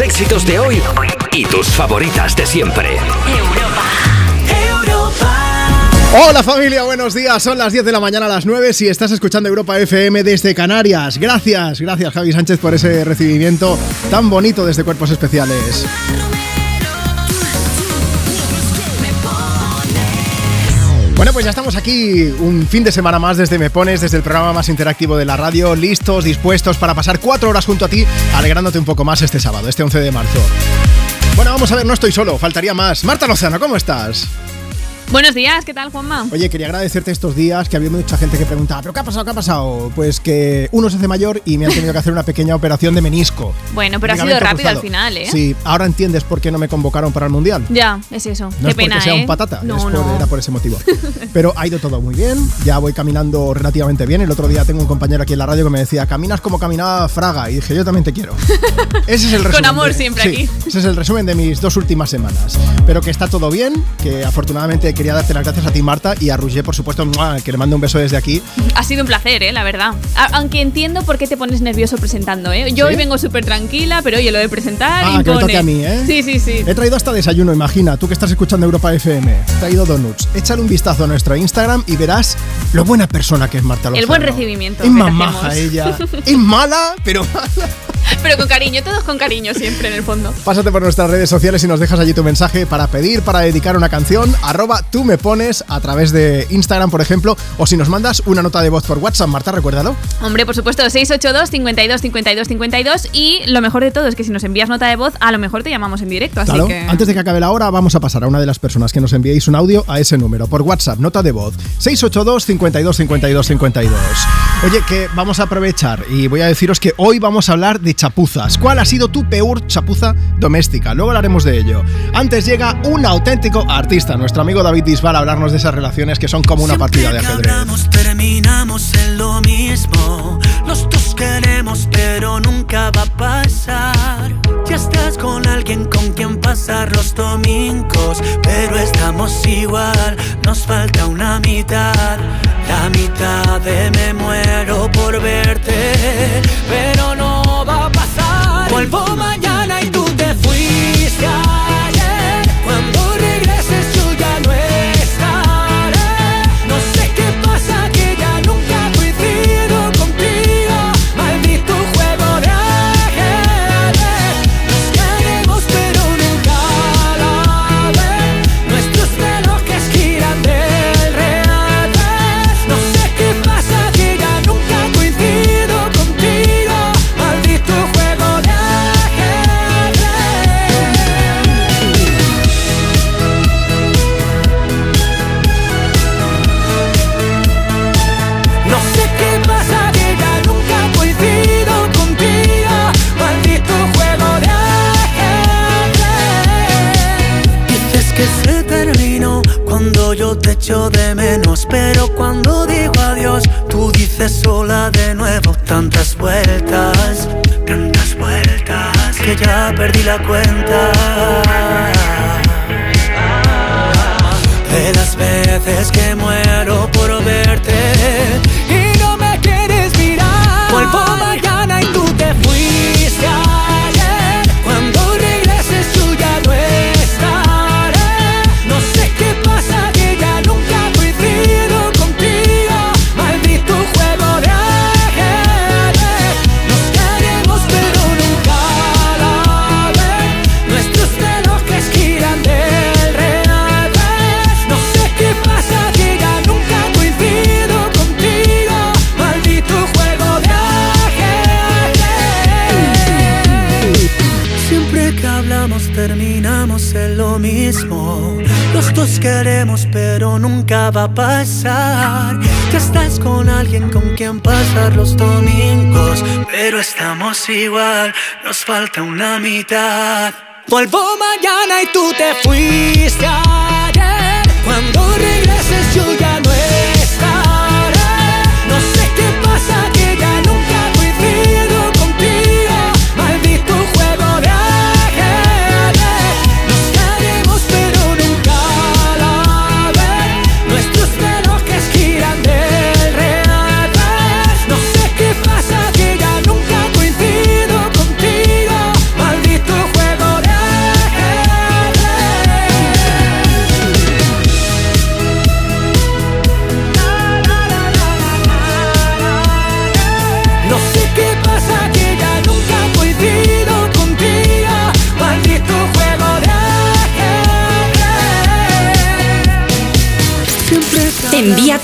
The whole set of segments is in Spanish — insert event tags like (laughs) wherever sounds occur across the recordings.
éxitos de hoy y tus favoritas de siempre. Hola familia, buenos días. Son las 10 de la mañana a las 9 si estás escuchando Europa FM desde Canarias. Gracias, gracias Javi Sánchez por ese recibimiento tan bonito desde Cuerpos Especiales. Pues ya estamos aquí un fin de semana más desde Me Pones, desde el programa más interactivo de la radio, listos, dispuestos para pasar cuatro horas junto a ti, alegrándote un poco más este sábado, este 11 de marzo. Bueno, vamos a ver, no estoy solo, faltaría más. Marta Lozano, ¿cómo estás? Buenos días, ¿qué tal, Juanma? Oye, quería agradecerte estos días que había mucha gente que preguntaba, ¿pero qué ha pasado? ¿Qué ha pasado? Pues que uno se hace mayor y me han tenido que hacer una pequeña operación de menisco. Bueno, pero ha sido rápido al final, ¿eh? Sí, ahora entiendes por qué no me convocaron para el mundial. Ya, es eso. No qué es pena, porque sea ¿eh? un patata, No, es por- no. era por ese motivo. (laughs) Pero ha ido todo muy bien, ya voy caminando relativamente bien. El otro día tengo un compañero aquí en la radio que me decía, caminas como caminaba Fraga. Y dije, yo también te quiero. (laughs) Ese es el resumen. amor de- siempre sí, aquí. Ese es el resumen de mis dos últimas semanas. Pero que está todo bien, que afortunadamente quería darte las gracias a ti, Marta, y a Roger, por supuesto, que le mando un beso desde aquí. Ha sido un placer, ¿eh? La verdad. Aunque entiendo por qué te pones nervioso presentando, ¿eh? Yo ¿Sí? hoy vengo súper tranquila, pero oye, lo de presentar Ah, que me impone. toque a mí, ¿eh? Sí, sí, sí. He traído hasta desayuno, imagina, tú que estás escuchando Europa FM. He traído donuts. Échale un vistazo a nuestro Instagram y verás lo buena persona que es Marta Lozano. El buen recibimiento Es más maja ella. (laughs) Es mala, pero mala. Pero con cariño, todos con cariño siempre en el fondo. Pásate por nuestras redes sociales y nos dejas allí tu mensaje para pedir, para dedicar una canción. Arroba tú me pones a través de Instagram, por ejemplo, o si nos mandas una nota de voz por WhatsApp, Marta, recuérdalo. Hombre, por supuesto, 682 52 52 52 y lo mejor de todo es que si nos envías nota de voz, a lo mejor te llamamos en directo, así Claro, que antes de que acabe la hora, vamos a pasar a una de las personas que nos enviéis un audio a ese número por WhatsApp, nota de voz 682 52 52 52. Oye, que vamos a aprovechar y voy a deciros que hoy vamos a hablar de chapuzas. ¿Cuál ha sido tu peor chapuza doméstica? Luego hablaremos de ello. Antes llega un auténtico artista, nuestro amigo David Bisbal, a hablarnos de esas relaciones que son como una partida de Siempre ajedrez. hablamos, terminamos en lo mismo. Los dos queremos, pero nunca va a pasar. Ya estás con alguien con quien pasar los domingos, pero estamos igual. Nos falta una mitad, la mitad de me muero por verte, pero no. Vuelvo mañana y tú te fuiste ayer. Pero cuando digo adiós tú dices sola de nuevo Tantas vueltas, tantas vueltas Que ya perdí la cuenta. De las veces que muero por verte Los dos queremos pero nunca va a pasar. Ya estás con alguien con quien pasar los domingos, pero estamos igual, nos falta una mitad. Vuelvo mañana y tú te fuiste ayer. Cuando regreses yo ya no estaré.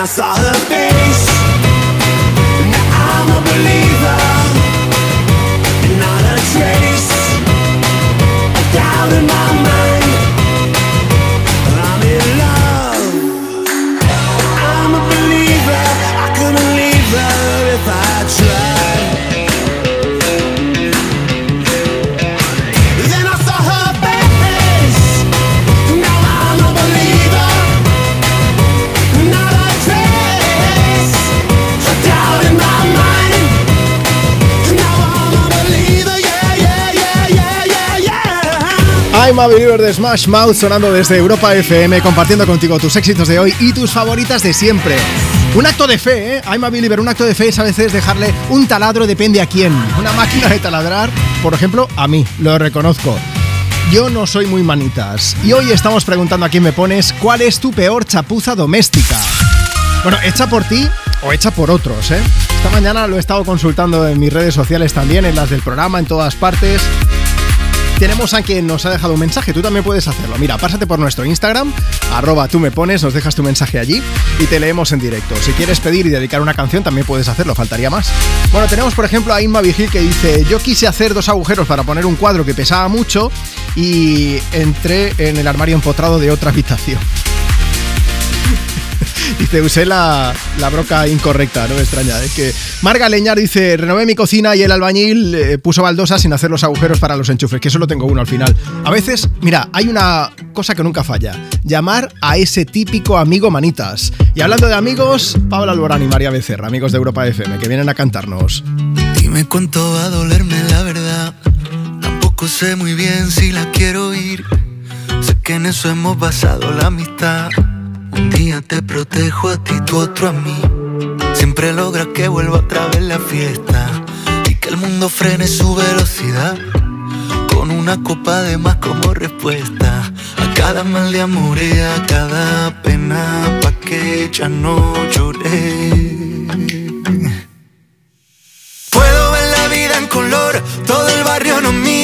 I saw her face. Now I'm a believer yeah, yeah. I'm a Believer de Smash Mouth sonando desde Europa FM, compartiendo contigo tus éxitos de hoy y tus favoritas de siempre. Un acto de fe, ¿eh? I'm a Believer, un acto de fe es a veces dejarle un taladro, depende a quién. Una máquina de taladrar, por ejemplo, a mí, lo reconozco. Yo no soy muy manitas. Y hoy estamos preguntando a quién me pones cuál es tu peor chapuza doméstica. Bueno, hecha por ti o hecha por otros, ¿eh? Esta mañana lo he estado consultando en mis redes sociales también, en las del programa, en todas partes. Tenemos a quien nos ha dejado un mensaje, tú también puedes hacerlo. Mira, pásate por nuestro Instagram, arroba tú me pones, nos dejas tu mensaje allí y te leemos en directo. Si quieres pedir y dedicar una canción, también puedes hacerlo, faltaría más. Bueno, tenemos por ejemplo a Inma Vigil que dice: Yo quise hacer dos agujeros para poner un cuadro que pesaba mucho y entré en el armario empotrado de otra habitación. Dice, usé la, la broca incorrecta, no me extraña. Es que Marga Leñar dice, renové mi cocina y el albañil eh, puso baldosas sin hacer los agujeros para los enchufes, que solo tengo uno al final. A veces, mira, hay una cosa que nunca falla, llamar a ese típico amigo manitas. Y hablando de amigos, Pablo Alborán y María Becerra, amigos de Europa FM, que vienen a cantarnos. Dime cuánto va a dolerme la verdad. Tampoco sé muy bien si la quiero oír. Sé que en eso hemos basado la amistad. Un día te protejo a ti, tú otro a mí. Siempre logras que vuelva otra vez la fiesta y que el mundo frene su velocidad. Con una copa de más como respuesta a cada mal de amor y a cada pena pa' que ya no lloré. Puedo ver la vida en color, todo el barrio nos mira,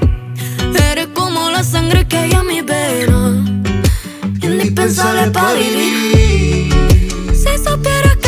Eres como la sangre que hay en mi vena. Indispensable para vivir. Si supieras que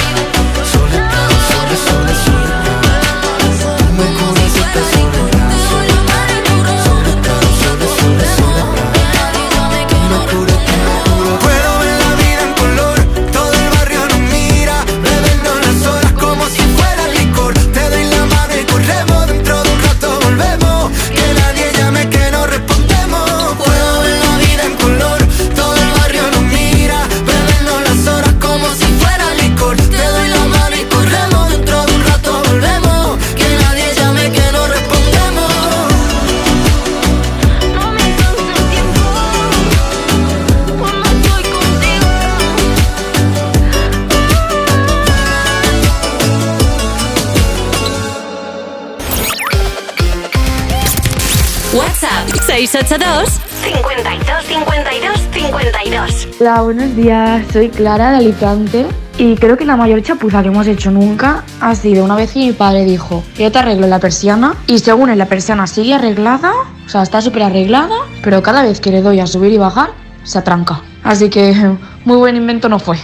682 52 52 52. Hola, buenos días. Soy Clara de Alicante y creo que la mayor chapuza que hemos hecho nunca ha sido una vez que mi padre dijo yo te arreglo la persiana y según él la persiana sigue arreglada, o sea, está súper arreglada, pero cada vez que le doy a subir y bajar, se atranca. Así que (laughs) muy buen invento no fue.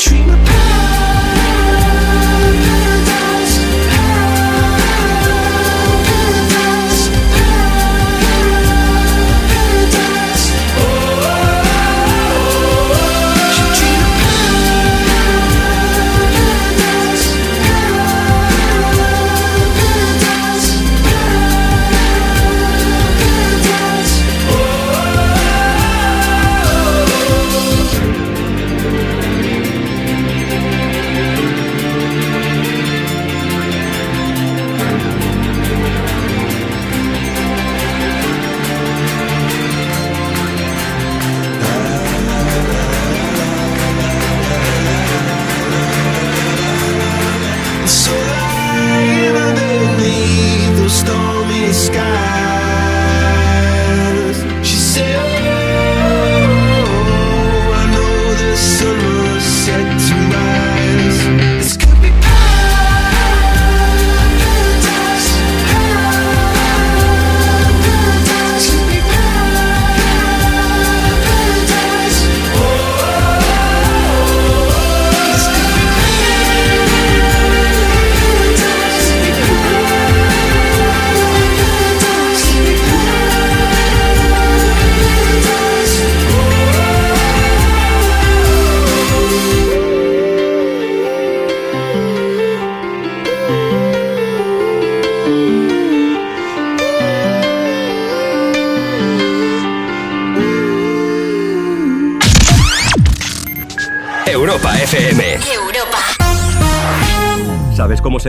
treat me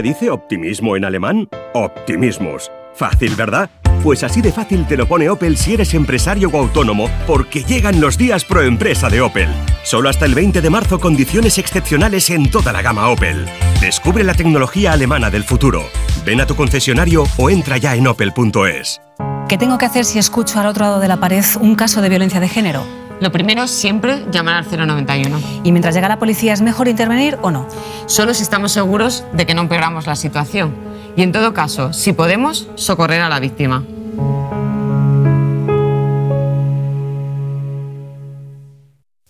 se dice optimismo en alemán? Optimismus. Fácil, ¿verdad? Pues así de fácil te lo pone Opel si eres empresario o autónomo, porque llegan los días pro empresa de Opel. Solo hasta el 20 de marzo condiciones excepcionales en toda la gama Opel. Descubre la tecnología alemana del futuro. Ven a tu concesionario o entra ya en opel.es. ¿Qué tengo que hacer si escucho al otro lado de la pared un caso de violencia de género? Lo primero es siempre llamar al 091. ¿Y mientras llega la policía es mejor intervenir o no? Solo si estamos seguros de que no empeoramos la situación. Y en todo caso, si podemos, socorrer a la víctima.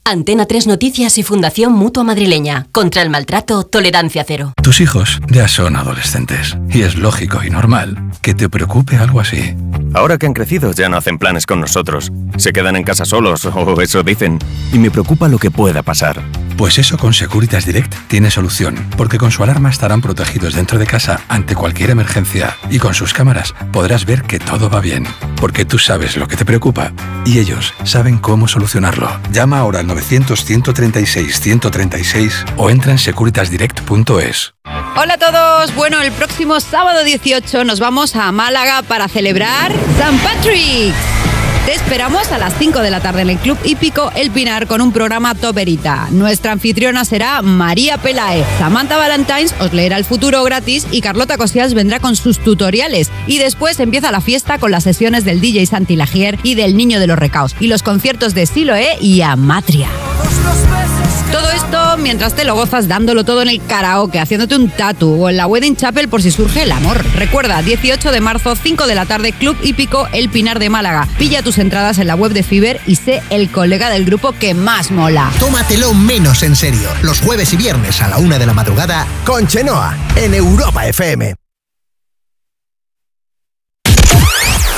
Antena 3 Noticias y Fundación Mutua Madrileña. Contra el maltrato, tolerancia cero. Tus hijos ya son adolescentes y es lógico y normal que te preocupe algo así. Ahora que han crecido ya no hacen planes con nosotros. Se quedan en casa solos, (laughs) o eso dicen. Y me preocupa lo que pueda pasar. Pues eso con Securitas Direct tiene solución, porque con su alarma estarán protegidos dentro de casa ante cualquier emergencia y con sus cámaras podrás ver que todo va bien, porque tú sabes lo que te preocupa y ellos saben cómo solucionarlo. Llama ahora al 900-136-136 o entra en securitasdirect.es. Hola a todos. Bueno, el próximo sábado 18 nos vamos a Málaga para celebrar San Patrick. Te esperamos a las 5 de la tarde en el Club Hípico El Pinar con un programa toperita. Nuestra anfitriona será María Pelae. Samantha Valentines os leerá el futuro gratis y Carlota Cosías vendrá con sus tutoriales. Y después empieza la fiesta con las sesiones del DJ Santi Lagier y del Niño de los Recaos y los conciertos de Siloé y Amatria. Todo esto mientras te lo gozas dándolo todo en el karaoke, haciéndote un tatu o en la Wedding Chapel por si surge el amor. Recuerda, 18 de marzo, 5 de la tarde, Club Hípico El Pinar de Málaga. Pilla tus entradas en la web de Fiber y sé el colega del grupo que más mola. Tómatelo menos en serio. Los jueves y viernes a la una de la madrugada con Chenoa en Europa FM.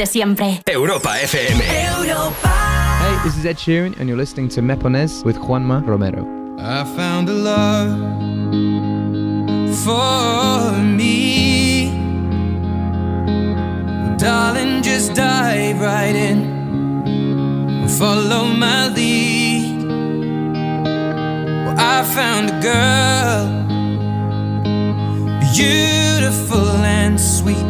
De siempre. Europa FM. Hey, this is Ed Sheeran, and you're listening to Mepones with Juanma Romero. I found a love for me. Darling, just dive right in. Follow my lead. Well, I found a girl, beautiful and sweet.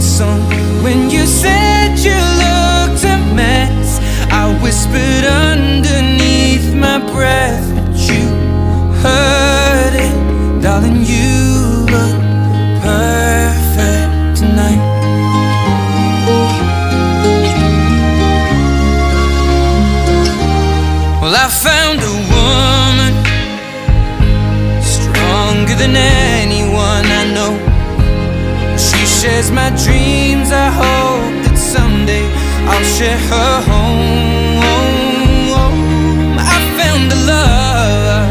get some I'll her home. I found a love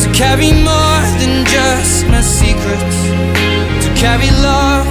to carry more than just my secrets, to carry love,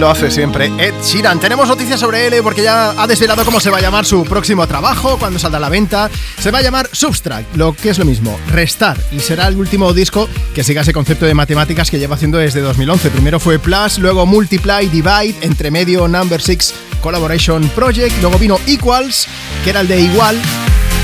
lo hace siempre Ed Sheeran. Tenemos noticias sobre él porque ya ha desvelado cómo se va a llamar su próximo trabajo, cuando saldrá a la venta. Se va a llamar Subtract, lo que es lo mismo, restar. Y será el último disco que siga ese concepto de matemáticas que lleva haciendo desde 2011. Primero fue Plus, luego Multiply, Divide, entre medio Number 6 Collaboration Project, luego vino Equals, que era el de igual.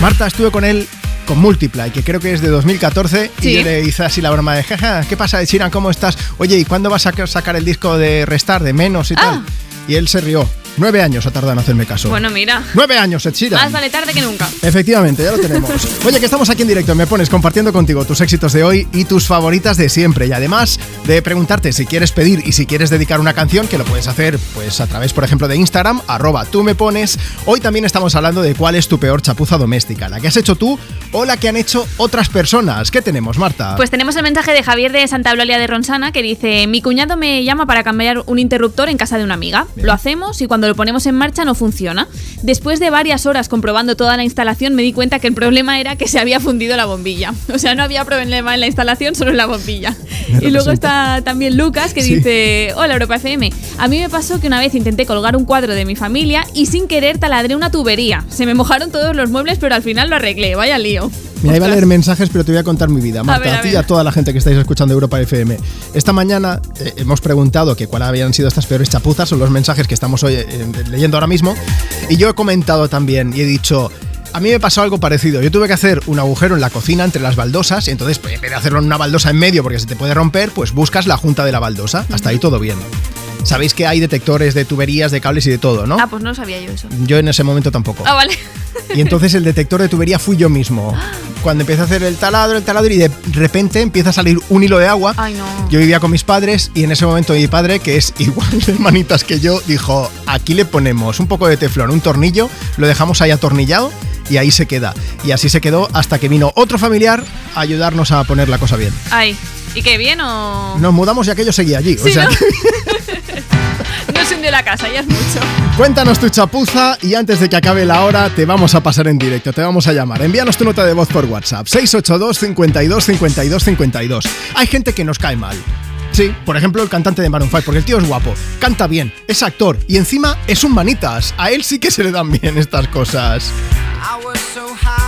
Marta, estuve con él con Multiply, que creo que es de 2014, y yo le hice así la broma de, jaja, ¿qué pasa, Sheeran? ¿Cómo estás? Oye, ¿y cuándo vas a saca- sacar el disco de Restar, de menos y tal? Y él se rió. Nueve años ha tardado en hacerme caso. Bueno, mira. Nueve años, Ed Sheeran. Más vale tarde que nunca. Efectivamente, ya lo tenemos. Oye, que estamos aquí en directo, me pones compartiendo contigo tus éxitos de hoy y tus favoritas de siempre. Y además de preguntarte si quieres pedir y si quieres dedicar una canción, que lo puedes hacer pues a través, por ejemplo, de Instagram, arroba tú me pones. Hoy también estamos hablando de cuál es tu peor chapuza doméstica, la que has hecho tú o la que han hecho otras personas. ¿Qué tenemos, Marta? Pues tenemos el mensaje de Javier de Santa Eulalia de Ronsana que dice: Mi cuñado me llama para cambiar un interruptor en casa de una amiga. Lo hacemos y cuando lo ponemos en marcha no funciona. Después de varias horas comprobando toda la instalación, me di cuenta que el problema era que se había fundido la bombilla. (laughs) O sea, no había problema en la instalación, solo en la bombilla. Y luego está también Lucas que Sí. dice: Hola Europa FM. A mí me pasó que una vez intenté colgar un cuadro de mi familia y sin querer taladré una tubería. Se me mojaron todos los muebles, pero al final lo arreglé. Vaya lío. Mira, iba a leer mensajes, pero te voy a contar mi vida. Marta, ver, a, a ti y a toda la gente que estáis escuchando Europa FM. Esta mañana eh, hemos preguntado que cuáles habían sido estas peores chapuzas, son los mensajes que estamos hoy eh, leyendo ahora mismo. Y yo he comentado también y he dicho. A mí me pasó algo parecido. Yo tuve que hacer un agujero en la cocina entre las baldosas y entonces, pues, en vez de hacerlo en una baldosa en medio porque se te puede romper, pues buscas la junta de la baldosa. Hasta ahí todo bien. Sabéis que hay detectores de tuberías, de cables y de todo, ¿no? Ah, pues no sabía yo eso. Yo en ese momento tampoco. Ah, vale. Y entonces el detector de tubería fui yo mismo. (gasps) Cuando empecé a hacer el taladro, el taladro y de repente empieza a salir un hilo de agua. Ay, no. Yo vivía con mis padres y en ese momento mi padre, que es (laughs) igual de manitas que yo, dijo, aquí le ponemos un poco de teflón, un tornillo, lo dejamos ahí atornillado y ahí se queda. Y así se quedó hasta que vino otro familiar a ayudarnos a poner la cosa bien. Ay. ¿Y qué bien o.? Nos mudamos y aquello seguía allí. Sí, o sea, ¿no? que- (laughs) Hundió la casa, ya es mucho. cuéntanos tu chapuza y antes de que acabe la hora te vamos a pasar en directo, te vamos a llamar. Envíanos tu nota de voz por WhatsApp 682 52 52 52. Hay gente que nos cae mal. Sí, por ejemplo el cantante de Maroon 5, porque el tío es guapo, canta bien, es actor y encima es un manitas. A él sí que se le dan bien estas cosas. I was so high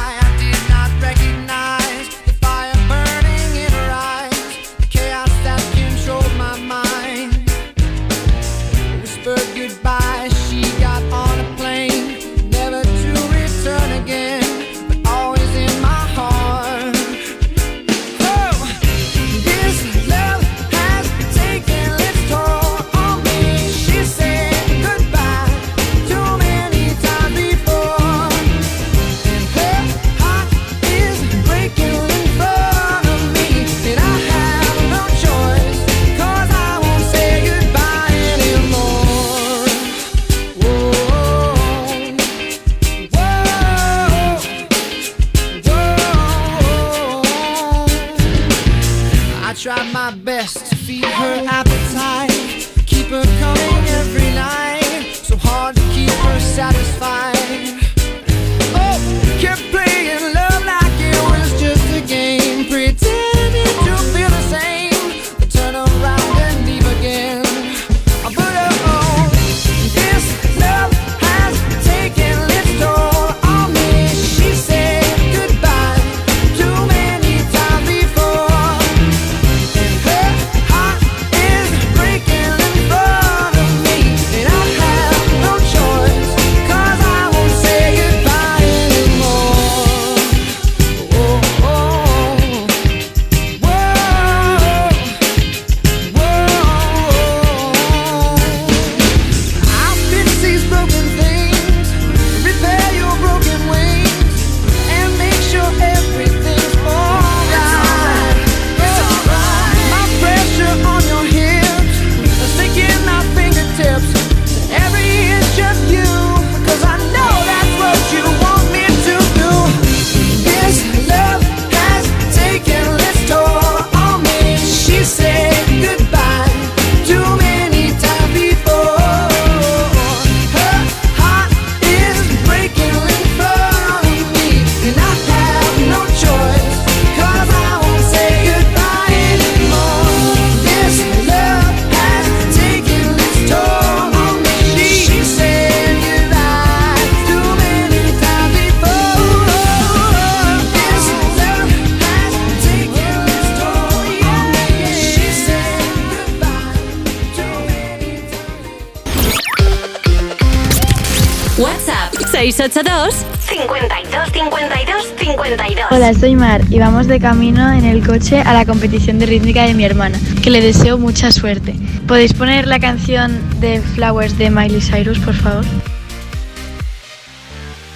682 52 52 52. Hola, soy Mar y vamos de camino en el coche a la competición de rítmica de mi hermana, que le deseo mucha suerte. ¿Podéis poner la canción de Flowers de Miley Cyrus, por favor?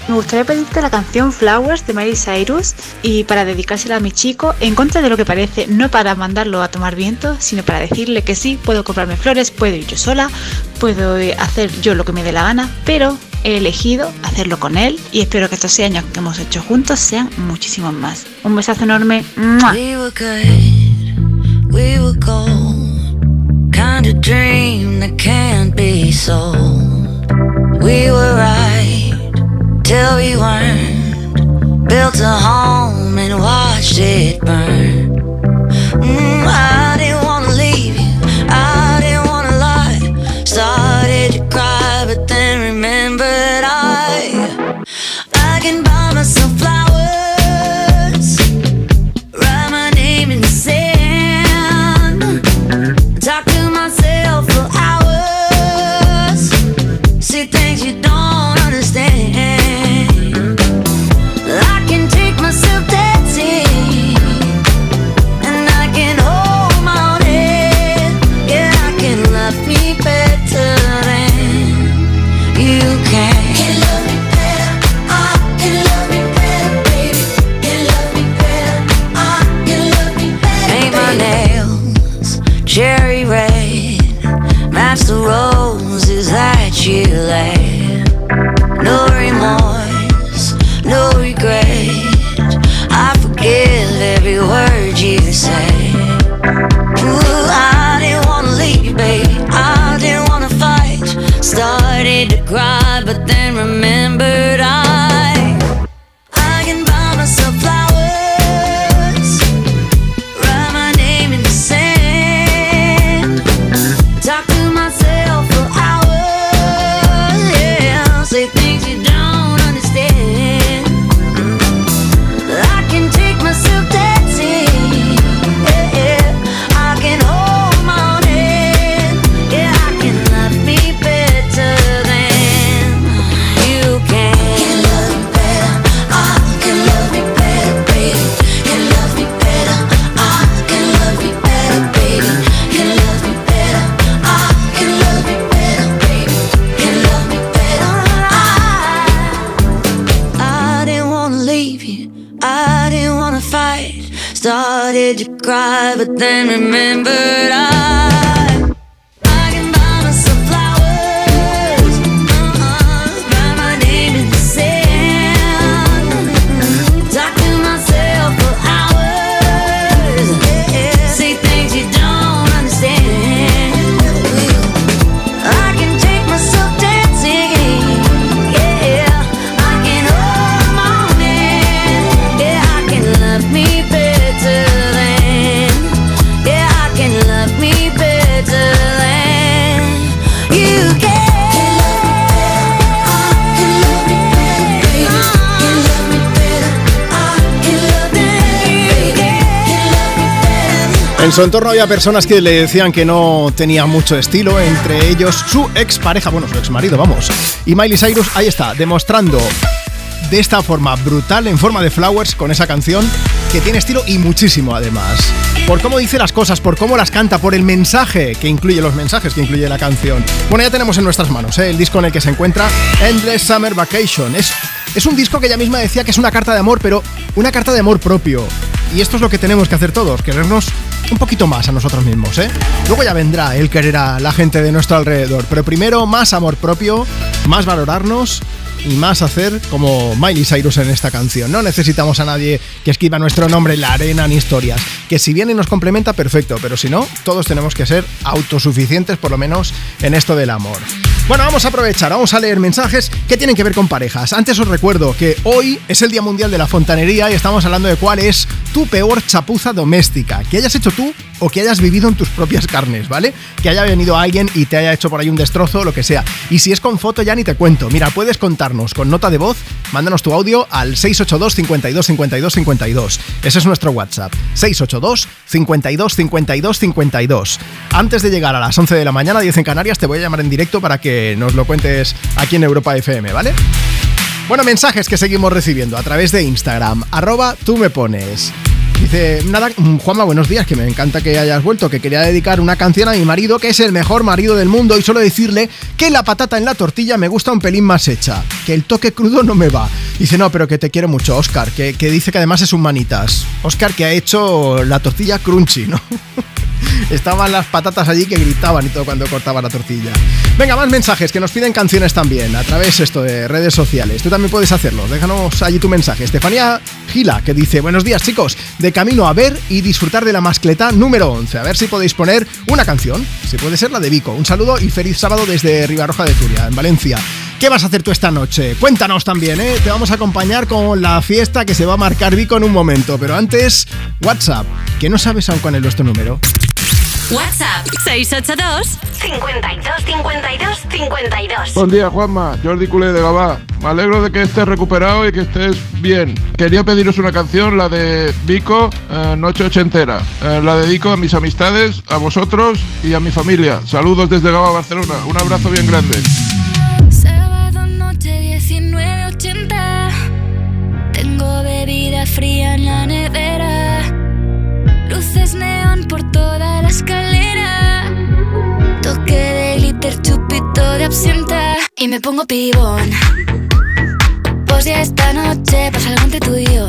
Me gustaría pedirte la canción Flowers de Miley Cyrus y para dedicársela a mi chico en contra de lo que parece, no para mandarlo a tomar viento, sino para decirle que sí, puedo comprarme flores, puedo ir yo sola, puedo eh, hacer yo lo que me dé la gana, pero he elegido hacerlo con él y espero que estos seis años que hemos hecho juntos sean muchísimos más. Un besazo enorme. ¡Mua! Built a home and watched it burn. Mm, En su entorno había personas que le decían que no tenía mucho estilo, entre ellos su ex pareja, bueno, su ex marido, vamos. Y Miley Cyrus ahí está, demostrando de esta forma brutal, en forma de flowers, con esa canción, que tiene estilo y muchísimo además. Por cómo dice las cosas, por cómo las canta, por el mensaje que incluye, los mensajes que incluye la canción. Bueno, ya tenemos en nuestras manos ¿eh? el disco en el que se encuentra Endless Summer Vacation. Es, es un disco que ella misma decía que es una carta de amor, pero una carta de amor propio. Y esto es lo que tenemos que hacer todos, querernos un poquito más a nosotros mismos, ¿eh? Luego ya vendrá el querer a la gente de nuestro alrededor, pero primero más amor propio, más valorarnos y más hacer como Miley Cyrus en esta canción. No necesitamos a nadie que escriba nuestro nombre en la arena ni historias. Que si viene y nos complementa, perfecto, pero si no, todos tenemos que ser autosuficientes, por lo menos en esto del amor. Bueno, vamos a aprovechar, vamos a leer mensajes que tienen que ver con parejas. Antes os recuerdo que hoy es el Día Mundial de la Fontanería y estamos hablando de cuál es tu peor chapuza doméstica, que hayas hecho tú o que hayas vivido en tus propias carnes, ¿vale? Que haya venido alguien y te haya hecho por ahí un destrozo lo que sea. Y si es con foto ya ni te cuento. Mira, puedes contarnos con nota de voz, mándanos tu audio al 682 52 52 52. Ese es nuestro WhatsApp. 682 52 52 52. Antes de llegar a las 11 de la mañana, 10 en Canarias, te voy a llamar en directo para que nos lo cuentes aquí en Europa FM, ¿vale? Bueno, mensajes que seguimos recibiendo a través de Instagram, arroba tú me pones. Dice, nada, mm, Juanma, buenos días, que me encanta que hayas vuelto, que quería dedicar una canción a mi marido, que es el mejor marido del mundo, y solo decirle que la patata en la tortilla me gusta un pelín más hecha, que el toque crudo no me va. Dice, no, pero que te quiero mucho, Oscar, que, que dice que además es un manitas. Oscar que ha hecho la tortilla crunchy, ¿no? (laughs) Estaban las patatas allí que gritaban y todo cuando cortaba la tortilla. Venga, más mensajes que nos piden canciones también a través esto de redes sociales. Tú también puedes hacerlo. Déjanos allí tu mensaje. Estefanía Gila que dice: Buenos días, chicos. Camino a ver y disfrutar de la mascleta número 11. A ver si podéis poner una canción. Si puede ser la de Vico. Un saludo y feliz sábado desde Ribarroja de Turia, en Valencia. ¿Qué vas a hacer tú esta noche? Cuéntanos también, ¿eh? Te vamos a acompañar con la fiesta que se va a marcar Vico en un momento. Pero antes, WhatsApp, que no sabes aún cuál es nuestro número. WhatsApp 682 52 52 52. Buen día, Juanma. Jordi Culé de Gabá. Me alegro de que estés recuperado y que estés bien. Quería pediros una canción, la de Vico, eh, Noche Ochentera. Eh, la dedico a mis amistades, a vosotros y a mi familia. Saludos desde Gabá, Barcelona. Un abrazo bien grande. Sábado noche 19.80 Tengo bebida fría en la nevera absenta Y me pongo pibón. Pues ya esta noche pasa algo entre tú y yo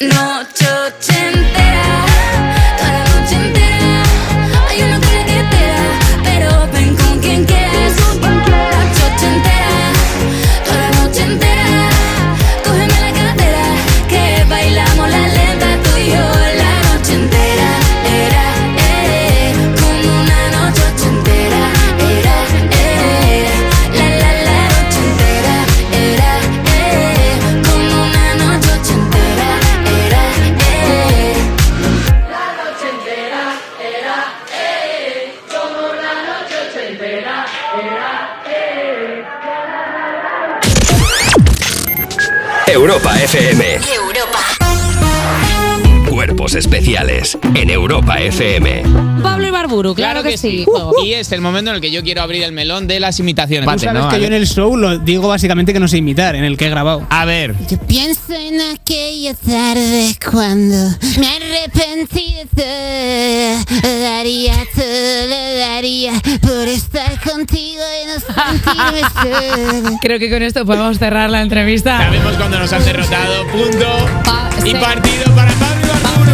Noche FM. Cuerpos especiales en Europa FM. Pablo Ibarburu, claro, que, sí. Y es el momento en el que yo quiero abrir el melón de las imitaciones. Tú sabes que yo en el show lo digo básicamente que no sé imitar, en el que he grabado. A ver. Yo pienso en aquella tarde cuando me arrepentí de todo. Daría todo, lo daría por estar contigo y no sentirme (laughs) solo. Creo que con esto podemos cerrar la entrevista. Sabemos cuando nos han derrotado. Punto. y sí. partido para Pablo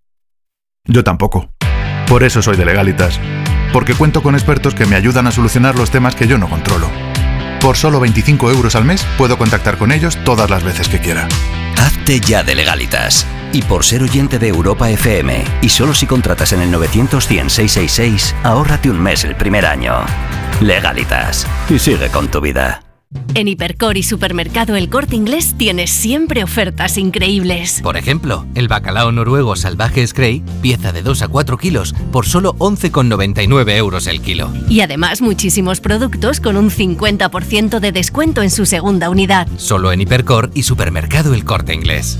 Yo tampoco. Por eso soy de Legalitas. Porque cuento con expertos que me ayudan a solucionar los temas que yo no controlo. Por solo 25 euros al mes puedo contactar con ellos todas las veces que quiera. Hazte ya de legalitas. Y por ser oyente de Europa FM, y solo si contratas en el 900 100 666, ahórrate un mes el primer año. Legalitas. Y sigue con tu vida. En Hipercor y Supermercado El Corte Inglés tienes siempre ofertas increíbles. Por ejemplo, el bacalao noruego salvaje Scray, pieza de 2 a 4 kilos, por solo 11,99 euros el kilo. Y además muchísimos productos con un 50% de descuento en su segunda unidad. Solo en Hipercor y Supermercado El Corte Inglés.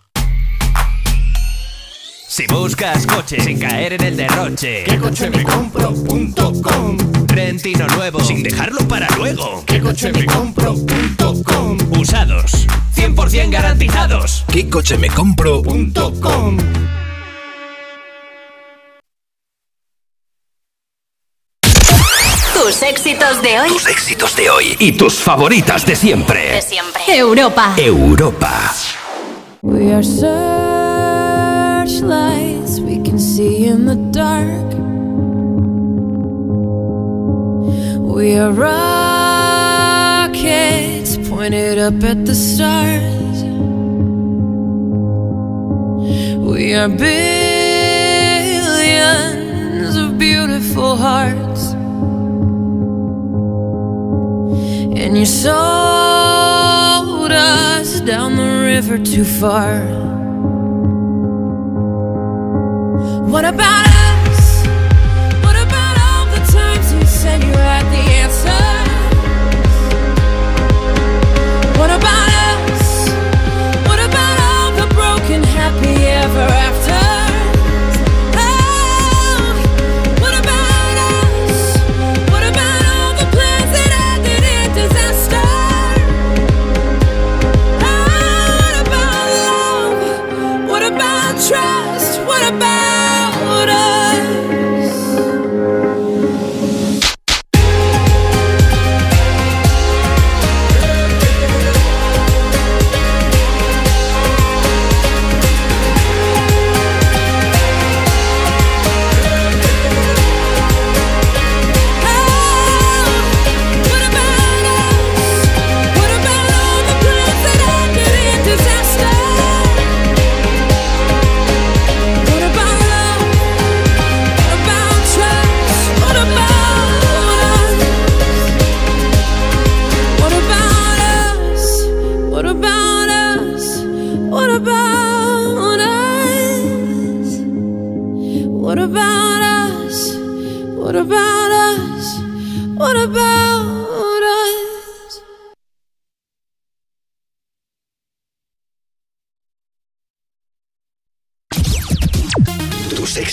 Si buscas coche sin caer en el derroche, ¿Qué coche me compro.com? Rentino nuevo sin dejarlo para luego. ¿Qué coche me compro.com? Usados, 100% garantizados. ¿Qué coche me compro? .com. Tus éxitos de hoy. Tus éxitos de hoy y tus favoritas de siempre. De siempre. Europa. Europa. We are searchlights we can see in the dark. We are rockets pointed up at the stars. We are billions of beautiful hearts. And you sold us down the river too far. What about us? What about all the times you said you had the answer? What about us? What about all the broken happy ever after?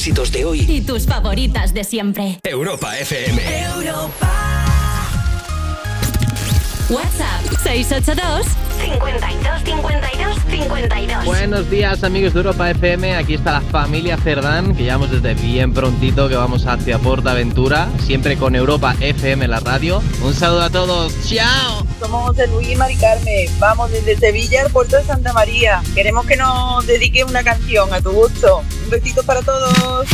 Éxitos de hoy. Y tus favoritas de siempre. Europa FM. WhatsApp 682 52 52 52. Buenos días amigos de Europa FM, aquí está la familia Cerdán, que llevamos desde bien prontito que vamos hacia Portaventura, siempre con Europa FM la radio. Un saludo a todos, chao. Somos José Luis y Mari Carmen. Vamos desde Sevilla al puerto de Santa María. Queremos que nos dediques una canción a tu gusto. Un besito para todos.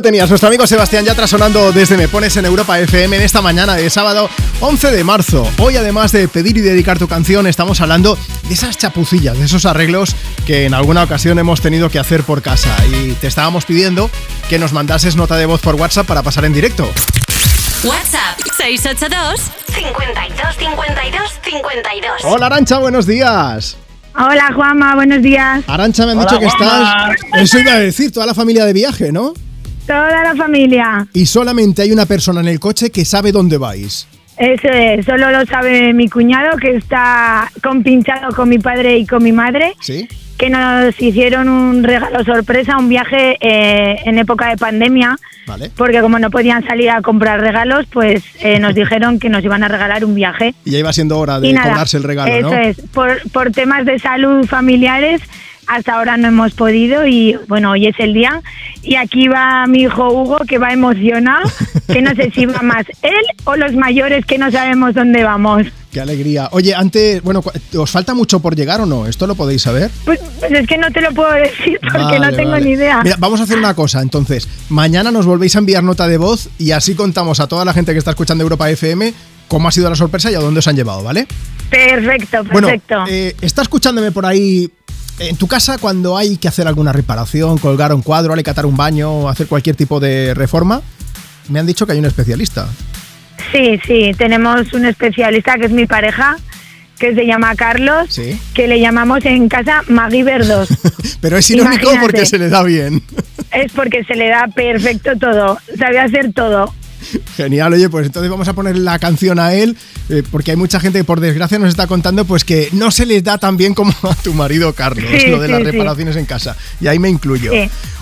Lo tenías, nuestro amigo Sebastián Yatra sonando desde Me Pones en Europa FM en esta mañana de sábado 11 de marzo. Hoy, además de pedir y dedicar tu canción, estamos hablando de esas chapucillas, de esos arreglos que en alguna ocasión hemos tenido que hacer por casa. Y te estábamos pidiendo que nos mandases nota de voz por WhatsApp para pasar en directo. WhatsApp 682 52 52 52 Hola Arancha, buenos días. Hola Juanma, buenos días. Arancha, me han Hola, dicho que Juanma. estás. Eso iba a decir, toda la familia de viaje, ¿no? Toda la familia. Y solamente hay una persona en el coche que sabe dónde vais. Eso es, solo lo sabe mi cuñado que está compinchado con mi padre y con mi madre. ¿Sí? Que nos hicieron un regalo sorpresa, un viaje eh, en época de pandemia. Vale. Porque como no podían salir a comprar regalos, pues eh, nos (laughs) dijeron que nos iban a regalar un viaje. Y ya iba siendo hora de nada, cobrarse el regalo, eso ¿no? es, por, por temas de salud familiares, hasta ahora no hemos podido y bueno, hoy es el día. Y aquí va mi hijo Hugo, que va emocionado, que no sé si va más él o los mayores que no sabemos dónde vamos. Qué alegría. Oye, antes, bueno, ¿os falta mucho por llegar o no? ¿Esto lo podéis saber? Pues, pues es que no te lo puedo decir porque no tengo vale. ni idea. Mira, vamos a hacer una cosa, entonces. Mañana nos volvéis a enviar nota de voz y así contamos a toda la gente que está escuchando Europa FM cómo ha sido la sorpresa y a dónde os han llevado, ¿vale? Perfecto, Bueno, perfecto. eh, está escuchándome por ahí en tu casa cuando hay que hacer alguna reparación, colgar un cuadro, alicatar un baño, hacer cualquier tipo de reforma. Me han dicho que hay un especialista. Sí, sí, tenemos un especialista que es mi pareja, que se llama Carlos, Sí. que le llamamos en casa Magui Verdos. (laughs) Pero es irónico Imagínate. porque se le da bien. es porque se le da perfecto todo, sabe hacer todo. (laughs) Genial, oye, pues entonces vamos a poner la canción a él, eh, porque hay mucha gente que por desgracia nos está contando pues que no se les da tan bien como a tu marido Carlos, Sí, lo de sí, las sí. reparaciones en casa. Y ahí me incluyo.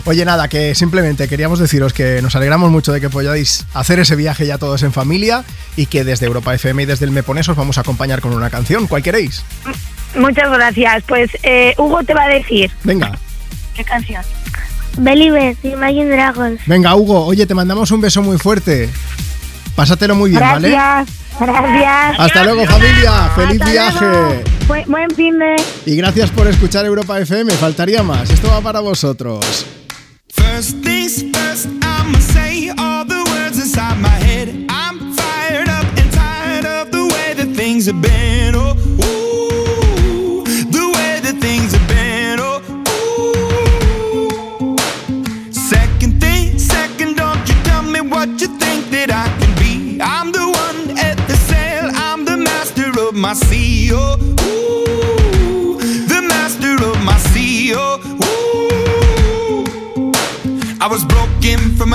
Oye, nada, que simplemente queríamos deciros que nos alegramos mucho de que podáis hacer ese viaje ya todos en familia y que desde Europa FM y desde el Me Pones os vamos a acompañar con una canción. ¿Cuál queréis? Muchas gracias. Pues eh, Hugo te va a decir. Venga. ¿Qué canción? Believer, Imagine Dragons. Venga, Hugo, oye, te mandamos un beso muy fuerte. Pásatelo muy bien, ¿vale? Gracias, gracias. Hasta luego, familia. Feliz Hasta viaje. luego. Buen, buen fin de... Y gracias por escuchar Europa FM. Faltaría más. Esto va para vosotros. First things first, I'ma say all the words inside my head. I'm fired up and tired of the way that things have been.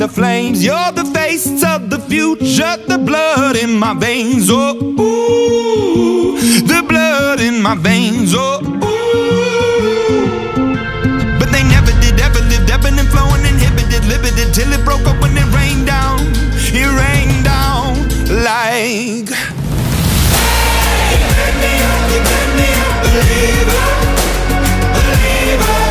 the flames. You're the face of the future, the blood in my veins. Oh, ooh, the blood in my veins. Oh, ooh. But they never did, ever lived, ebbing and flowing, inhibited, limited till it broke up when it rained down. It rained down like. Hey, made me up, made me a believer, believer.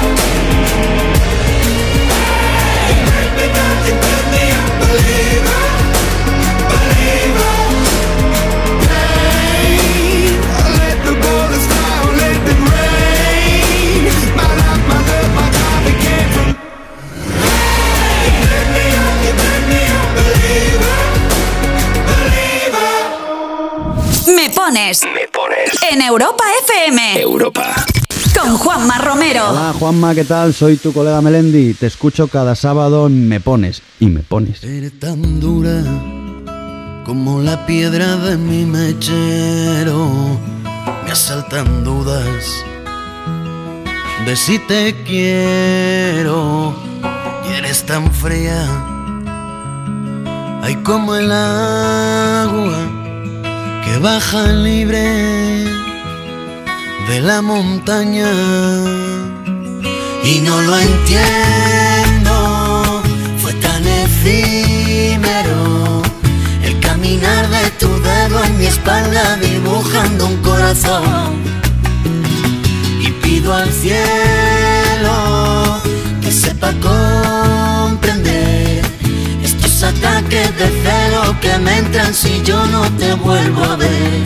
Pones. Me pones. En Europa FM. Europa. Con Juanma Romero. Hola Juanma, ¿qué tal? Soy tu colega Melendi. Te escucho cada sábado en Me Pones. Y me pones. Eres tan dura como la piedra de mi mechero. Me asaltan dudas de si te quiero. Y eres tan fría, ay como el agua que baja libre de la montaña. Y no lo entiendo, fue tan efímero el caminar de tu dedo en mi espalda dibujando un corazón. Y pido al cielo que sepa comprender ataques de celo que me entran si yo no te vuelvo a ver.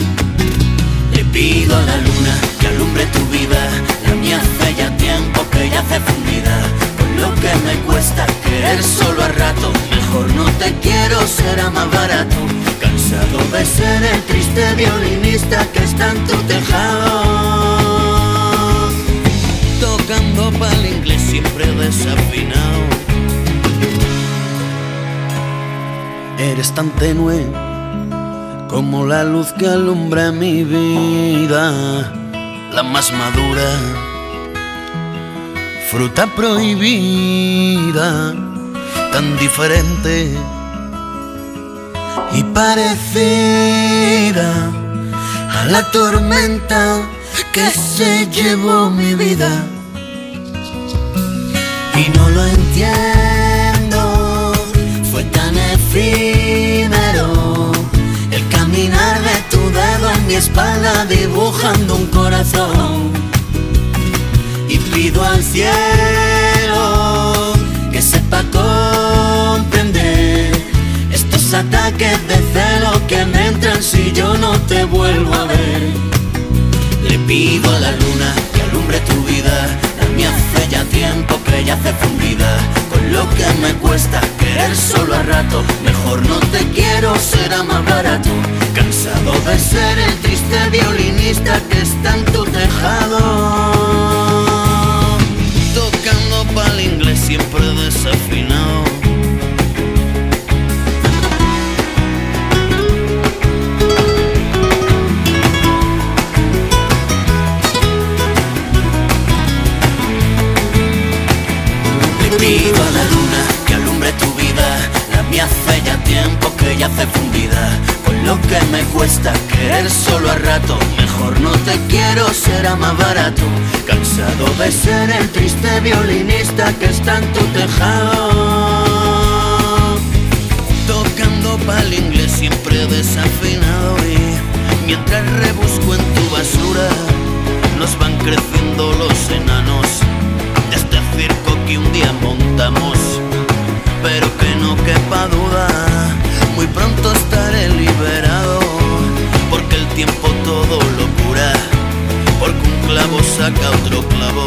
Le pido a la luna que alumbre tu vida, la mía hace ya tiempo que yace fundida. Con lo que me cuesta querer solo a rato, mejor no te quiero, será más barato. Cansado de ser el triste violinista que está en tu tejado. Tocando pa'l inglés siempre desafinado. Eres tan tenue como la luz que alumbra mi vida, la más madura, fruta prohibida, tan diferente y parecida a la tormenta que se llevó mi vida. Y no lo entiendo, efímero el caminar de tu dedo en mi espalda dibujando un corazón. Y pido al cielo que sepa comprender estos ataques de celo que me entran si yo no te vuelvo a ver. Le pido a la luna que alumbre tu vida, mía hace ya tiempo que yace fundida. Con lo que me cuesta querer solo a rato, mejor no te quiero, será más barato. Cansado de ser el triste violinista que está en tu tejado. Tocando pa'l inglés siempre desafinado. Le pido a la luna que alumbre tu vida, la mía hace ya tiempo que yace fundida. Con lo que me cuesta querer solo a rato, mejor no te quiero, será más barato. Cansado de ser el triste violinista que está en tu tejado. Tocando pa'l inglés siempre desafinado y mientras rebusco en tu basura, nos van creciendo los enanos de este circo que un día montamos. Pero que no quepa duda, muy pronto estaré liberado, porque el tiempo todo lo cura, porque un clavo saca otro clavo,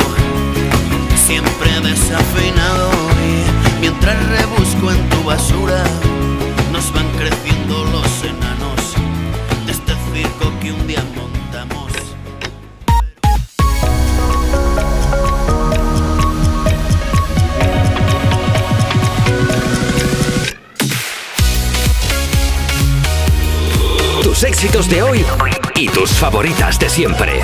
siempre desafinado y mientras rebusco en tu basura, nos van creciendo los enanos de este circo que un día éxitos de hoy y tus favoritas de siempre.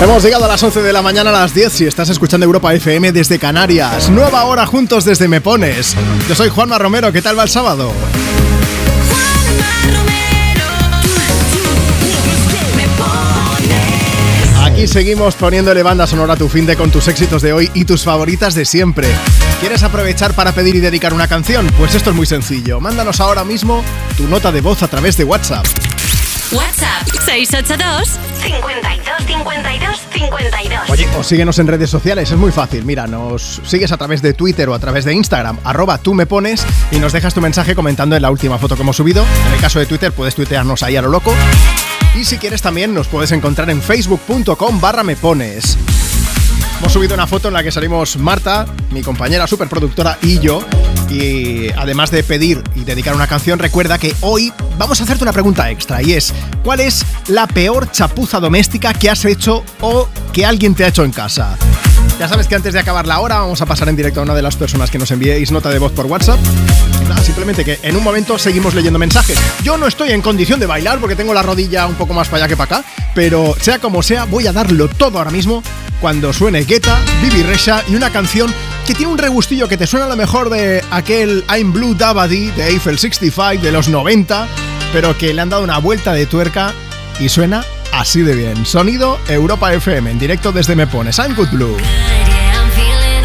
Hemos llegado a las 11 de la mañana a las 10 si estás escuchando Europa FM desde Canarias. Nueva hora juntos desde Me Pones. Yo soy Juanma Romero, ¿qué tal va el sábado? Aquí seguimos poniéndole banda sonora a tu fin de con tus éxitos de hoy y tus favoritas de siempre. ¿Quieres aprovechar para pedir y dedicar una canción? Pues esto es muy sencillo. Mándanos ahora mismo tu nota de voz a través de WhatsApp. WhatsApp 682 52 52 52. Oye, o síguenos en redes sociales, es muy fácil. Mira, nos sigues a través de Twitter o a través de Instagram, arroba tú me pones y nos dejas tu mensaje comentando en la última foto que hemos subido. En el caso de Twitter puedes tuitearnos ahí a lo loco. Y si quieres también nos puedes encontrar en facebook.com barra me pones. Hemos subido una foto en la que salimos Marta, mi compañera superproductora y yo. Y además de pedir y dedicar una canción, recuerda que hoy vamos a hacerte una pregunta extra y es ¿cuál es la peor chapuza doméstica que has hecho o que alguien te ha hecho en casa? Ya sabes que antes de acabar la hora vamos a pasar en directo a una de las personas que nos enviéis nota de voz por WhatsApp. Simplemente que en un momento seguimos leyendo mensajes. Yo no estoy en condición de bailar porque tengo la rodilla un poco más para allá que para acá, pero sea como sea, voy a darlo todo ahora mismo cuando suene Guetta, Bibi Resha y una canción que tiene un regustillo que te suena a lo mejor de aquel I'm Blue Dabadi de Eiffel 65 de los 90, pero que le han dado una vuelta de tuerca y suena así de bien. Sonido Europa FM en directo desde Me Pones. I'm Good Blue. I'm feeling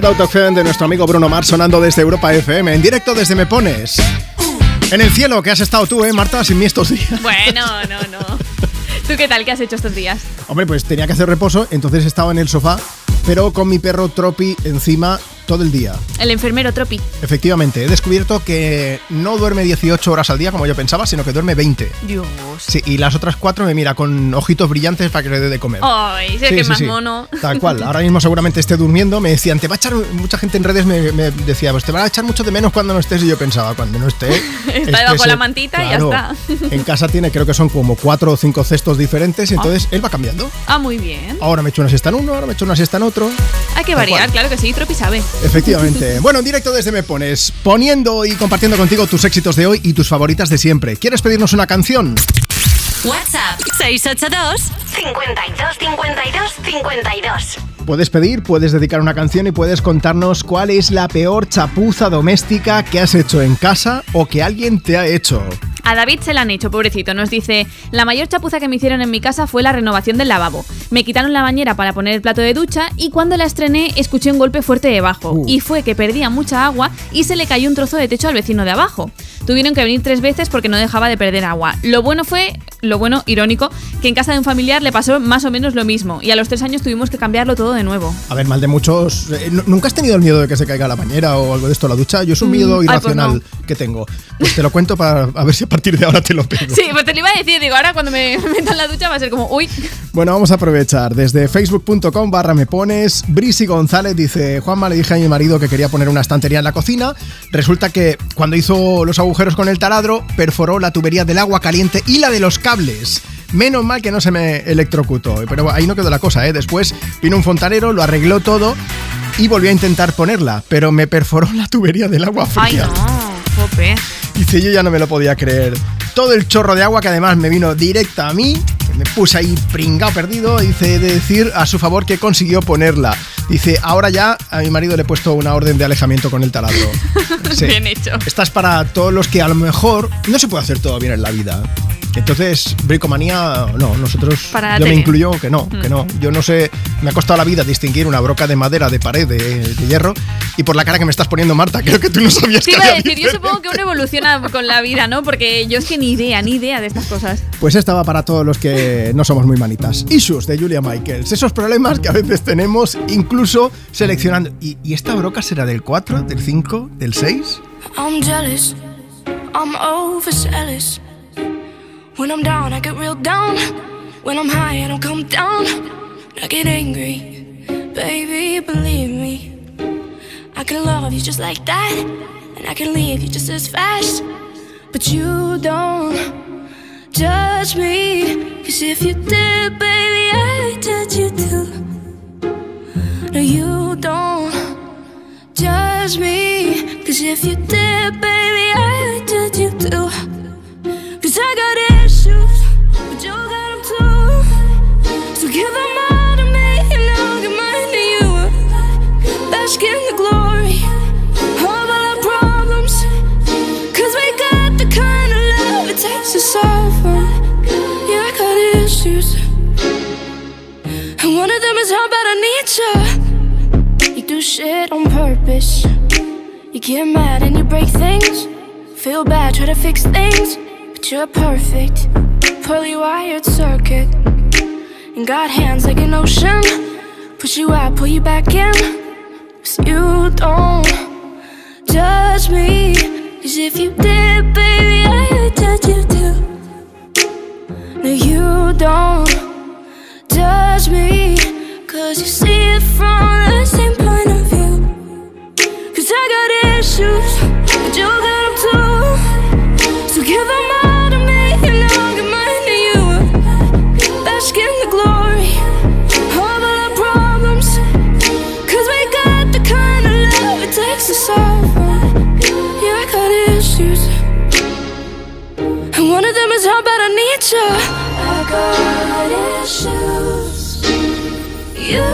que Out of Heaven de nuestro amigo Bruno Mars sonando desde Europa FM, en directo desde Me Pones. En el cielo que has estado tú, ¿eh, Marta? Sin mí estos días. Bueno, no, no. ¿Tú qué tal? ¿Qué has hecho estos días? Hombre, pues tenía que hacer reposo, entonces estaba en el sofá, pero con mi perro Tropi encima todo el día. El enfermero Tropi. Efectivamente, he descubierto que no duerme 18 horas al día como yo pensaba, sino que duerme 20. Dios. Sí, y las otras cuatro me mira con ojitos brillantes para que le dé de comer. Ay, sé Sí, que sí, más sí. mono. Tal cual. Ahora mismo seguramente esté durmiendo. Me decían, te va a echar. Mucha gente en redes me, me decía, pues te va a echar mucho de menos cuando no estés. Y yo pensaba, cuando no esté. (laughs) Está debajo estés- la mantita y ya está. En casa tiene, creo que son como cuatro o cinco cestos diferentes. Y entonces él va cambiando. Ah, muy bien. Ahora me echo una siesta en uno, ahora me echo una siesta en otro. Hay que Tal variar, cual. claro que sí, Tropi sabe. Efectivamente. Bueno, en directo desde Me Pones, poniendo y compartiendo contigo tus éxitos de hoy y tus favoritas de siempre. ¿Quieres pedirnos una canción? WhatsApp 682 52 52 52. Puedes pedir, puedes dedicar una canción y puedes contarnos cuál es la peor chapuza doméstica que has hecho en casa o que alguien te ha hecho. A David se la han hecho, pobrecito. Nos dice, la mayor chapuza que me hicieron en mi casa fue la renovación del lavabo. Me quitaron la bañera para poner el plato de ducha y cuando la estrené escuché un golpe fuerte debajo. Y fue que perdía mucha agua y se le cayó un trozo de techo al vecino de abajo. Tuvieron que venir tres veces porque no dejaba de perder agua. Lo bueno fue, lo bueno, irónico, que en casa de un familiar le pasó más o menos lo mismo y a los tres años tuvimos que cambiarlo todo de nuevo. A ver, mal de muchos. eh, ¿nu- ¿Nunca has tenido el miedo de que se caiga la bañera o algo de esto, la ducha? Yo es un Mm, miedo ay, pues irracional que tengo. Pues te lo cuento para a ver si a partir de ahora te lo pego. Sí, pues te lo iba a decir, digo, ahora cuando me (laughs) meta en la ducha va a ser como, uy, Bueno, vamos a aprovechar. Desde facebook.com barra me pones, Brisi González dice, Juanma le dije a mi marido que quería poner una estantería en la cocina. Resulta que cuando hizo los agujeros con el taladro, perforó la tubería del agua caliente y la de los cables. Menos mal que no se me electrocutó. Pero ahí no quedó la cosa, ¿eh? Después vino un fontanero, lo arregló todo y volvió a intentar ponerla. Pero me perforó la tubería del agua fría. ay no, jope. Dice, yo ya no me lo podía creer. Todo el chorro de agua que además me vino directa a mí, me puse ahí pringao perdido, dice de decir a su favor que consiguió ponerla. Dice, ahora ya a mi marido le he puesto una orden de alejamiento con el taladro. (laughs) Sí. Bien hecho. Esta es para todos los que a lo mejor no se puede hacer todo bien en la vida. Entonces, bricomanía, no, nosotros, Para yo me incluyo que no, que Mm. no. Yo no sé, me ha costado la vida distinguir una broca de madera de pared de, de hierro y por la cara que me estás poniendo, Marta, creo que tú no sabías Te que iba a decir, yo supongo que uno evoluciona con la vida, ¿no? Porque yo es que ni idea, ni idea de estas cosas. Pues esta va para todos los que no somos muy manitas. Issues de Julia Michaels. Esos problemas que a veces tenemos, incluso seleccionando. ¿Y, y esta broca será del 4, del 5, del 6? I'm jealous. I'm overzealous. When I'm down, I get real down. When I'm high, I don't come down. I get angry. Baby, believe me. I can love you just like that. And I can leave you just as fast. But you don't judge me. Cause if you did, baby, I'd judge you too. No, you don't judge me. Cause if you did, baby, I'd judge you too. Cause I got issues, give them all to me, and I'll give mine to you. Bask in the glory of all our problems. Cause we got the kind of love it takes to them. Yeah, I got issues. And one of them is how bad I need you. You do shit on purpose. You get mad and you break things. Feel bad, try to fix things. But you're perfect. Poorly wired circuit. And got hands like an ocean. Push you out, pull you back in. Cause you don't judge me. Cause if you did, baby, I'd judge you too. No, you don't judge me. Cause you see And one of them is how bad I need you. I got issues. You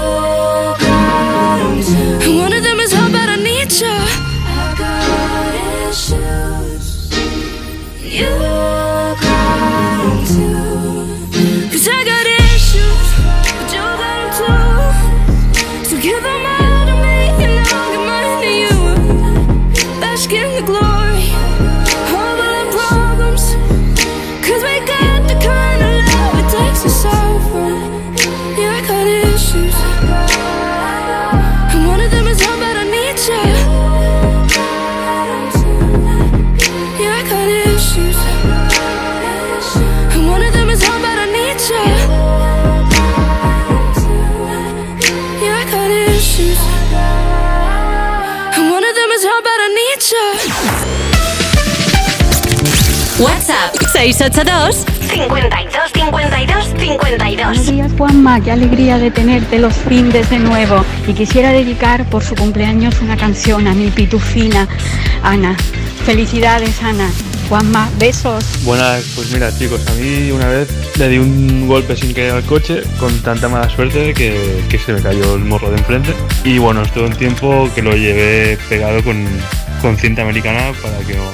got them too. One of them is how bad I need you. I got issues. You WhatsApp 682 52 52 52. Buenos días Juanma, qué alegría de tenerte los findes de nuevo y quisiera dedicar por su cumpleaños una canción a mi pitufina Ana. Felicidades Ana. Juanma, besos. Buenas, pues mira chicos, a mí una vez le di un golpe sin querer al coche con tanta mala suerte que, que se me cayó el morro de enfrente y bueno, estuve un tiempo que lo llevé pegado con, con cinta americana para que no,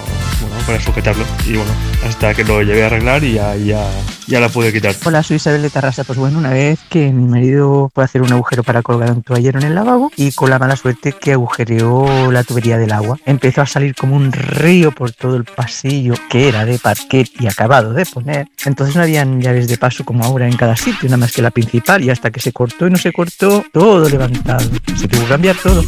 para sujetarlo. Y bueno, hasta que lo llevé a arreglar y ya, ya, ya la pude quitar. Hola, soy Isabel de Tarrasa. Pues bueno, una vez que mi marido fue a hacer un agujero para colgar un toallero en el lavabo y con la mala suerte que agujereó la tubería del agua, empezó a salir como un río por todo el pasillo que era de parquet y acabado de poner. Entonces no habían llaves de paso como ahora en cada sitio, nada más que la principal y hasta que se cortó y no se cortó, todo levantado. Se tuvo que cambiar todo.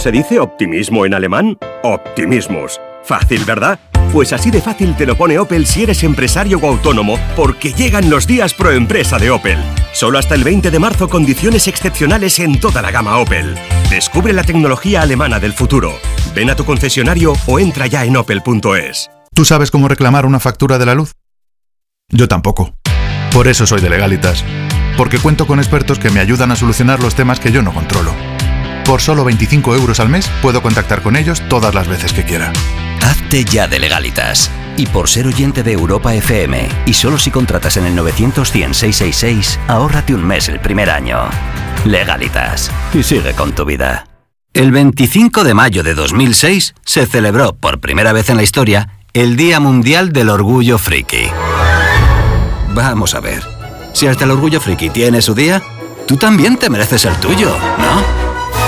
Se dice optimismo en alemán? Optimismus. Fácil, ¿verdad? Pues así de fácil te lo pone Opel si eres empresario o autónomo, porque llegan los días pro empresa de Opel. Solo hasta el 20 de marzo condiciones excepcionales en toda la gama Opel. Descubre la tecnología alemana del futuro. Ven a tu concesionario o entra ya en opel.es. ¿Tú sabes cómo reclamar una factura de la luz? Yo tampoco. Por eso soy de Legalitas. Porque cuento con expertos que me ayudan a solucionar los temas que yo no controlo. Por solo 25 euros al mes puedo contactar con ellos todas las veces que quiera. Hazte ya de legalitas. Y por ser oyente de Europa FM, y solo si contratas en el 900 100 666, ahórrate un mes el primer año. Legalitas. Y sigue con tu vida. El 25 de mayo de 2006 se celebró por primera vez en la historia el Día Mundial del Orgullo Friki. Vamos a ver. Si hasta el Orgullo Friki tiene su día, tú también te mereces el tuyo, ¿no?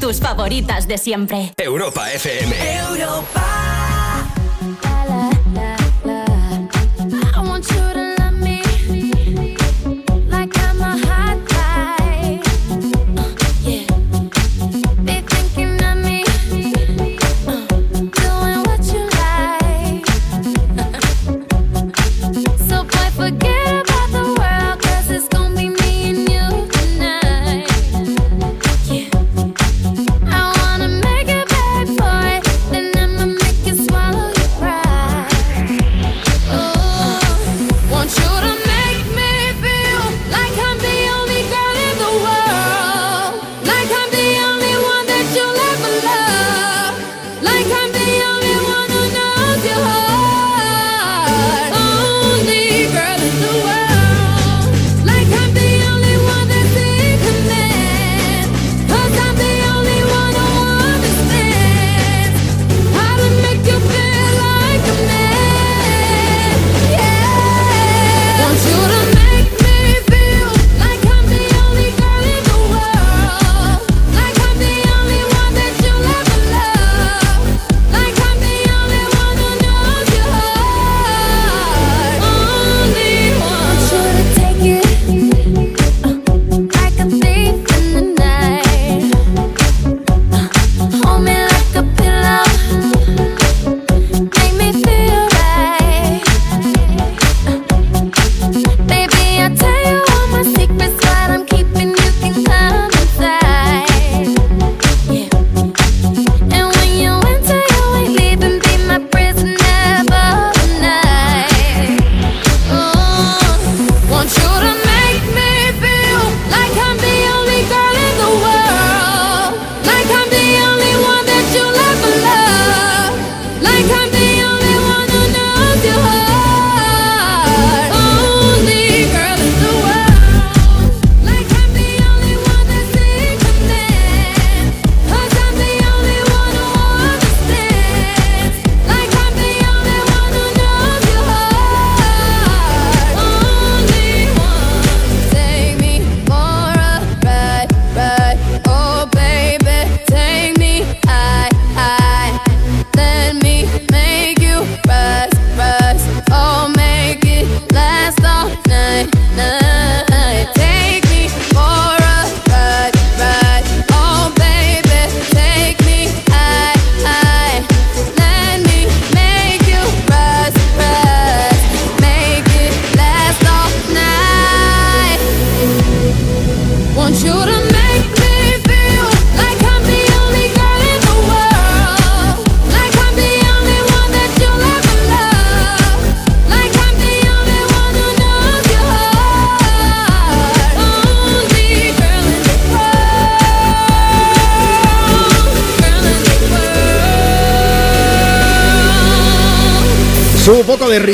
Tus favoritas de siempre. Europa FM. I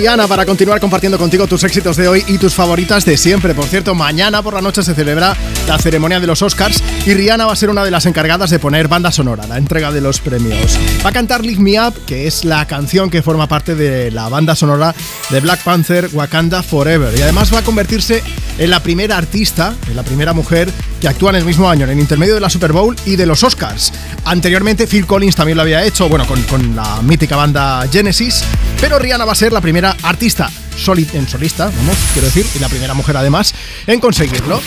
Rihanna para continuar compartiendo contigo tus éxitos de hoy y tus favoritas de siempre. Por cierto, mañana por la noche se celebra la ceremonia de los Oscars y Rihanna va a ser una de las encargadas de poner banda sonora, la entrega de los premios. Va a cantar Lift Me Up, que es la canción que forma parte de la banda sonora de Black Panther Wakanda Forever. Y además va a convertirse en la primera artista, en la primera mujer que actúa en el mismo año, en el intermedio de la Super Bowl y de los Oscars. Anteriormente Phil Collins también lo había hecho, bueno, con la mítica banda Genesis, pero Rihanna va a ser la primera artista soli- en solista, vamos, quiero decir, y la primera mujer además en conseguirlo.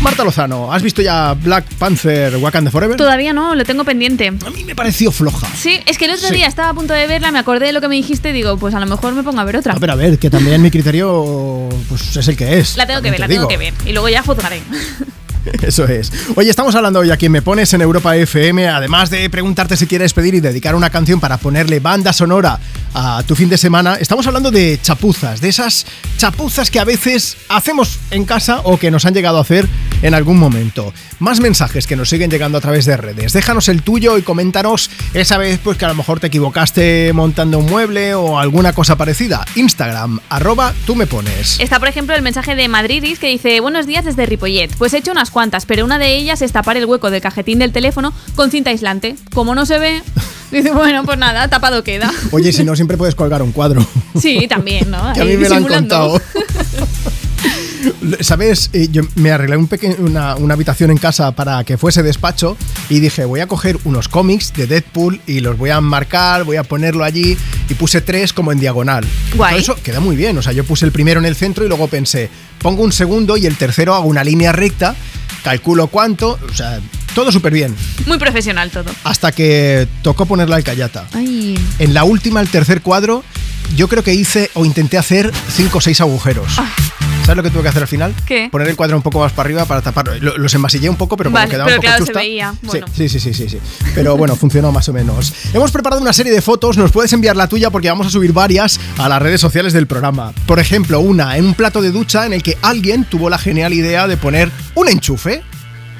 Marta Lozano, ¿has visto ya Black Panther Wakanda Forever? Todavía no, lo tengo pendiente. A mí me pareció floja. Sí, es que el otro Sí. día estaba a punto de verla, me acordé de lo que me dijiste y digo, pues a lo mejor me pongo a ver otra. A ver, a ver, que también mi criterio pues, es el que es. La tengo que ver, la te tengo que ver. Y luego ya juzgaré. (laughs) Eso es. Oye, estamos hablando hoy aquí en Me Pones en Europa FM, además de preguntarte si quieres pedir y dedicar una canción para ponerle banda sonora a tu fin de semana, estamos hablando de chapuzas, de esas chapuzas que a veces hacemos en casa o que nos han llegado a hacer en algún momento. Más mensajes que nos siguen llegando a través de redes. Déjanos el tuyo y coméntanos esa vez pues que a lo mejor te equivocaste montando un mueble o alguna cosa parecida. Instagram, arroba tú me pones. Está, por ejemplo, el mensaje de Madridis que dice: Buenos días desde Ripollet. Pues he hecho unas cuantas, pero una de ellas es tapar el hueco del cajetín del teléfono con cinta aislante. Como no se ve, (laughs) dice: Bueno, pues nada, tapado queda. Oye, si no, siempre puedes colgar un cuadro. Sí, también, ¿no? (laughs) que a mí me lo han contado. (laughs) ¿Sabes? Eh, Yo me arreglé un una, una habitación en casa para que fuese despacho y dije, voy a coger unos cómics de Deadpool y los voy a marcar, voy a ponerlo allí y puse tres como en diagonal. Guay. Todo eso queda muy bien. O sea, yo puse el primero en el centro y luego pensé, pongo un segundo y el tercero hago una línea recta, calculo cuánto, o sea, todo súper bien. Muy profesional todo. Hasta que tocó poner la alcayata. Ay. En la última, el tercer cuadro, yo creo que hice o intenté hacer cinco o seis agujeros. ¿Sabes lo que tuve que hacer al final? ¿Qué? Poner el cuadro un poco más para arriba para taparlo. Lo- Los enmasillé un poco, pero como Vale, quedaba pero un poco claro, se chusta- veía. Bueno. Sí, sí, sí, sí, sí, sí. Pero bueno, funcionó más o menos. Hemos preparado una serie de fotos, nos puedes enviar la tuya porque vamos a subir varias a las redes sociales del programa. Por ejemplo, una en un plato de ducha en el que alguien tuvo la genial idea de poner un enchufe.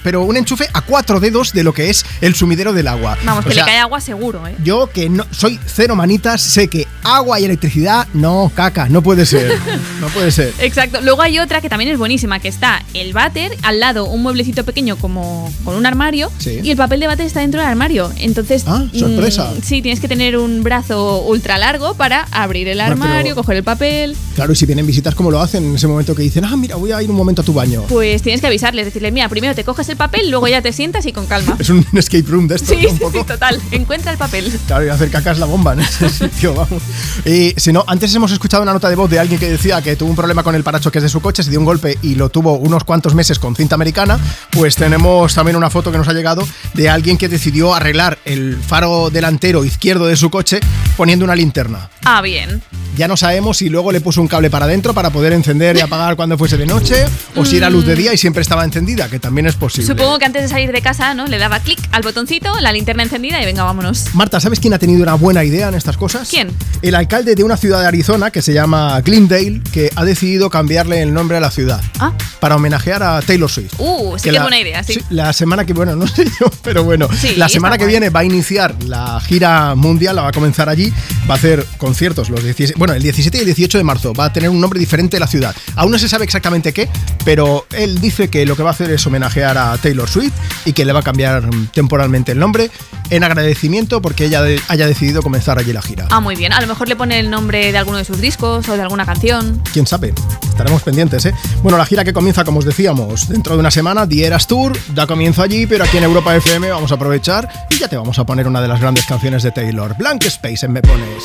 Pero un enchufe a cuatro dedos de lo que es el sumidero del agua. Vamos, O que sea, le cae agua seguro, ¿eh? yo que no soy cero manitas, sé que agua y electricidad, no, caca, no puede ser. No puede ser. (laughs) Exacto. Luego hay otra que también es buenísima, que está el váter, al lado un mueblecito pequeño como con un armario Sí. y el papel de váter está dentro del armario. Entonces, Ah, sorpresa. mm, sí, tienes que tener un brazo ultra largo para abrir el pero- armario, coger el papel. Claro, y si vienen visitas, ¿cómo lo hacen en ese momento que dicen, ah, mira, voy a ir un momento a tu baño? Pues tienes que avisarles, decirle, mira, primero te coges el papel, luego ya te sientas y con calma. Es un escape room de esto, Sí, ¿no? Un sí, poco. sí, total. Encuentra el papel. Claro, y hacer caca es la bomba en ese (laughs) sitio, vamos. Y si no, antes hemos escuchado una nota de voz de alguien que decía que tuvo un problema con el parachoques de su coche, se dio un golpe y lo tuvo unos cuantos meses con cinta americana. Pues tenemos también una foto que nos ha llegado de alguien que decidió arreglar el faro delantero izquierdo de su coche poniendo una linterna. Ah, bien. Ya no sabemos si luego le puso un cable para adentro para poder encender y apagar cuando fuese de noche o si era luz de día y siempre estaba encendida, que también es posible. Supongo que antes de salir de casa, ¿no? Le daba clic al botoncito, la linterna encendida y venga, vámonos. Marta, ¿sabes quién ha tenido una buena idea en estas cosas? ¿Quién? El alcalde de una ciudad de Arizona que se llama Glendale, que ha decidido cambiarle el nombre a la ciudad Ah. para homenajear a Taylor Swift. Uh, sí Que que la- buena idea, sí. La semana que, bueno, (laughs) no sé yo, pero bueno, Sí, la semana que viene va a iniciar la gira mundial, la va a comenzar allí, va a hacer conciertos los 17, bueno, el 17 y el 18 de marzo, va a tener un nombre diferente la ciudad. Aún no se sabe exactamente qué, pero él dice que lo que va a hacer es homenajear a Taylor Swift y que le va a cambiar temporalmente el nombre en agradecimiento porque ella de- haya decidido comenzar allí la gira. Ah, muy bien. A lo mejor le pone el nombre de alguno de sus discos o de alguna canción. quién sabe, estaremos pendientes, ¿eh? Bueno, la gira que comienza, como os decíamos, dentro de una semana, The Eras Tour, da comienzo allí, pero aquí en Europa FM vamos a aprovechar y ya te vamos a poner una de las grandes canciones de Taylor, Blank Space en Me Pones.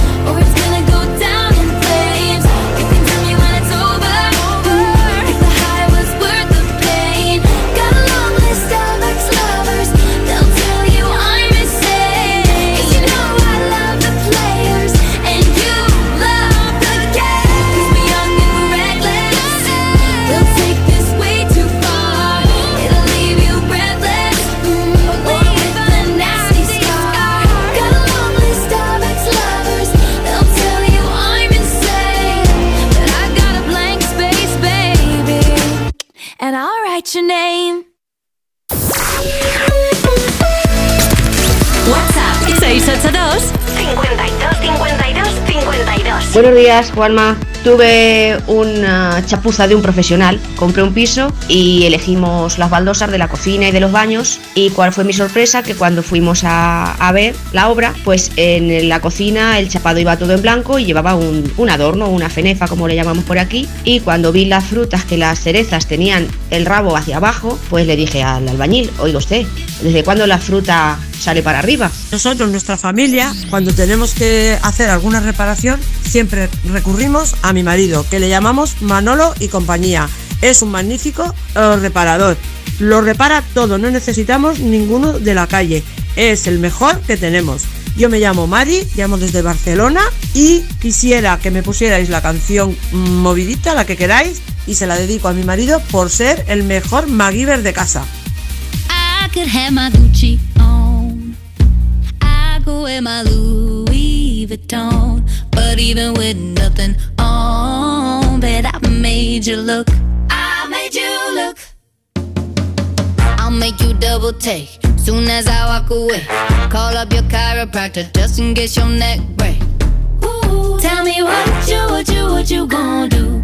or it's gonna go Write your name. WhatsApp 682 52 52 52. Buenos días, Juanma. Tuve una chapuza de un profesional. Compré un piso y elegimos las baldosas de la cocina y de los baños. Y cuál fue mi sorpresa que cuando fuimos a, a ver la obra, pues en la cocina el chapado iba todo en blanco y llevaba un, un adorno, una fenefa como le llamamos por aquí. Y cuando vi las frutas que las cerezas tenían el rabo hacia abajo, pues le dije al albañil, oiga usted, ¿desde cuándo la fruta sale para arriba? Nosotros, nuestra familia, cuando tenemos que hacer alguna reparación, siempre recurrimos a mi marido, que le llamamos Manolo y compañía. Es un magnífico eh, reparador. Lo repara todo, no necesitamos ninguno de la calle. Es el mejor que tenemos. Yo me llamo Mari, llamo desde Barcelona y quisiera que me pusierais la canción movidita, la que queráis, y se la dedico a mi marido por ser el mejor MacGyver de casa. I could have my Gucci. Go wear my Louis Vuitton. But even with nothing on, bet I made you look. I made you look. I'll make you double take soon as I walk away. Call up your chiropractor just in case your neck break. Ooh, tell me what you, what you, what you gonna do?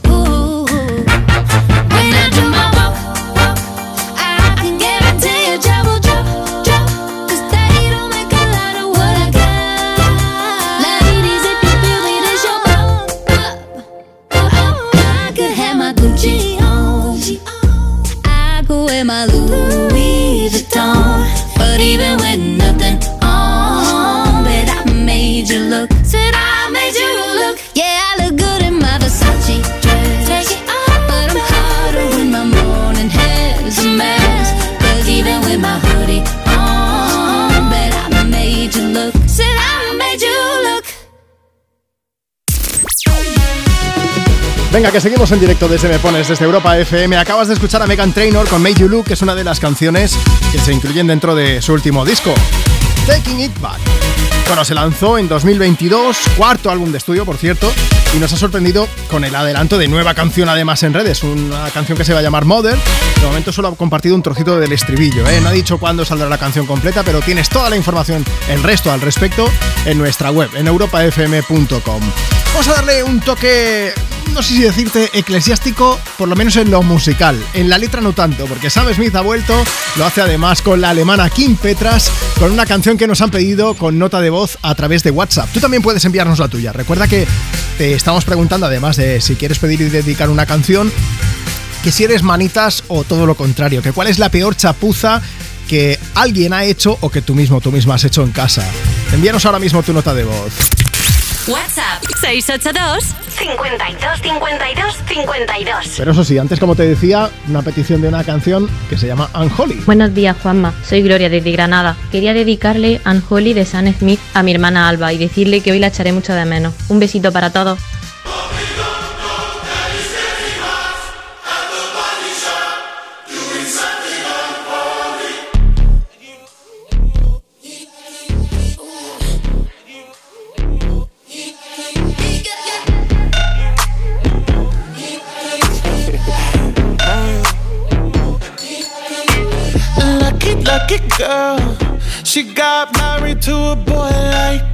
Venga, que seguimos en directo desde Me Pones, desde Europa FM. Acabas de escuchar a Megan Trainor con Make You Look, que es una de las canciones que se incluyen dentro de su último disco, Taking It Back. Bueno, se lanzó en 2022, cuarto álbum de estudio, por cierto, y nos ha sorprendido con el adelanto de nueva canción además en redes, una canción que se va a llamar Mother. De momento solo ha compartido un trocito del estribillo, ¿eh? no ha dicho cuándo saldrá la canción completa, pero tienes toda la información, el resto al respecto, en nuestra web, en europafm.com. Vamos a darle un toque, no sé si decirte eclesiástico, por lo menos en lo musical. En la letra no tanto, porque Sam Smith ha vuelto, lo hace además con la alemana Kim Petras, con una canción que nos han pedido con nota de voz a través de WhatsApp. Tú también puedes enviarnos la tuya. Recuerda que te estamos preguntando, además de si quieres pedir y dedicar una canción, que si eres manitas o todo lo contrario, que cuál es la peor chapuza que alguien ha hecho o que tú mismo, tú misma has hecho en casa. Envíanos ahora mismo tu nota de voz. WhatsApp 682 52 52 52. Pero eso sí, antes como te decía, una petición de una canción que se llama Unholy. Buenos días, Juanma. Soy Gloria desde Granada. Quería dedicarle Unholy de Sam Smith a mi hermana Alba y decirle que hoy la echaré mucho de menos. Un besito para todos.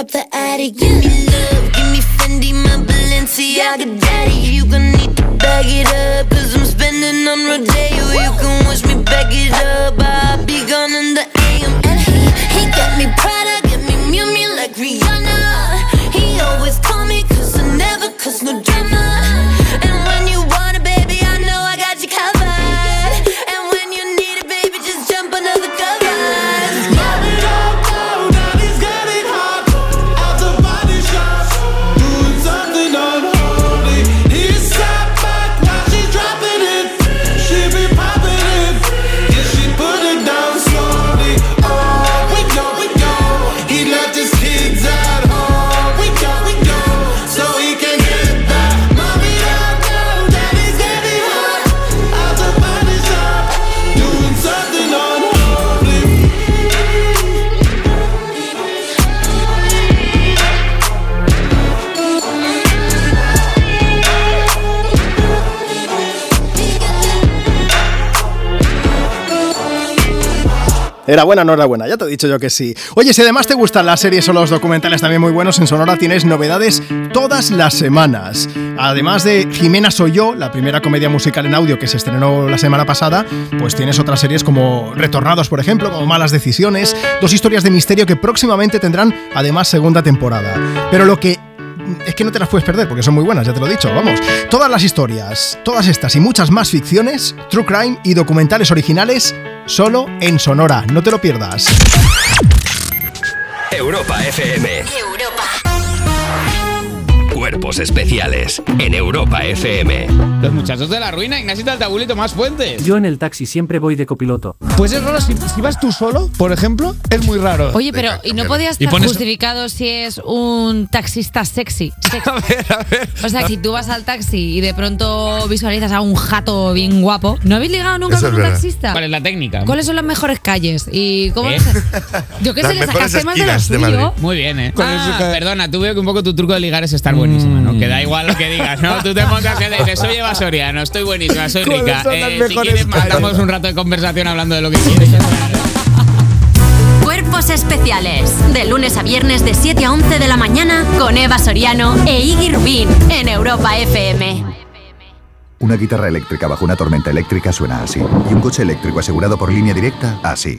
wanna the attic, give me love, give me Fendi, my Balenciaga daddy. You gonna need to bag it up, cause I'm spending on Rodeo. You can watch me back it up, Era buena, no era buena, ya te he dicho yo que sí. Oye, si además te gustan las series o los documentales también muy buenos, en Sonora tienes novedades todas las semanas. Además de Jimena Soy Yo, la primera comedia musical en audio que se estrenó la semana pasada, pues tienes otras series como Retornados, por ejemplo, como Malas Decisiones, dos historias de misterio que próximamente tendrán además segunda temporada. Pero lo que es que no te las puedes perder porque son muy buenas, ya te lo he dicho, vamos. Todas las historias, todas estas y muchas más ficciones, true crime y documentales originales solo en Sonora, no te lo pierdas. Europa FM. Cuerpos especiales en Europa FM. Los muchachos de la ruina, Ignacio Taltabul y Tomás Fuentes. Yo en el taxi siempre voy de copiloto. Pues es raro, si, si vas tú solo, por ejemplo, es muy raro. Oye, pero ¿y no podía Y estar pones- justificado si es un taxista sexy? (laughs) O sea, si tú vas al taxi y de pronto visualizas a un jato bien guapo, ¿no habéis ligado nunca Eso con un verdad. taxista? ¿Cuál es la técnica? ¿Cuáles son las mejores calles? ¿Y cómo ¿Eh? Yo qué sé, le sacaste más de lo suyo. Muy bien, ¿eh? Ah, perdona, tú veo que un poco tu truco de ligar es estar buenísimo. Buenísima, ¿no? Que da igual lo que digas, ¿no? Tú te montas y dices, soy Eva Soriano, estoy buenísima, soy ¿Cuáles rica. Eh, si quieres, matamos un rato de conversación hablando de lo que quieres. Cuerpos especiales. De lunes a viernes de 7 a 11 de la mañana con Eva Soriano e Iggy Rubín en Europa FM. Una guitarra eléctrica bajo una tormenta eléctrica suena así. Y un coche eléctrico asegurado por línea directa, así.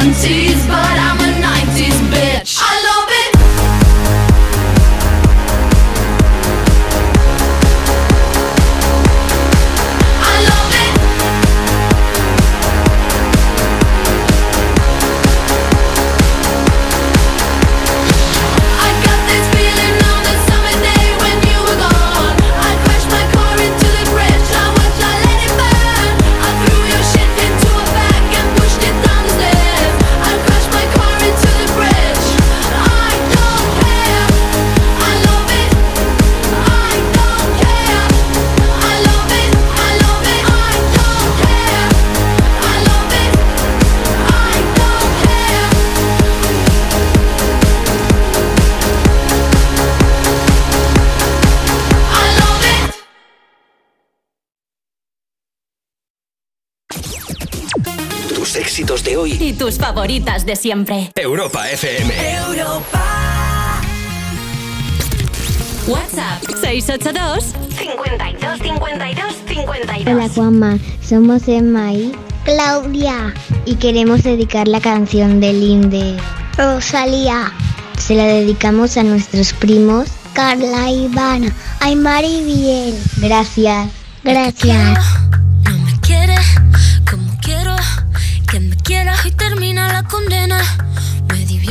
can see tus favoritas de siempre. Europa FM. WhatsApp 682 52 52 52. Hola Juanma, somos Emma y Claudia y queremos dedicar la canción del Inde Rosalía. Se la dedicamos a nuestros primos Carla y Ivana, Aymar y Bien. Gracias, gracias.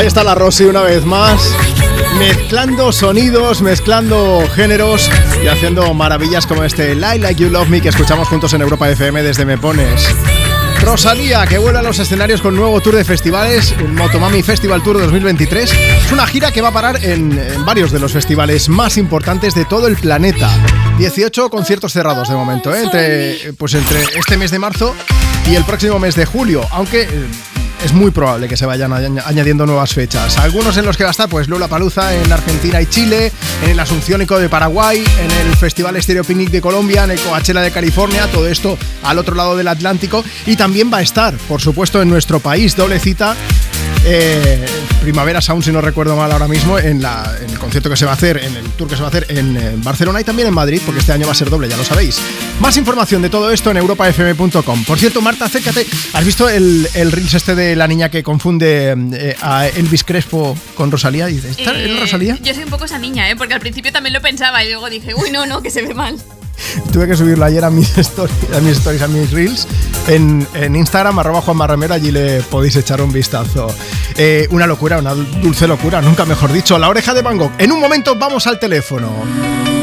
Ahí está la Rosy una vez más, mezclando sonidos, mezclando géneros y haciendo maravillas como este Lie Like You Love Me que escuchamos juntos en Europa FM desde Me Pones. Rosalía, que vuelve a los escenarios con nuevo tour de festivales, el Motomami Festival Tour 2023. Es una gira que va a parar en, varios de los festivales más importantes de todo el planeta. 18 conciertos cerrados de momento, ¿eh? entre, pues entre este mes de marzo y el próximo mes de julio, aunque eh, es muy probable que se vayan añ- añadiendo nuevas fechas. Algunos en los que va a estar, pues Lola Paluza en Argentina y Chile, en el Asunciónico de Paraguay, en el Festival Stereo Picnic de Colombia, en el Coachella de California, todo esto al otro lado del Atlántico. Y también va a estar, por supuesto, en nuestro país, doble cita. Eh, Primavera Sound, si no recuerdo mal ahora mismo, en, la- en el concierto que se va a hacer, en el tour que se va a hacer en, eh, Barcelona y también en Madrid, porque este año va a ser doble, ya lo sabéis. Más información de todo esto en europafm.com. Por cierto, Marta, acércate. ¿Has visto el, el Reels este de la niña que confunde eh, a Elvis Crespo con Rosalía? Y dice, ¿esta es Eh, Rosalía? Yo soy un poco esa niña, ¿eh? Porque al principio también lo pensaba y luego dije, uy, no, no, que se ve mal. (laughs) Tuve que subirlo ayer (laughs) a mis stories, a mis, reels en, Instagram, arroba Juan allí le podéis echar un vistazo. Eh, una locura, una dulce locura, nunca mejor dicho. La oreja de Van Gogh. En un momento vamos al teléfono.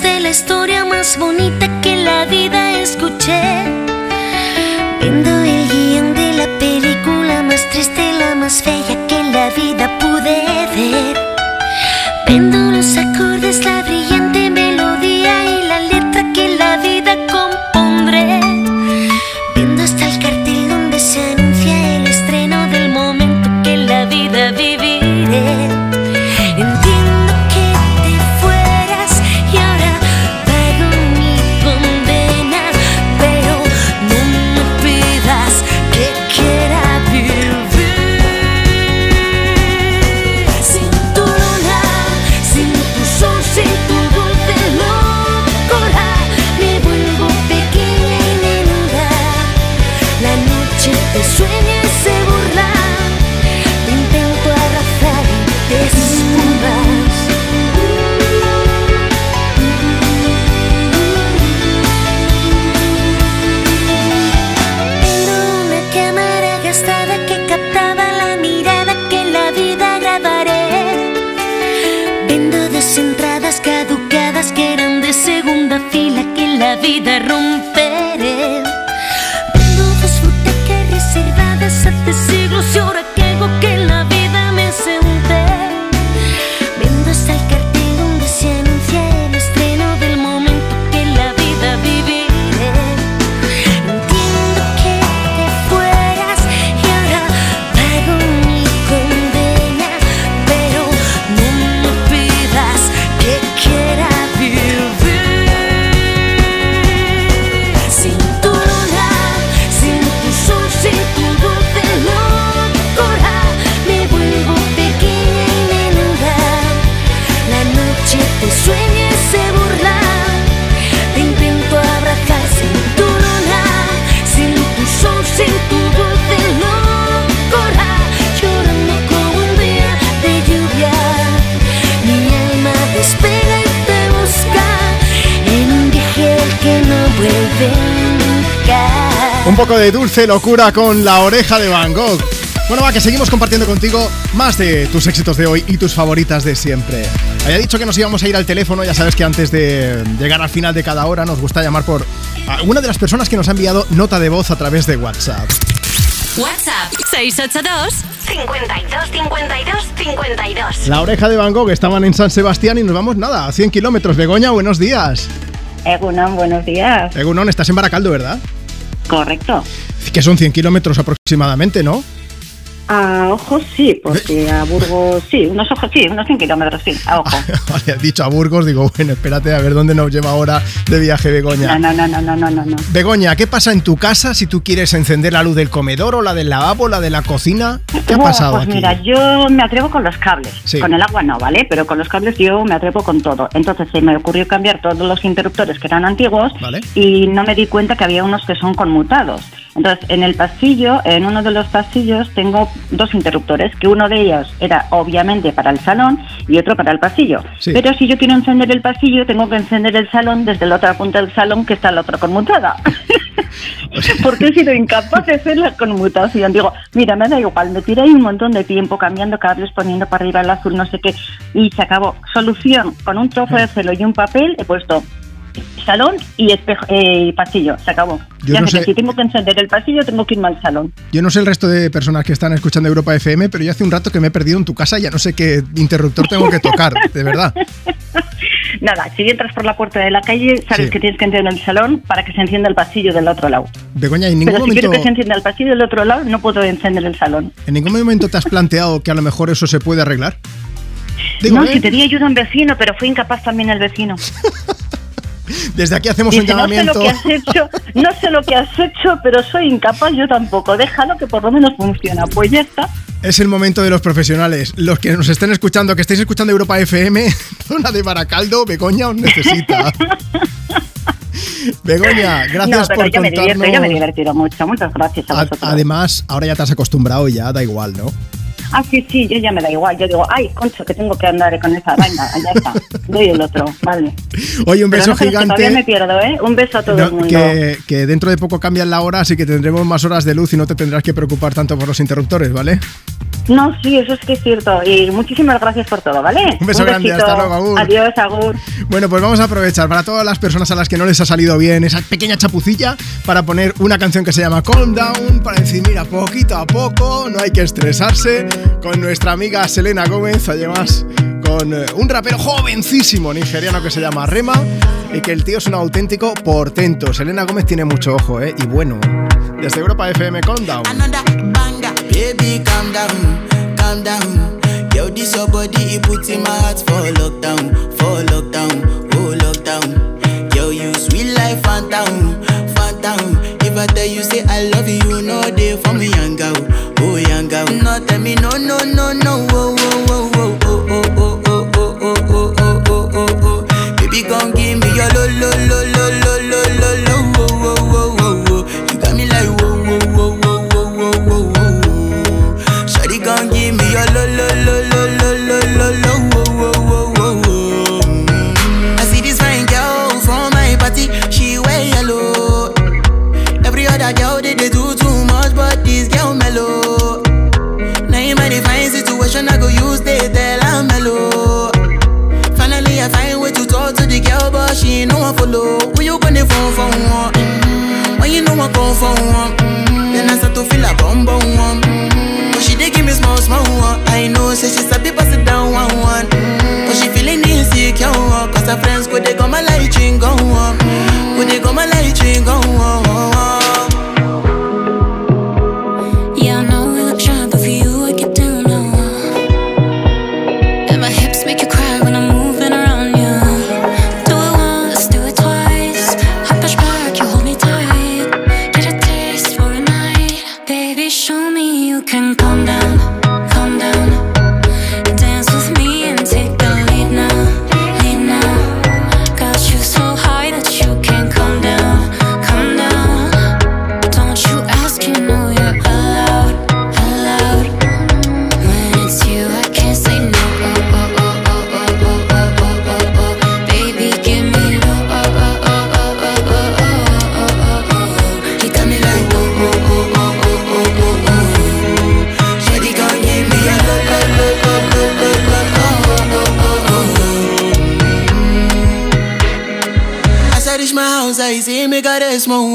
De la historia más bonita que la vida escuché. Viendo el guion de la película más triste, la más bella que la vida pude ver. Viendo los y derrumbe Un poco de dulce locura con la oreja de Van Gogh. Bueno, va, que seguimos compartiendo contigo más de tus éxitos de hoy y tus favoritas de siempre. Había dicho que nos íbamos a ir al teléfono, ya sabes que antes de llegar al final de cada hora nos gusta llamar por alguna de las personas que nos ha enviado nota de voz a través de WhatsApp. WhatsApp 682 52 52 52. La oreja de Van Gogh estaban en San Sebastián y nos vamos, nada, a 100 kilómetros. Begoña, buenos días. Egunon, buenos días. Egunon, estás en Baracaldo, ¿verdad? Correcto. Que son 100 kilómetros aproximadamente, ¿no? A ojos sí, porque a Burgos sí, unos ojos sí, unos 100 kilómetros sí, a ojos. (laughs) Vale, has dicho a Burgos, digo, bueno, espérate a ver dónde nos lleva ahora de viaje Begoña. No, no, no, no, no, no, no. Begoña, ¿qué pasa en tu casa si tú quieres encender la luz del comedor o la del lavabo, la de la cocina? ¿Qué ha Buah, pasado pues aquí? mira, yo me atrevo con los cables. Sí. Con el agua no, ¿vale? Pero con los cables yo me atrevo con todo. Entonces se me ocurrió cambiar todos los interruptores que eran antiguos Vale. y no me di cuenta que había unos que son conmutados. Entonces, en el pasillo, en uno de los pasillos, tengo dos interruptores, que uno de ellos era obviamente para el salón y otro para el pasillo. Sí. Pero si yo quiero encender el pasillo, tengo que encender el salón desde la otra punta del salón, que está la otra conmutada. (laughs) (laughs) Porque he sido incapaz de hacer la conmutación. Digo, mira, me da igual, me tiré un montón de tiempo cambiando cables, poniendo para arriba el azul, no sé qué, y se acabó. Solución, con un trozo de celo y un papel he puesto salón y espejo, eh, pasillo, se acabó. Yo ya no sé, que si tengo que encender el pasillo, tengo que irme al salón. Yo no sé el resto de personas que están escuchando Europa FM, pero yo hace un rato que me he perdido en tu casa y ya no sé qué interruptor tengo que tocar, de verdad. (laughs) Nada, si entras por la puerta de la calle, sabes Sí. que tienes que entrar en el salón para que se encienda el pasillo del otro lado. Begoña, en ningún, Pero si momento, quiero que se encienda el pasillo del otro lado, no puedo encender el salón. ¿en ningún momento te has planteado que a lo mejor eso se puede arreglar? Digo, no, ¿eh? si tenía ayuda un vecino, pero fue incapaz también el vecino. (laughs) Desde aquí hacemos un Dice, no sé lo llamamiento. que has hecho, no sé lo que has hecho, pero soy incapaz, yo tampoco. Déjalo que por lo menos funciona. Pues ya está. Es el momento de los profesionales. Los que nos estén escuchando, que estéis escuchando Europa FM, (laughs) zona de Baracaldo, Begoña os necesita. (laughs) Begoña, gracias no, pero por yo me divierto, yo me he contarnos. divertido mucho. Muchas gracias a A- vosotros. Además, ahora ya te has acostumbrado, ya da igual, ¿no? Ah, sí, sí, yo ya me da igual. Yo digo, ay, concho, que tengo que andar con esa vaina. Ya está. Doy el otro, vale. Oye, un beso no gigante. Todavía me pierdo, ¿eh? Un beso a todo No, el mundo. que, que dentro de poco cambian la hora, así que tendremos más horas de luz y no te tendrás que preocupar tanto por los interruptores, ¿vale? No, sí, eso es que es cierto. Y muchísimas gracias por todo, ¿vale? Un beso grande, besito. hasta luego, Agur. Adiós, Agur. Bueno, pues vamos a aprovechar para todas las personas a las que no les ha salido bien esa pequeña chapucilla para poner una canción que se llama Calm Down para decir, mira, poquito a poco, no hay que estresarse, con nuestra amiga Selena Gómez, además con eh, un rapero jovencísimo nigeriano que se llama Rema y que el tío es un auténtico portento. Selena Gómez tiene mucho ojo, ¿eh? Y bueno, desde Europa FM, Calm Down. Baby, calm down, calm down. Yo, this your body, it puts in my heart for lockdown, for lockdown, oh lockdown. Yo, you sweet life, phantom, phantom. If I tell you say I love you, you know they for me, young girl, oh girl. No, tell me no, no, no, no, oh, oh, oh, oh, oh, oh, oh, oh, oh, oh, oh, oh, oh, oh, oh. Baby, gon' give me your lo, lo, lo, lo, Follow, who you gonna phone for one? Mm, When you know I come for one, mm, then I start to feel a bum bum one. Mm, But she dey give me small small one. I know, say she sabi pass it down one one. Mm, But she feeling insecure, cause her friends go they come my light ring go on, go they come my light ring go See me cares, mon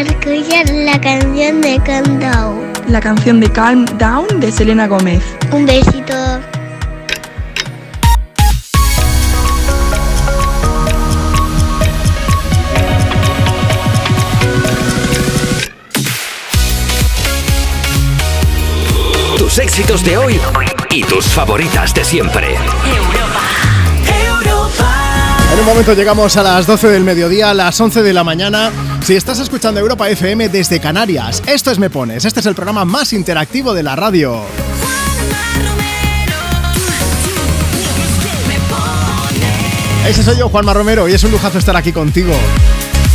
escuchar la canción de Calm Down. La canción de Calm Down de Selena Gómez. Un besito. Tus éxitos de hoy y tus favoritas de siempre. En un momento llegamos a las 12 del mediodía, a las 11 de la mañana. Si estás escuchando Europa FM desde Canarias, esto es Me Pones. Este es el programa más interactivo de la radio. Ese soy yo, Juanma Romero, y es un lujazo estar aquí contigo.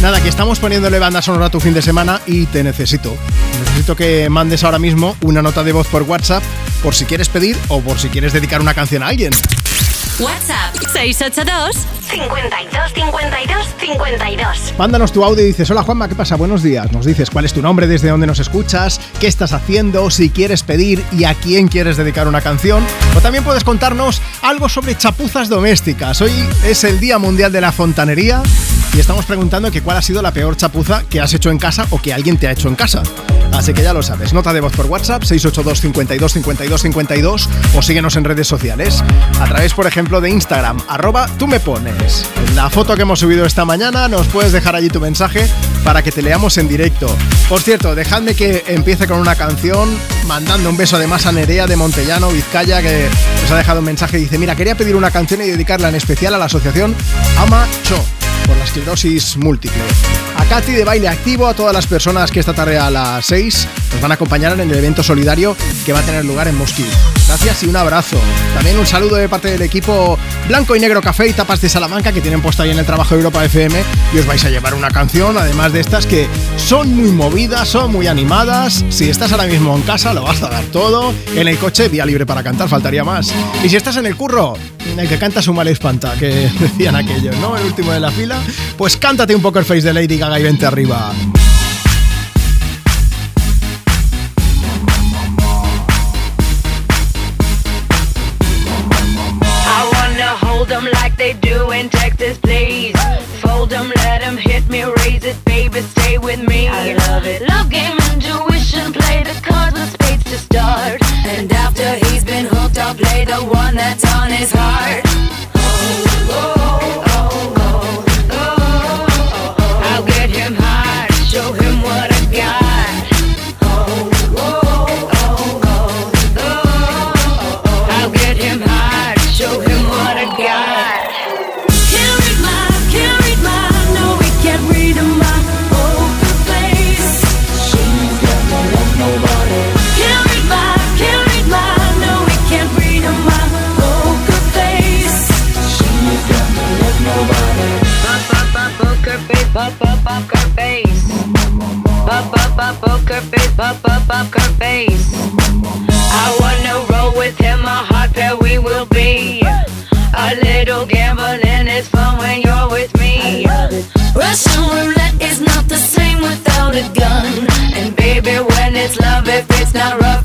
Nada, que estamos poniéndole banda sonora a tu fin de semana y te necesito. Necesito que mandes ahora mismo una nota de voz por WhatsApp por si quieres pedir o por si quieres dedicar una canción a alguien. WhatsApp 682 52 52 52. Mándanos tu audio y dices, hola Juanma, ¿qué pasa? Buenos días. Nos dices cuál es tu nombre, desde dónde nos escuchas, qué estás haciendo, si quieres pedir y a quién quieres dedicar una canción. O también puedes contarnos algo sobre chapuzas domésticas. Hoy es el Día Mundial de la Fontanería y estamos preguntando que cuál ha sido la peor chapuza que has hecho en casa o que alguien te ha hecho en casa. Así que ya lo sabes, nota de voz por WhatsApp 682 52 52 52 o síguenos en redes sociales. A través, por ejemplo, de Instagram, arroba tú me pones. En la foto que hemos subido esta mañana nos puedes dejar allí tu mensaje para que te leamos en directo. Por cierto, dejadme que empiece con una canción mandando un beso además a Nerea de Montellano, Vizcaya, que nos ha dejado un mensaje y dice, mira, quería pedir una canción y dedicarla en especial a la asociación Ama Cho por la esclerosis múltiple. A Katy de Baile Activo, a todas las personas que esta tarde a las 6 nos van a acompañar en el evento solidario que va a tener lugar en Mosquí. Gracias y un abrazo. También un saludo de parte del equipo Blanco y Negro Café y Tapas de Salamanca que tienen puesto ahí en el trabajo de Europa FM y os vais a llevar una canción, además de estas que son muy movidas, son muy animadas. Si estás ahora mismo en casa, lo vas a dar todo. En el coche, vía libre para cantar, faltaría más. Y si estás en el curro, el que canta su mal espanta, que (laughs) decían aquellos, ¿no? El último de la fila, pues cántate un poco el face de Lady Gaga y vente arriba. That's on his heart. Face, pop, pop, poker face. I wanna roll with him, a hot pair we will be. A little gambling is fun when you're with me. Russian roulette is not the same without a gun. And baby, when it's love, if it's not rough,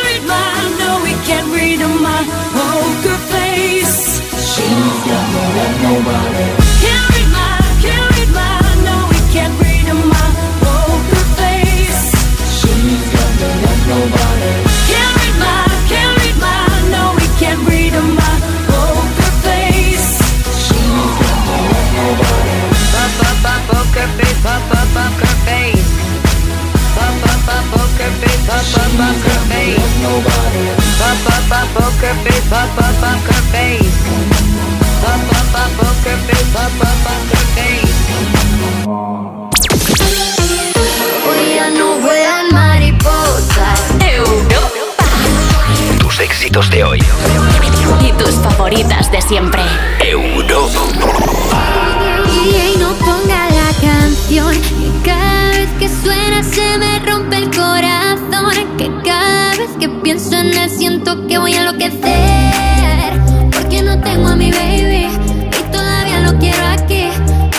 read my, no, can't read my poker face. She's got no love, nobody. Can't read my, can't read my, no, we can't read my poker face. She's got no love, nobody. Can't read my, can't read my, no, we can't read my poker face. She's got nobody. Pop, pop, pop, poker face, pop, pop, poker face. Pop, pop, pop, poker face, pop, pop, poker face. Nobody. Poker face, poker face. Pop, pop, pop, poker face, pop, pop, poker face. Hoy ya no vuelan mariposas. Europa. Tus éxitos de hoy. Y tus favoritas de siempre. Europa. Y no ponga la canción que cada vez que suena se me rompe que pienso en él siento que voy a enloquecer. Porque no tengo a mi baby y todavía lo quiero aquí.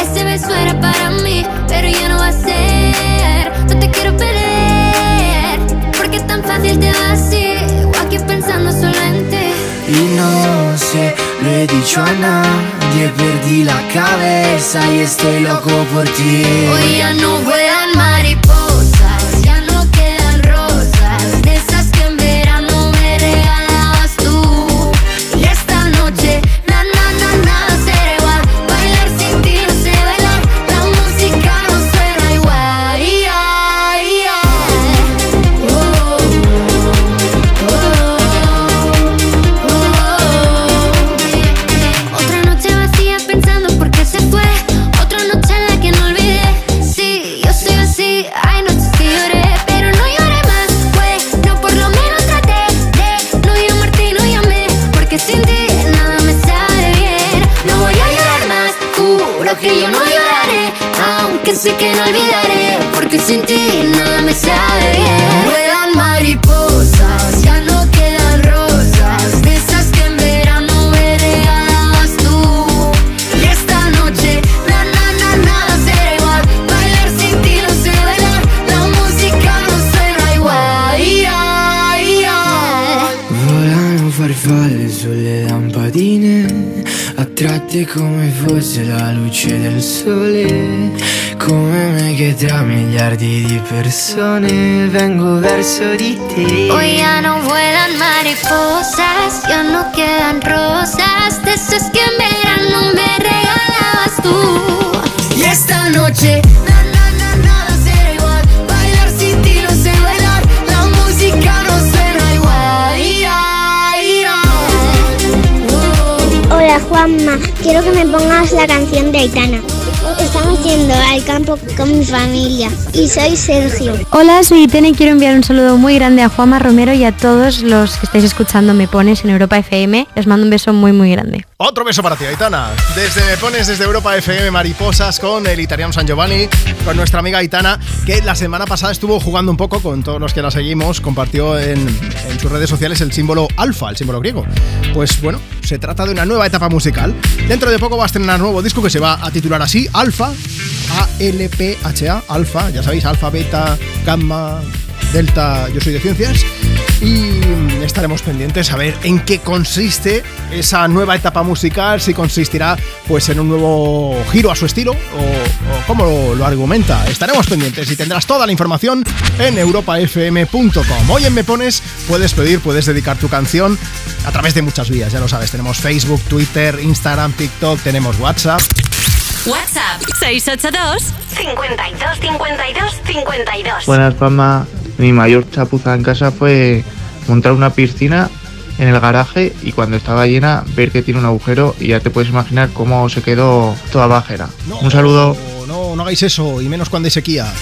Ese beso era para mí, pero ya no va a ser. No te quiero perder, porque es tan fácil te va así. O aquí pensando solo en ti. Y no sé, lo he dicho a nadie, perdí la cabeza y estoy loco por ti. Hoy ya no vuelan mariposas, sin ti nada me sale bien. Mariposas, ya no quedan rosas. De esas que en verano me regalabas tú. Y esta noche, na na na nada será igual. Bailar sin ti no bailar. La música no suena igual. Volano farfalle sulle lampadine, attratte come fosse la luce del sole. Come me che tra miliardi di persone vengo verso di te. Hoy ya no vuelan flores ya no quedan rosas. De esas que en verano me regalabas tú. Y esta noche, na, na, na, nada será igual. Bailar sin ti no sé bailar. La música no suena igual. Ia, ia. Hola Juanma, quiero que me pongas la canción de Aitana. Estamos yendo al campo con mi familia y soy Sergio. Hola, soy Itene y quiero enviar un saludo muy grande a Juanma Romero y a todos los que estáis escuchando Me Pones en Europa FM. Les mando un beso muy muy grande. Otro beso para ti, Aitana. Desde Me Pones, desde Europa FM Mariposas, con el italiano San Giovanni, con nuestra amiga Aitana, que la semana pasada estuvo jugando un poco con todos los que la seguimos, compartió en, en sus redes sociales el símbolo alfa, el símbolo griego. Pues bueno, se trata de una nueva etapa musical. Dentro de poco va a estrenar nuevo disco que se va a titular así, Alfa, A-L-P-H-A, Alfa, ya sabéis, alfa, beta, gamma, delta, yo soy de ciencias. Y estaremos pendientes a ver en qué consiste esa nueva etapa musical, si consistirá pues en un nuevo giro a su estilo o, cómo lo argumenta. Estaremos pendientes y tendrás toda la información en europafm.com. Hoy en Me Pones puedes pedir, puedes dedicar tu canción a través de muchas vías, ya lo sabes. Tenemos Facebook, Twitter, Instagram, TikTok, tenemos WhatsApp. WhatsApp 682 52 52 52. Buenas, Palma. Mi mayor chapuza en casa fue montar una piscina en el garaje y cuando estaba llena ver que tiene un agujero y ya te puedes imaginar cómo se quedó toda bajera. un saludo. No, no hagáis eso, y menos cuando hay sequía.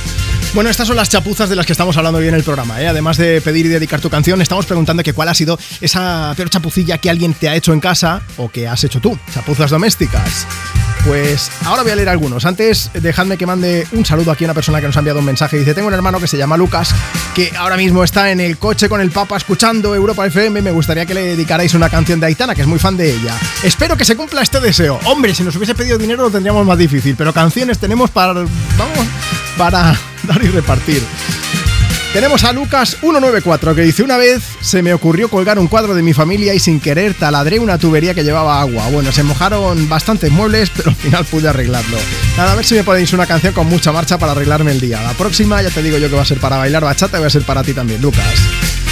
Bueno, estas son las chapuzas de las que estamos hablando hoy en el programa. ¿eh? Además de pedir y dedicar tu canción, estamos preguntando que cuál ha sido esa peor chapucilla que alguien te ha hecho en casa o que has hecho tú. Chapuzas domésticas. Pues ahora voy a leer algunos. Antes, dejadme que mande un saludo aquí a una persona que nos ha enviado un mensaje. Dice, tengo un hermano que se llama Lucas, que ahora mismo está en el coche con el Papa escuchando Europa FM. Me gustaría que le dedicarais una canción de Aitana, que es muy fan de ella. Espero que se cumpla este deseo. Hombre, si nos hubiese pedido dinero lo tendríamos más difícil, pero canciones tenemos para... Vamos, para (laughs) dar y repartir. Tenemos a Lucas194 que dice: Una vez se me ocurrió colgar un cuadro de mi familia y sin querer taladré una tubería que llevaba agua. Bueno, se mojaron bastantes muebles, (laughs) pero al final pude arreglarlo. Nada, a ver si me podéis una canción con mucha marcha para arreglarme el día. La próxima ya te digo yo que va a ser para bailar bachata y va a ser para ti también, Lucas.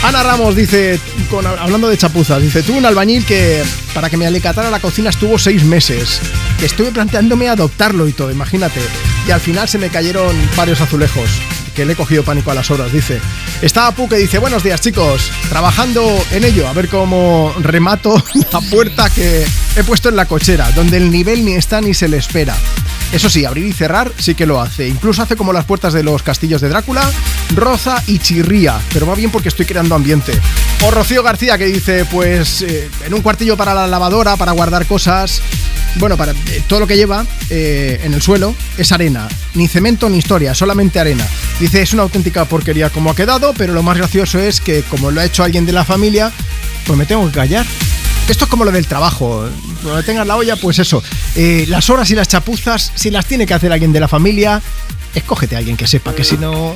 Ana Ramos dice, con- hablando de chapuzas, dice, tuve un albañil que para que me alicatara la cocina estuvo seis meses. Que estuve planteándome adoptarlo y todo, imagínate. Y al final se me cayeron varios azulejos. Que le he cogido pánico a las horas, dice. Está Apu que dice, buenos días chicos, trabajando en ello, a ver cómo remato (laughs) la puerta que he puesto en la cochera, donde el nivel ni está ni se le espera. Eso sí, abrir y cerrar sí que lo hace. Incluso hace como las puertas de los castillos de Drácula, roza y chirría, pero va bien porque estoy creando ambiente. O Rocío García que dice, pues eh, en un cuartillo para la lavadora, para guardar cosas. Bueno, para eh, todo lo que lleva eh, en el suelo es arena. Ni cemento ni historia, solamente arena. Dice, es una auténtica porquería como ha quedado, pero lo más gracioso es que como lo ha hecho alguien de la familia, pues me tengo que callar. Esto es como lo del trabajo. Cuando tengas la olla, pues eso. Eh, las horas y las chapuzas, si las tiene que hacer alguien de la familia, escógete a alguien que sepa, que si no.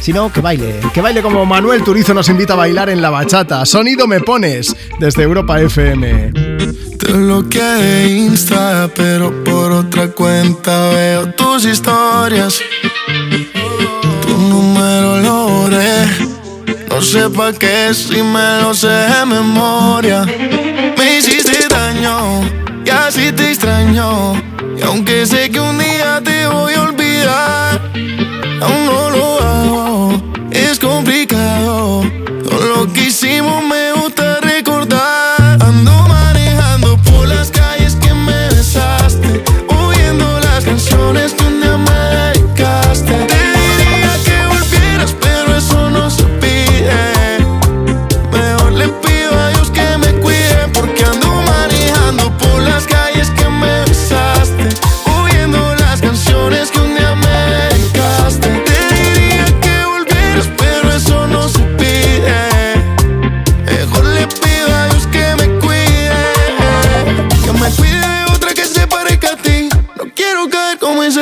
Si no, que baile. Que baile como Manuel Turizo nos invita a bailar en la bachata. Sonido me pones desde Europa FM. Te Insta, pero por otra cuenta veo tus historias. Tu número lo borré. No sé pa' qué si me lo sé de memoria. Me hiciste daño y así te extraño. Y aunque sé que un día te voy a olvidar, aún no lo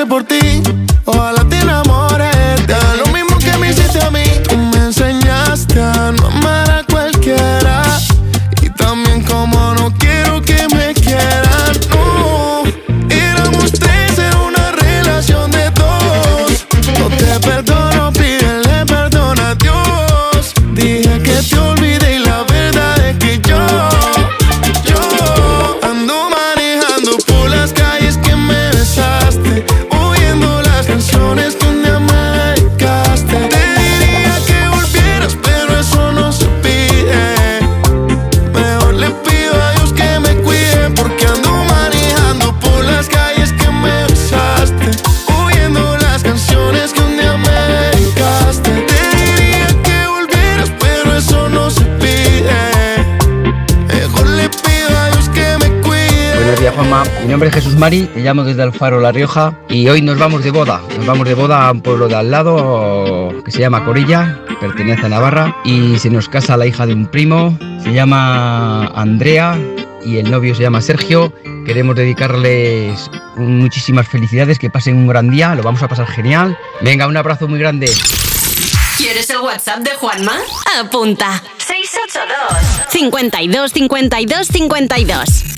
por ti. Mi nombre es Jesús Mari, te llamo desde Alfaro, La Rioja, y hoy nos vamos de boda. Nos vamos de boda a un pueblo de al lado que se llama Corilla, pertenece a Navarra, y se nos casa la hija de un primo, se llama Andrea, y el novio se llama Sergio. Queremos dedicarles muchísimas felicidades, que pasen un gran día, lo vamos a pasar genial. Venga, un abrazo muy grande. ¿Quieres el WhatsApp de Juanma? Apunta. 682 52 52 52.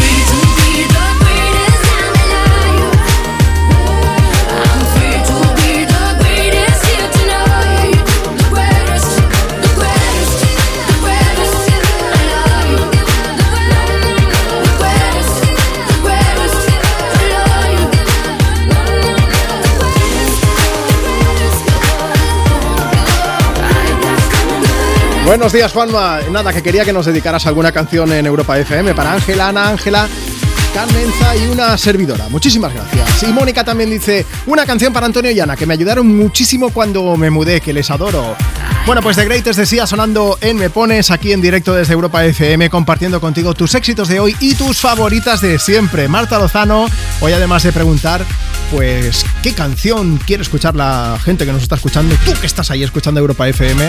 Buenos días, Juanma. Nada, que quería que nos dedicaras alguna canción en Europa FM para Ángela, Ana, Ángela, Carmenza y una servidora. Muchísimas gracias. Y Mónica también dice una canción para Antonio y Ana, que me ayudaron muchísimo cuando me mudé, que les adoro. Bueno, pues The Greatest decía sonando en Me Pones aquí en directo desde Europa FM, compartiendo contigo tus éxitos de hoy y tus favoritas de siempre. Marta Lozano, hoy además de preguntar, pues, ¿qué canción quiere escuchar la gente que nos está escuchando? Tú que estás ahí escuchando Europa FM.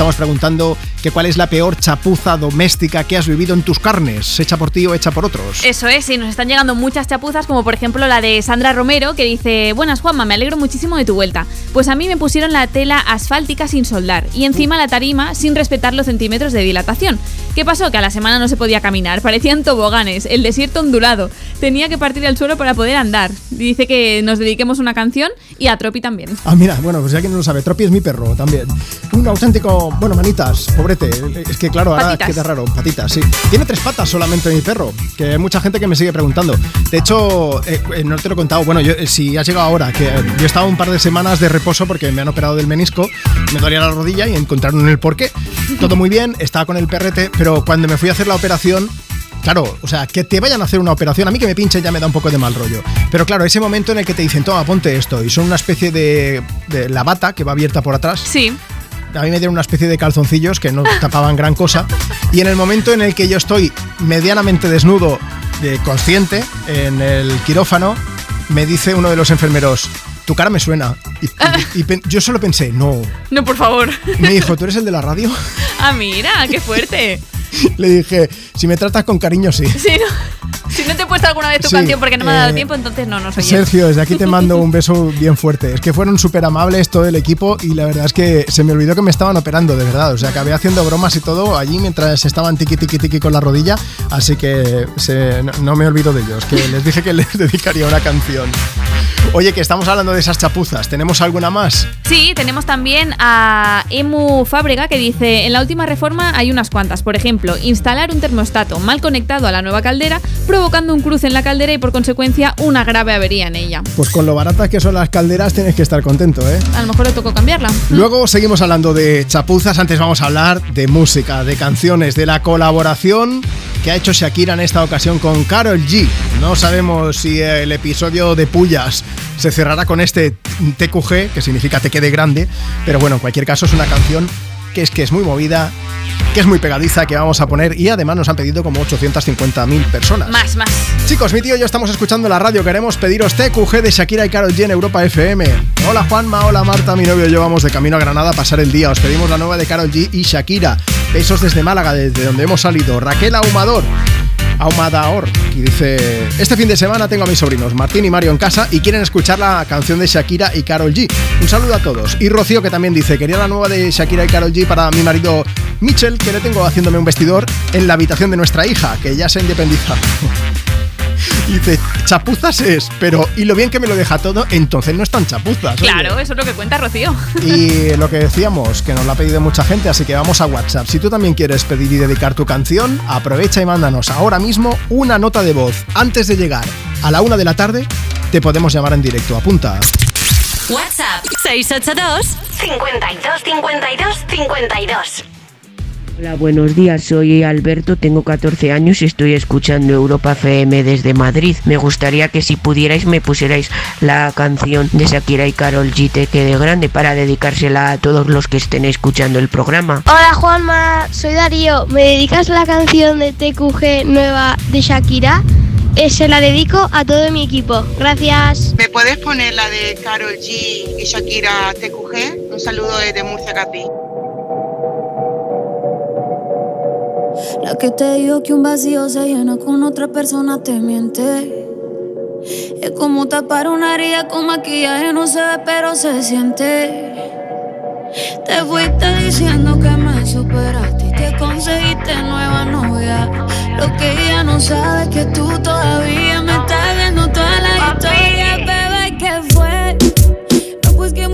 Estamos preguntando que cuál es la peor chapuza doméstica que has vivido en tus carnes, hecha por ti o hecha por otros. Eso es, y nos están llegando muchas chapuzas, como por ejemplo la de Sandra Romero, que dice: Buenas, Juanma, me alegro muchísimo de tu vuelta. Pues a mí me pusieron la tela asfáltica sin soldar y encima la tarima sin respetar los centímetros de dilatación. ¿Qué pasó? Que a la semana no se podía caminar, parecían toboganes, el desierto ondulado. Tenía que partir al suelo para poder andar. Dice que nos dediquemos una canción y a Tropi también. Ah, mira, bueno, pues ya quien no lo sabe, Tropi es mi perro también. Un auténtico, bueno, manitas, pobrete. Es que claro, ahora Patitas. queda raro, patitas, sí. Tiene tres patas solamente mi perro, que hay mucha gente que me sigue preguntando. De hecho, eh, eh, no te lo he contado, bueno, yo, eh, si has llegado ahora, que yo he estado un par de semanas de reposo porque me han operado del menisco, me dolía la rodilla y encontraron el porqué. Todo muy bien, estaba con el perrete, pero cuando me fui a hacer la operación, Claro, o sea, que te vayan a hacer una operación, a mí que me pinchen ya me da un poco de mal rollo. Pero claro, ese momento en el que te dicen, toma, ponte esto, y son una especie de, de la bata que va abierta por atrás. Sí. A mí me dieron una especie de calzoncillos que no tapaban gran cosa. Y en el momento en el que yo estoy medianamente desnudo, eh, consciente, en el quirófano, me dice uno de los enfermeros, tu cara me suena. Y, y- yo solo pensé, no. No, por favor. Me dijo, ¿tú eres el de la radio? Ah, mira, qué fuerte. (laughs) Le dije, si me tratas con cariño, sí. Sí, no. Si no te he puesto alguna vez tu Sí, canción porque no me ha dado eh, tiempo, entonces no, no soy yo. Sergio, desde aquí te (laughs) mando un beso bien fuerte. Es que fueron súper amables todo el equipo y la verdad es que se me olvidó que me estaban operando, de verdad. O sea, acabé haciendo bromas y todo allí mientras estaban tiqui tiqui tiqui con la rodilla. Así que se- no, no me olvido de ellos, que les dije que les (laughs) dedicaría una canción. Oye, que estamos hablando de esas chapuzas. ¿Tenemos alguna más? Sí, tenemos también a Emu Fábrega que dice, en la última reforma hay unas cuantas. Por ejemplo, instalar un termostato mal conectado a la nueva caldera, provocando un cruce en la caldera y por consecuencia una grave avería en ella. Pues con lo baratas que son las calderas tienes que estar contento, ¿eh? A lo mejor le tocó cambiarla. Luego seguimos hablando de chapuzas, antes vamos a hablar de música, de canciones, de la colaboración que ha hecho Shakira en esta ocasión con Carol G. No sabemos si el episodio de Pullas se cerrará con este TQG, que significa te quede grande, pero bueno, en cualquier caso es una canción que es que es muy movida, que es muy pegadiza, que vamos a poner y además nos han pedido como 850.000 personas. Más, más. Chicos, mi tío y yo estamos escuchando la radio. Queremos pediros TQG de Shakira y Karol G en Europa FM. Hola Juanma, hola Marta, mi novio y yo vamos de camino a Granada a pasar el día. Os pedimos la nueva de Karol G y Shakira. Besos desde Málaga, desde donde hemos salido. Raquel Ahumador. Ahumadaor, y dice: Este fin de semana tengo a mis sobrinos Martín y Mario en casa y quieren escuchar la canción de Shakira y Karol G. Un saludo a todos. Y Rocío, que también dice: Quería la nueva de Shakira y Karol G para mi marido Mitchell, que le tengo haciéndome un vestidor en la habitación de nuestra hija, que ya se ha independizado. (laughs) Y dice, chapuzas es, pero y lo bien que me lo deja todo, entonces no están chapuzas. oye. Claro, eso es lo que cuenta Rocío. Y lo que decíamos, que nos lo ha pedido mucha gente, así que vamos a WhatsApp. Si tú también quieres pedir y dedicar tu canción, aprovecha y mándanos ahora mismo una nota de voz. Antes de llegar a la una de la tarde, te podemos llamar en directo. Apunta. WhatsApp 682 52 52 52. Hola, buenos días. Soy Alberto, tengo 14 años y estoy escuchando Europa FM desde Madrid. Me gustaría que si pudierais me pusierais la canción de Shakira y Carol G Te quede grande para dedicársela a todos los que estén escuchando el programa. Hola Juanma, soy Darío. ¿Me dedicas la canción de TQG nueva de Shakira? Eh, se la dedico a todo mi equipo. Gracias. ¿Me puedes poner la de Carol G y Shakira TQG? Un saludo desde Murcia, Capi. La que te dijo que un vacío se llena con otra persona te miente. Es como tapar una herida con maquillaje, no se ve, pero se siente. Te fuiste diciendo que me superaste y que conseguiste nueva novia. Lo que ella no sabe es que tú todavía me estás viendo toda la historia, bebé. ¿Qué fue? No, pues que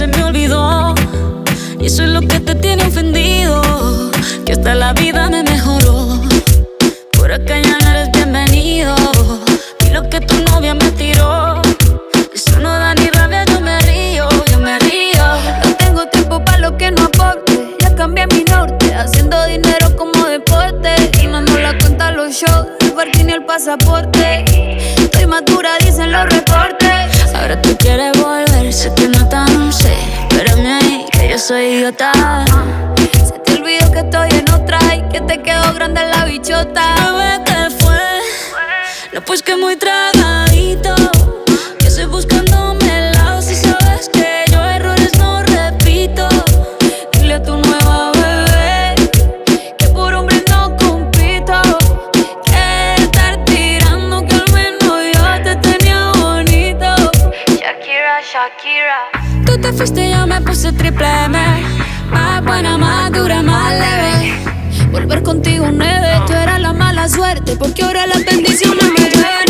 se me olvidó. Y eso es lo que te tiene ofendido. Que hasta la vida me mejoró. Por acá ya no eres bienvenido. Y lo que tu novia me tiró. Eso no da ni rabia, yo me río, yo me río. No tengo tiempo para lo que no aporte. Ya cambié mi norte, haciendo dinero como deporte. Y no la cuenta los shows, parking y el pasaporte. Estoy madura, dicen los reportes. Ahora tú quieres volver, sé que no tan sé. Espérame ahí, que yo soy idiota. Se te olvidó que estoy en otra y que te quedó grande la bichota. Bebé, ¿qué fue? No, pues que muy tragadito. Puse triple M. Más buena, más dura, más leve. Volver contigo nueve, tú eras la mala suerte. Porque ahora las bendiciones me llueven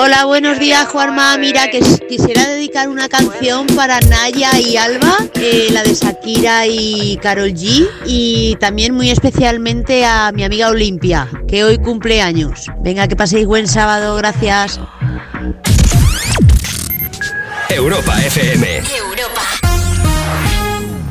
Hola, buenos días, Juanma. Mira, que quisiera dedicar una canción para Naya y Alba, eh, la de Shakira y Carol G, y también muy especialmente a mi amiga Olimpia, que hoy cumple años. Venga, que paséis buen sábado, gracias. Europa FM.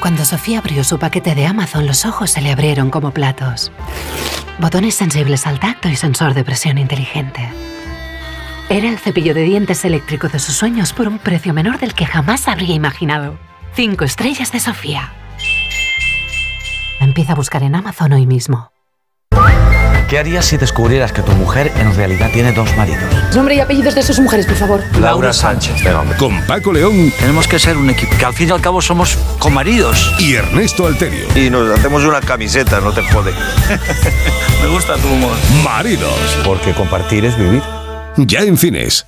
Cuando Sofía abrió su paquete de Amazon, los ojos se le abrieron como platos. Botones sensibles al tacto y sensor de presión inteligente. Era el cepillo de dientes eléctrico de sus sueños por un precio menor del que jamás habría imaginado. Cinco estrellas de Sofía. Empieza a buscar en Amazon hoy mismo. ¿Qué harías si descubrieras que tu mujer en realidad tiene dos maridos? Nombre y apellidos de sus mujeres, por favor. Laura Sánchez, venga, hombre. Con Paco León Tenemos que ser un equipo, que al fin y al cabo somos comaridos. y Ernesto Alterio. Y nos hacemos una camiseta, no te jode. (laughs) Me gusta tu humor. Maridos. Porque compartir es vivir. Ya en cines.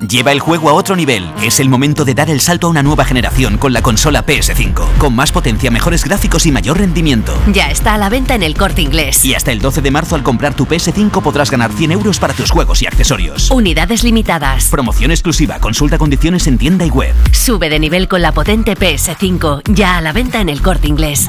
Lleva el juego a otro nivel. Es el momento de dar el salto a una nueva generación con la consola PS5, con más potencia, mejores gráficos y mayor rendimiento. Ya está a la venta en el corte inglés. Y hasta el 12 de marzo al comprar tu PS5 podrás ganar 100 euros para tus juegos y accesorios. Unidades limitadas. Promoción exclusiva, consulta condiciones en tienda y web. Sube de nivel con la potente PS5. Ya a la venta en el corte inglés.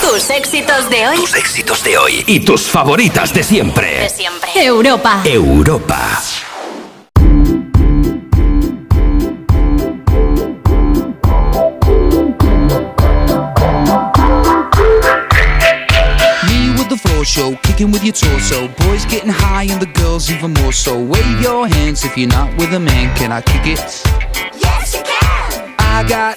Tus éxitos de hoy. Tus éxitos de hoy y tus favoritas de siempre. De siempre. Europa. Europa. Me with the floor show, kicking with your torso. Boys getting high and the girls even more so. Wave your hands if you're not with a man. Can I kick it? Yes, you can. I got,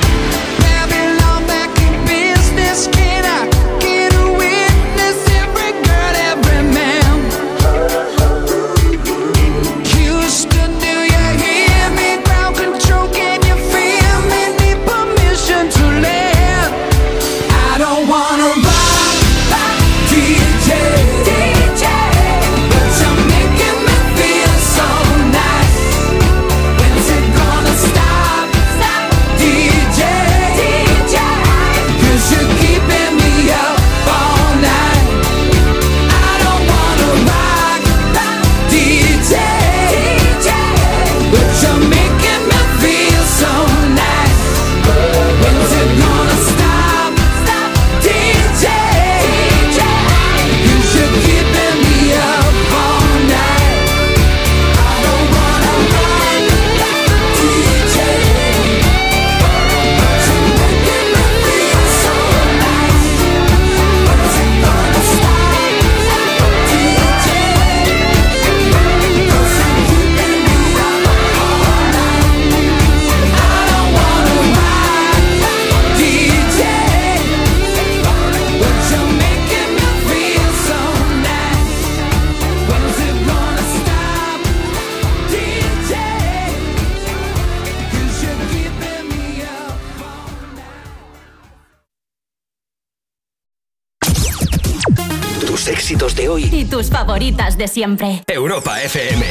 Éxitos de hoy y tus favoritas de siempre. Europa FM.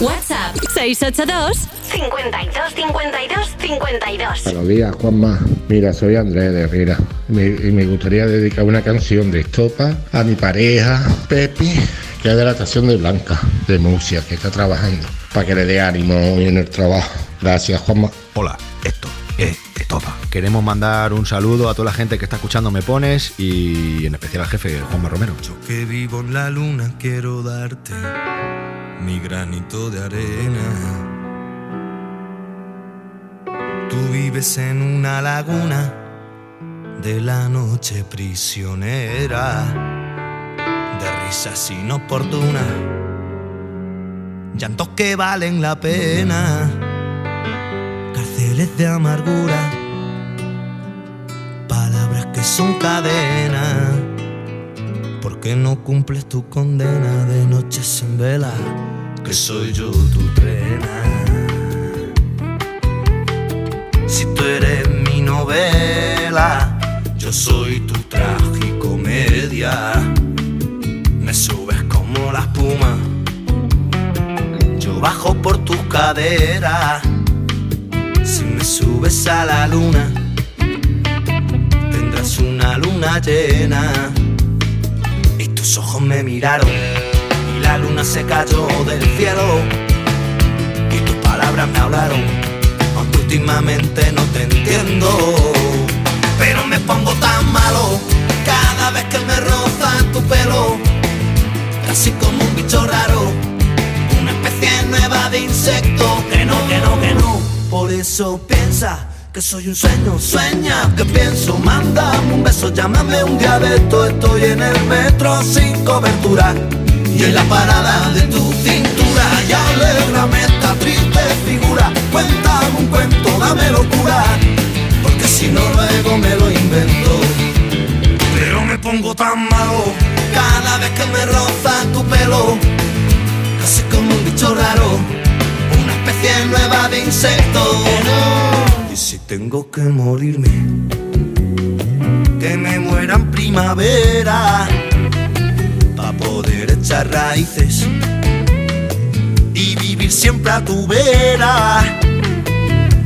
WhatsApp 682 52 52 52. Buenos días, Juanma. Mira, soy Andrés de Herrera Me- y me gustaría dedicar una canción de Estopa a mi pareja, Pepi, que es de la estación de Blanca, de Murcia, que está trabajando, para que le dé ánimo hoy en el trabajo. Gracias, Juanma. Hola, esto es Estopa. Queremos mandar un saludo a toda la gente que está escuchando Me Pones y en especial al jefe Juanma Romero. que vivo en la luna quiero darte mi granito de arena. Tú vives en una laguna de la noche prisionera, de risas inoportunas, llantos que valen la pena, de amargura, palabras que son cadenas. ¿Por qué no cumples tu condena de noches en vela? Que soy yo tu trena. Si tú eres mi novela, yo soy tu tragicomedia. Me subes como la espuma, yo bajo por tus caderas. Si subes a la luna, tendrás una luna llena. Y tus ojos me miraron y la luna se cayó del cielo. Y tus palabras me hablaron aunque últimamente no te entiendo. Pero me pongo tan malo cada vez que me roza tu pelo. Casi como un bicho raro una especie nueva de insecto. Que no, que no, que no por eso piensa que soy un sueño, sueña que pienso, mándame un beso, llámame un esto, estoy en el metro sin cobertura y en la parada de tu cintura. Y alégrame esta triste figura, cuéntame un cuento, dame locura, porque si no luego me lo invento, pero me pongo tan malo cada vez que me roza tu pelo, casi como un bicho raro, especie nueva de insecto. Y si tengo que morirme, que me muera en primavera, para poder echar raíces y vivir siempre a tu vera.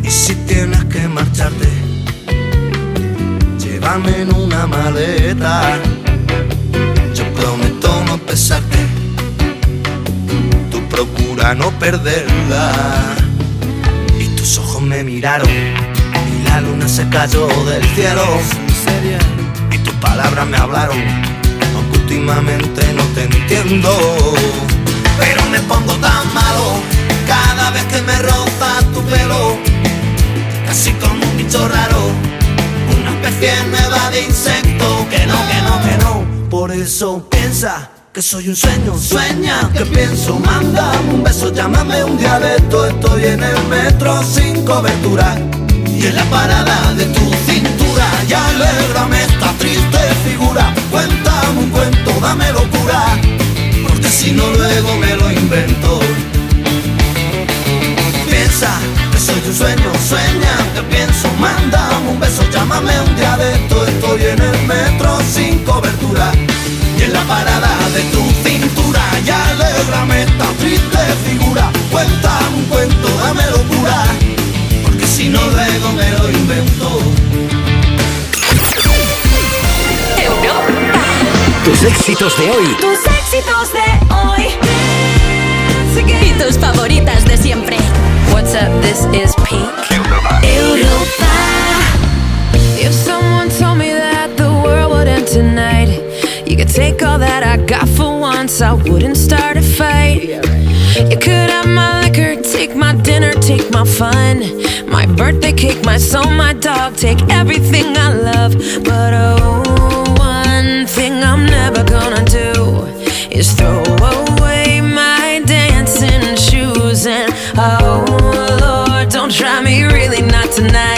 Y si tienes que marcharte, llévame en una maleta. Yo prometo no pesarte, tú procura no perderla. Y tus ojos me miraron y la luna se cayó del cielo. Y tus palabras me hablaron aunque últimamente no te entiendo. Pero me pongo tan malo cada vez que me roza tu pelo. Casi como un bicho raro una especie nueva de insecto. Que no, que no, que no. Por eso piensa que soy un sueño, sueña que pienso, mándame un beso, llámame un esto, estoy en el metro sin cobertura. Y en la parada de tu cintura y alégrame esta triste figura, cuéntame un cuento, dame locura, porque si no luego me lo invento. Piensa que soy un sueño, sueña que pienso, mándame un beso, llámame un esto, estoy en el metro sin cobertura y en la parada de tu cintura y alégrame esta triste figura cuéntame un cuento, dame locura porque si no luego me lo invento Tus éxitos de hoy Tus éxitos de hoy. Y tus favoritas de siempre. What's up? This is Pink. Europa. If someone told me that the world would end tonight, you could take all that I got for once, I wouldn't start a fight. You could have my liquor, take my dinner, take my fun, my birthday cake, my soul, my dog, take everything I love. But oh, one thing I'm never gonna do is throw away my dancing shoes. And oh, Lord, don't try me really not tonight.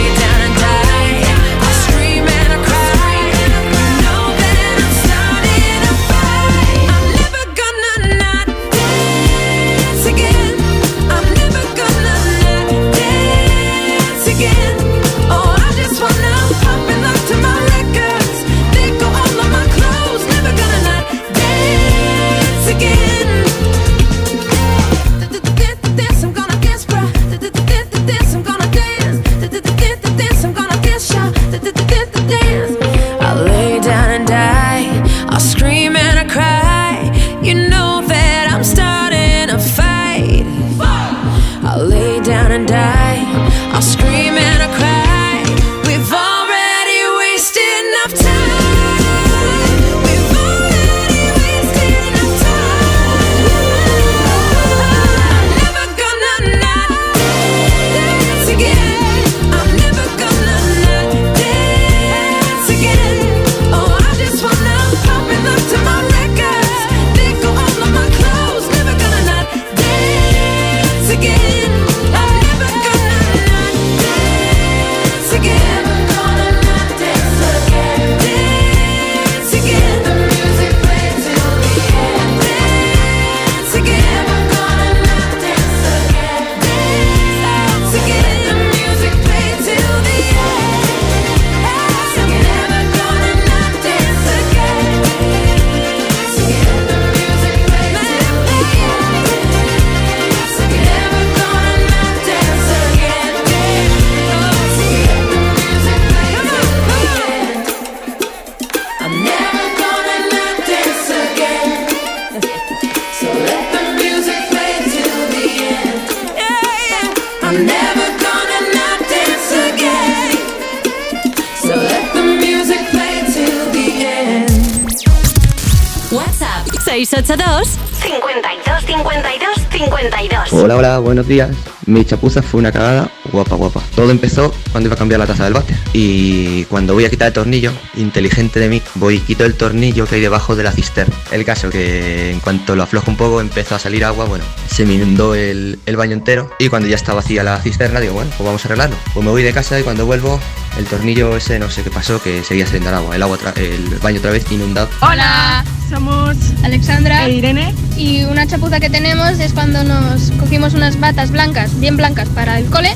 Hola, buenos días. Mi chapuza fue una cagada guapa, guapa. Todo empezó cuando iba a cambiar la taza del váter. Y cuando voy a quitar el tornillo, inteligente de mí, voy y quito el tornillo que hay debajo de la cisterna. El caso que en cuanto lo aflojo un poco empezó a salir agua, bueno, se me inundó el, el baño entero. Y cuando ya está vacía la cisterna, digo, bueno, pues vamos a arreglarlo. Pues me voy de casa y cuando vuelvo, el tornillo ese no sé qué pasó, que seguía saliendo el agua. El agua, el baño otra vez inundado. Hola, somos Alexandra e Irene. Y una chapuza que tenemos es cuando nos cogimos unas batas blancas, bien blancas, para el cole.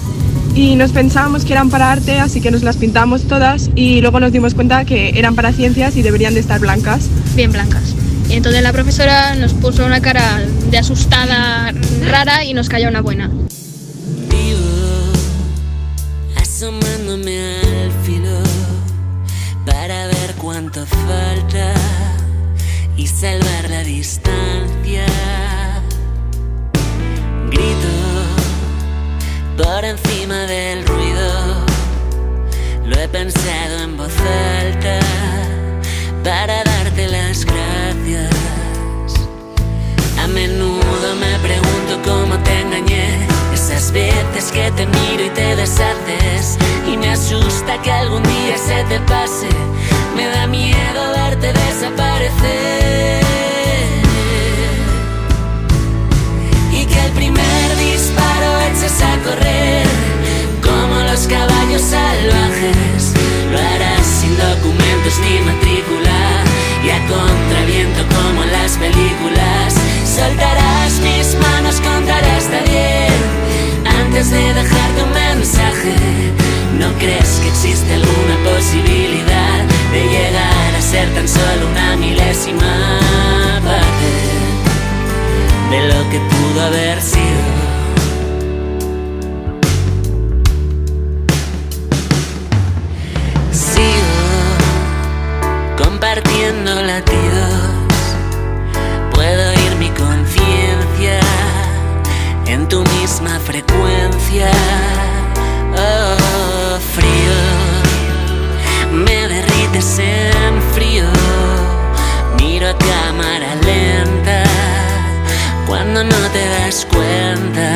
y nos pensábamos que eran para arte, así que nos las pintamos todas y luego nos dimos cuenta que eran para ciencias y deberían de estar blancas. Bien blancas. Y entonces la profesora nos puso una cara de asustada rara y nos cayó una buena. en tu misma frecuencia. Oh, frío, me derrites en frío. Miro a cámara lenta cuando no te das cuenta.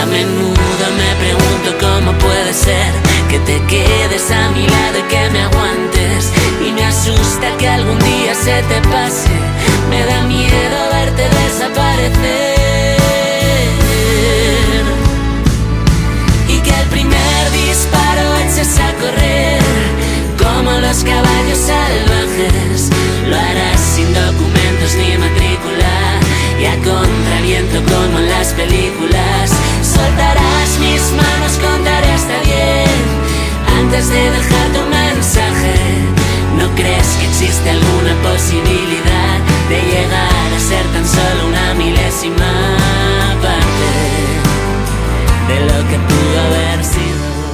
A menudo me pregunto cómo puede ser que te quedes a mi lado y que me aguantes. Y me asusta que algún día se te pase. Me da miedo verte desaparecer. Caballos salvajes. Lo harás sin documentos ni matrícula y a contraviento como en las películas. Soltarás mis manos, contaré hasta diez antes de dejar tu mensaje. ¿No crees que existe alguna posibilidad de llegar a ser tan solo una milésima parte de lo que pudo haber sido?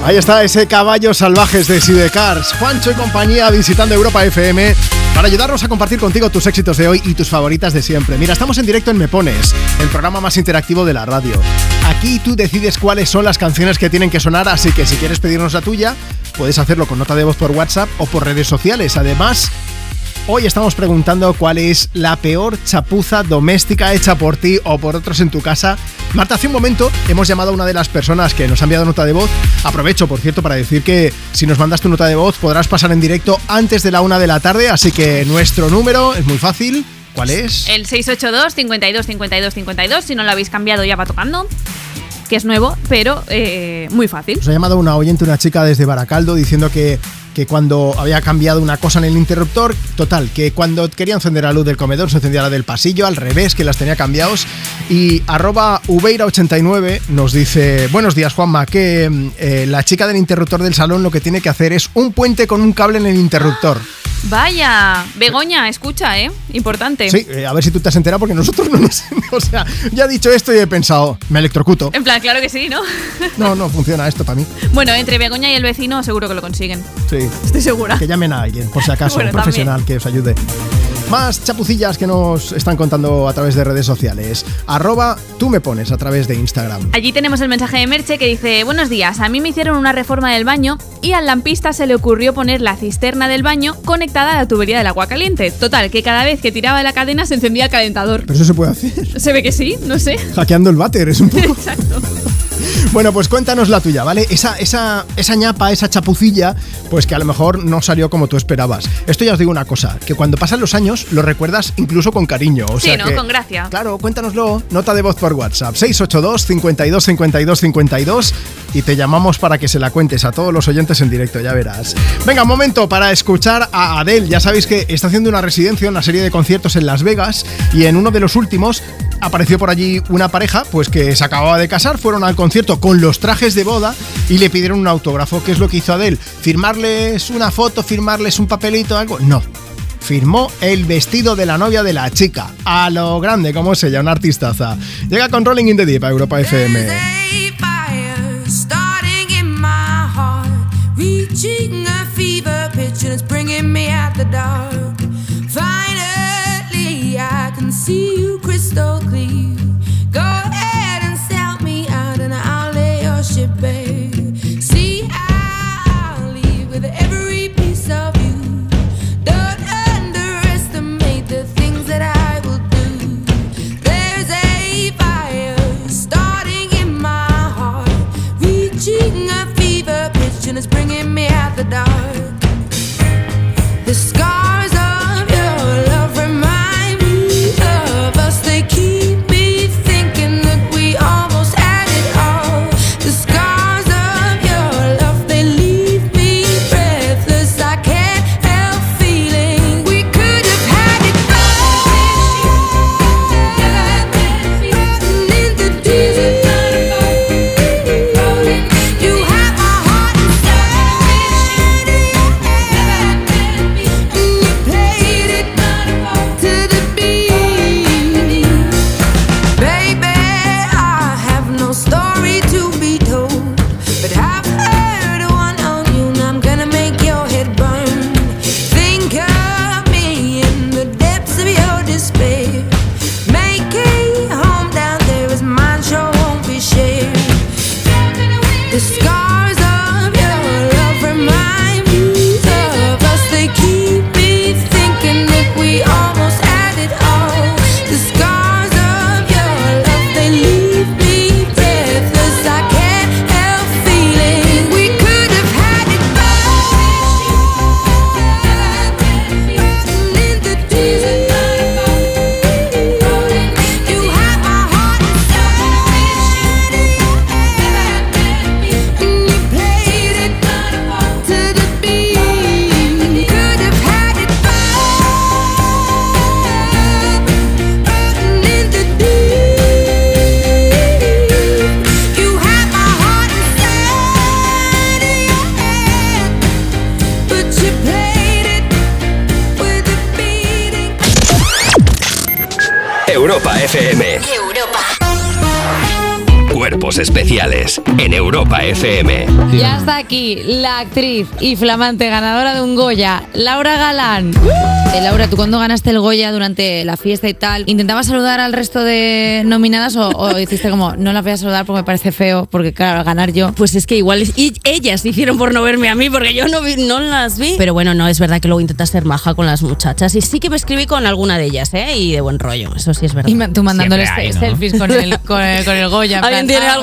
Ahí está ese caballos salvajes de Sidecars. Juancho y compañía visitando Europa FM para ayudarnos a compartir contigo tus éxitos de hoy y tus favoritas de siempre. Mira, estamos en directo en Me Pones, el programa más interactivo de la radio. Aquí tú decides cuáles son las canciones que tienen que sonar, así que si quieres pedirnos la tuya, puedes hacerlo con nota de voz por WhatsApp o por redes sociales. Además, Hoy estamos preguntando cuál es la peor chapuza doméstica hecha por ti o por otros en tu casa. Marta, hace un momento hemos llamado a una de las personas que nos ha enviado nota de voz. Aprovecho, por cierto, para decir que si nos mandas tu nota de voz podrás pasar en directo antes de la una de la tarde, así que nuestro número es muy fácil. ¿Cuál es? El 682 52 52 52, si no lo habéis cambiado ya va tocando. Que es nuevo, pero eh, muy fácil. Nos ha llamado una oyente, una chica desde Baracaldo, diciendo que, que cuando había cambiado una cosa en el interruptor, total, que cuando quería encender la luz del comedor se encendía la del pasillo, al revés, que las tenía cambiados. Y arroba Ubeira89 nos dice, buenos días Juanma, que mm, eh, la chica del interruptor del salón lo que tiene que hacer es un puente con un cable en el interruptor. Vaya, Begoña, escucha, ¿eh? Importante. Sí, eh, a ver si tú te has enterado porque nosotros no nos... (laughs) O sea, ya he dicho esto y he pensado, me electrocuto. En plan, claro que sí, ¿no? No, no funciona esto para mí. bueno, entre Begoña y el vecino seguro que lo consiguen. Sí. Estoy segura. Que llamen a alguien, por si (laughs) acaso, Bueno, un profesional que os ayude. Más chapucillas que nos están contando a través de redes sociales. Arroba tú me pones a través de Instagram. Allí tenemos el mensaje de Merche que dice, buenos días, a mí me hicieron una reforma del baño y al lampista se le ocurrió poner la cisterna del baño conectada a la tubería del agua caliente. Total, que cada vez que tiraba de la cadena se encendía el calentador. Pero eso se puede hacer. Se ve que sí, no sé. Hackeando el váter, es un poco. (laughs) Exacto. Bueno, pues cuéntanos la tuya, ¿vale? Esa, esa, esa ñapa, esa chapucilla, pues que a lo mejor no salió como tú esperabas. Esto ya os digo una cosa, que cuando pasan los años lo recuerdas incluso con cariño. O sí, sea ¿no? que- Con gracia. Claro, cuéntanos,lo nota de voz por WhatsApp, 682 52 52 52 y te llamamos para que se la cuentes a todos los oyentes en directo, ya verás. Venga, momento para escuchar a Adele. Ya sabéis que está haciendo una residencia, una serie de conciertos en Las Vegas y en uno de los últimos apareció por allí una pareja pues que se acababa de casar, fueron al concierto con los trajes de boda y le pidieron un autógrafo. ¿Qué es lo que hizo Adele? ¿Firmarles una foto, firmarles un papelito, algo? No. Firmó el vestido de la novia de la chica. A lo grande, como es ella, una artistaza. Llega con Rolling in the Deep a Europa FM. FM. Cuerpos especiales en Europa FM. Ya está aquí la actriz y flamante ganadora de un Goya, Laura Galán. Eh, Laura, ¿tú cuando ganaste el Goya durante la fiesta y tal, intentabas saludar al resto de nominadas o, o hiciste como, no las voy a saludar porque me parece feo, porque claro, al ganar yo... Pues es que igual es- y ellas hicieron por no verme a mí, porque yo no, vi- no las vi. Pero bueno, no, es verdad que luego intentas ser maja con las muchachas. Y sí que me escribí con alguna de ellas, ¿eh? Y de buen rollo, eso sí es verdad. Y tú mandándoles Siempre hay, ¿no? selfies con el, con el, con el Goya. (laughs) en Alguien plan, tiene ah, algo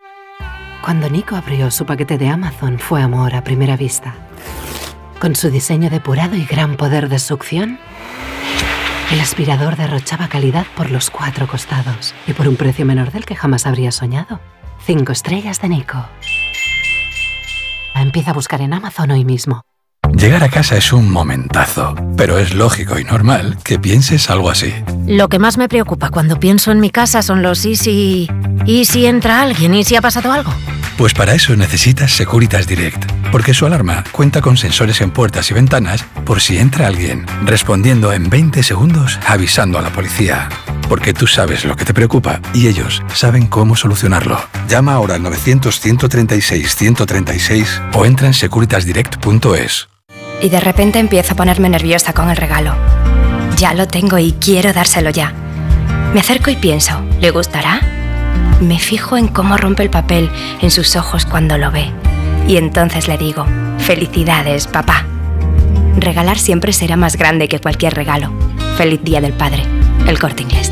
Cuando Nico abrió su paquete de Amazon fue amor a primera vista. Con su diseño depurado y gran poder de succión, el aspirador derrochaba calidad por los cuatro costados y por un precio menor del que jamás habría soñado. Cinco estrellas de Nico. Empieza a buscar en Amazon hoy mismo. Llegar a casa es un momentazo, pero es lógico y normal que pienses algo así. Lo que más me preocupa cuando pienso en mi casa son los y si... ¿Y si entra alguien? ¿Y si ha pasado algo? Pues para eso necesitas Securitas Direct, porque su alarma cuenta con sensores en puertas y ventanas por si entra alguien, respondiendo en 20 segundos avisando a la policía. Porque tú sabes lo que te preocupa y ellos saben cómo solucionarlo. Llama ahora al 900-136-136 o entra en securitasdirect.es. Y de repente empiezo a ponerme nerviosa con el regalo. Ya lo tengo y quiero dárselo ya. Me acerco y pienso, ¿le gustará? Me fijo en cómo rompe el papel en sus ojos cuando lo ve. Y entonces le digo, felicidades, papá. Regalar siempre será más grande que cualquier regalo. Feliz Día del Padre. El corte inglés.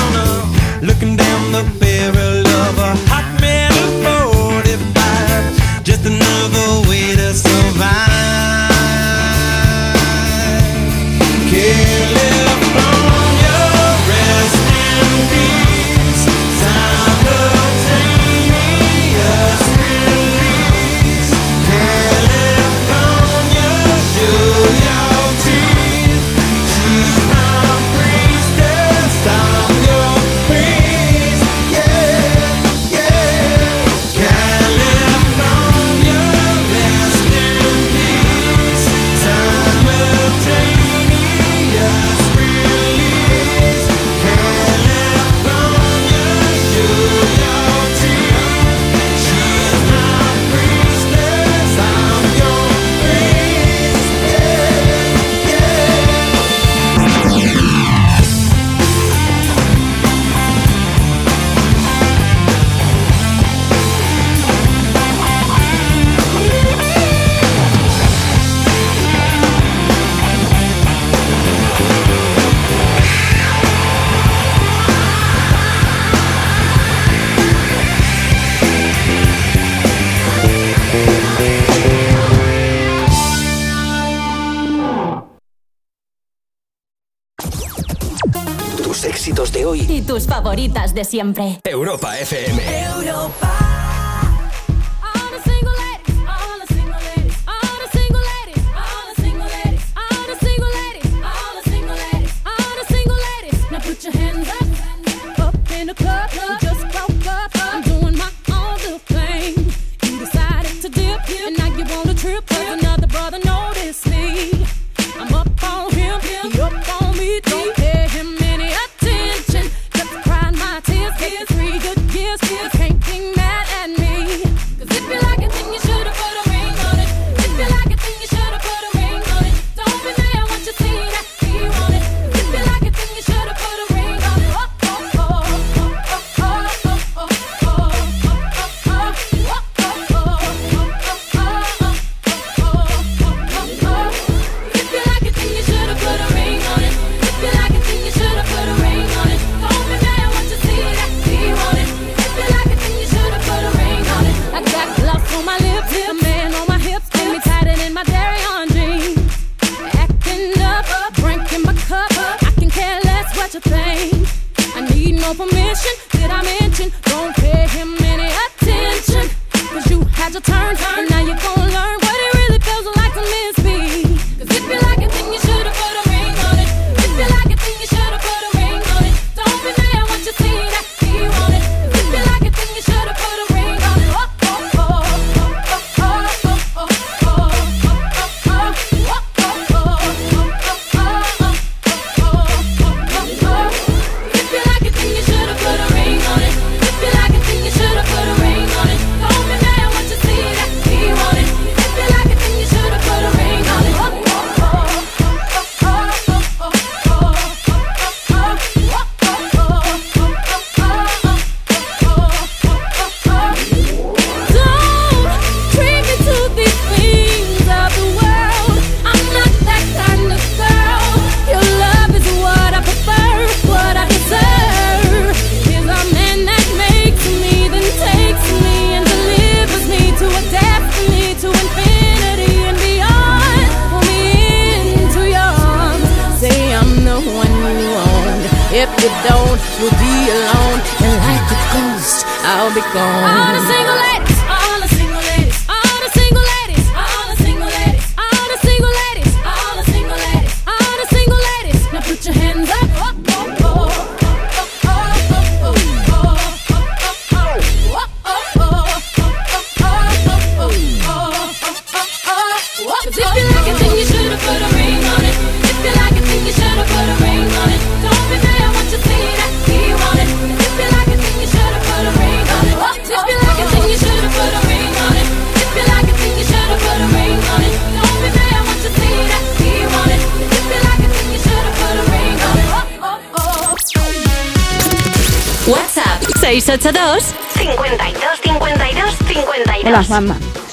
Looking down the barrel of a hot tus favoritas de siempre. Europa FM. Europa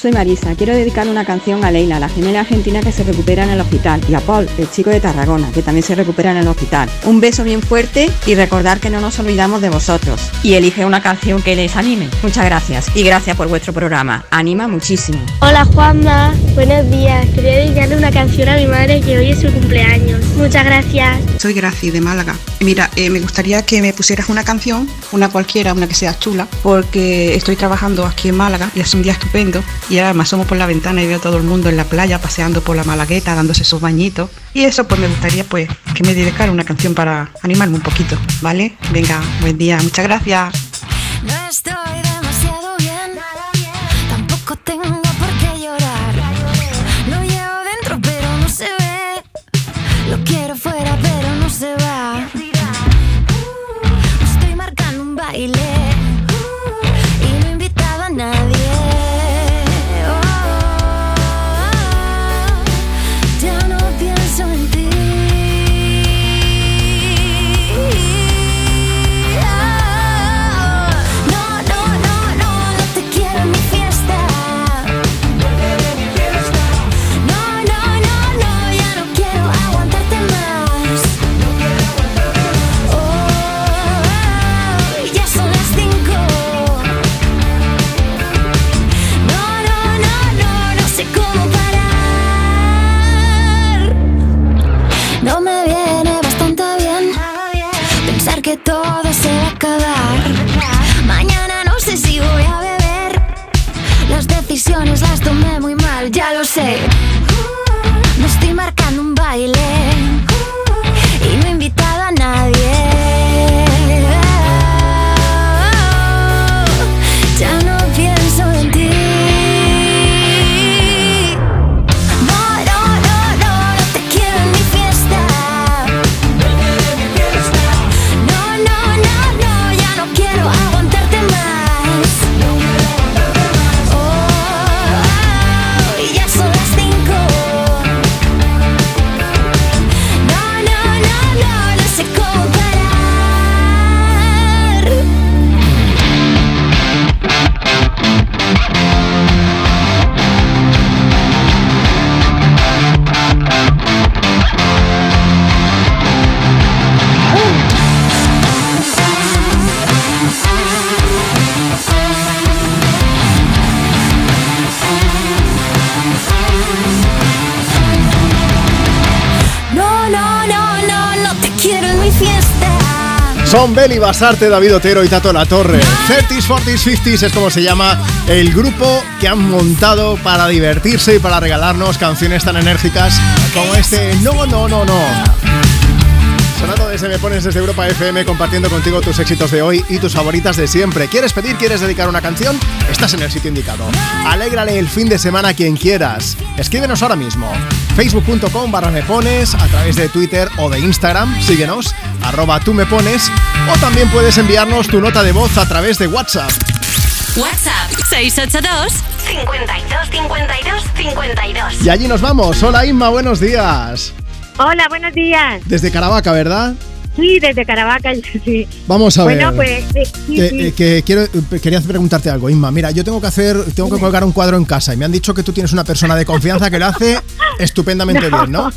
Soy Marisa, quiero dedicar una canción a Leila, la gemela argentina que se recupera en el hospital, y a Paul, el chico de Tarragona, que también se recupera en el hospital. Un beso bien fuerte y recordar que no nos olvidamos de vosotros. Y elige una canción que les anime. Muchas gracias y gracias por vuestro programa. Anima muchísimo. Hola Juanma, buenos días. Quería dedicarle una canción a mi madre que hoy es su cumpleaños. Muchas gracias. Soy Graci de Málaga. Mira, eh, me gustaría que me pusieras una canción, una cualquiera, una que sea chula, porque estoy trabajando aquí en Málaga y hace un día estupendo. Y ahora me asomo por la ventana y veo a todo el mundo en la playa paseando por la Malagueta, dándose sus bañitos. Y eso, pues me gustaría pues que me dedicara una canción para animarme un poquito, ¿vale? Venga, buen día, muchas gracias. Basarte, David Otero y Tato La Torre. 30s, 40s, 50s es como se llama el grupo que han montado para divertirse y para regalarnos canciones tan enérgicas como este No, no, no, no. Sonando desde Me Pones desde Europa FM compartiendo contigo tus éxitos de hoy y tus favoritas de siempre. ¿Quieres pedir, quieres dedicar una canción? Estás en el sitio indicado. Alégrale el fin de semana a quien quieras. Escríbenos ahora mismo. Facebook.com barra Me Pones, a través de Twitter o de Instagram. Síguenos, arroba tú me pones. O también puedes enviarnos tu nota de voz a través de WhatsApp. WhatsApp 682 52 52 52. Y allí nos vamos. Hola Inma, buenos días. Hola, buenos días. Desde Caravaca, ¿verdad? Sí, desde Caravaca, (laughs) sí. Vamos a ver. Bueno, pues eh, sí, Que, sí. eh, que quiero, eh, quería preguntarte algo, Inma. Mira, yo tengo que hacer, tengo que colgar un cuadro en casa y me han dicho que tú tienes una persona de confianza que lo hace (laughs) estupendamente bien, ¿no?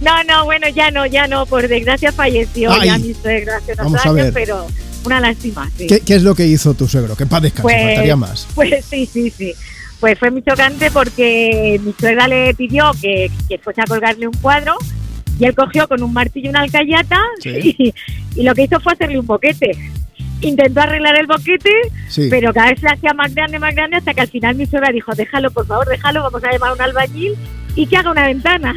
No, no, bueno, ya no, ya no, por desgracia falleció Ay. ya mi suegro hace unos Vamos a años, ver. pero una lástima, sí. ¿Qué, qué es lo que hizo tu suegro? Que paz descanse, Pues- faltaría más. Pues sí, sí, sí. Pues fue muy chocante porque mi suegra le pidió que, que fuese a colgarle un cuadro y él cogió con un martillo y una alcayata (laughs) y, y lo que hizo fue hacerle un boquete. Intentó arreglar el boquete, Sí. pero cada vez se hacía más grande, más grande, hasta que al final mi suegra dijo, déjalo, por favor, déjalo, vamos a llamar a un albañil y que haga una ventana.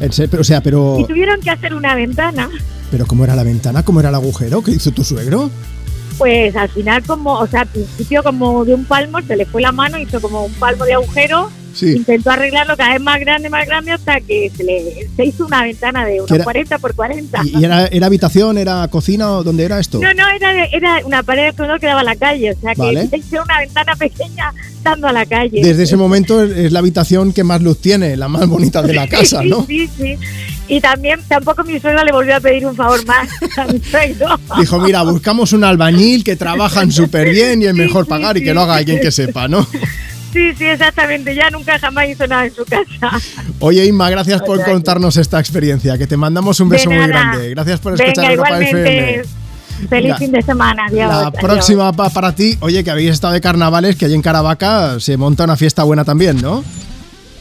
En serio, pero, o sea, pero, Y tuvieron que hacer una ventana. pero ¿cómo era la ventana? ¿Cómo era el agujero? ¿Qué hizo tu suegro? Pues al final como, o sea, al principio como de un palmo, se le fue la mano, hizo como un palmo de agujero, Sí. intentó arreglarlo cada vez más grande, más grande, hasta que se le se hizo una ventana de Que unos era- 40 por 40. ¿Y, y era, era habitación, era cocina o dónde era esto? No, no, era, de- era una pared que no quedaba a la calle, o sea que Vale. se hizo una ventana pequeña dando a la calle. Desde ese momento es la habitación que más luz tiene, la más bonita de la (laughs) casa, Sí, ¿no? Sí, sí. Y también tampoco mi suegra le volvió a pedir un favor más a mi (laughs) suegro. Dijo, mira, buscamos un albañil que trabajan súper (laughs) bien y es mejor pagar y que lo haga alguien que sepa, ¿no? Sí, sí, exactamente. Ya nunca jamás hizo nada en su casa. Oye, Inma, gracias por contarnos esta experiencia, que te mandamos un beso muy grande. Gracias por escuchar Venga, Europa igualmente. FM. Feliz fin de semana. Adiós. La adiós. próxima pa- para ti, oye, que habéis estado de carnavales, que allí en Caravaca se monta una fiesta buena también, ¿no?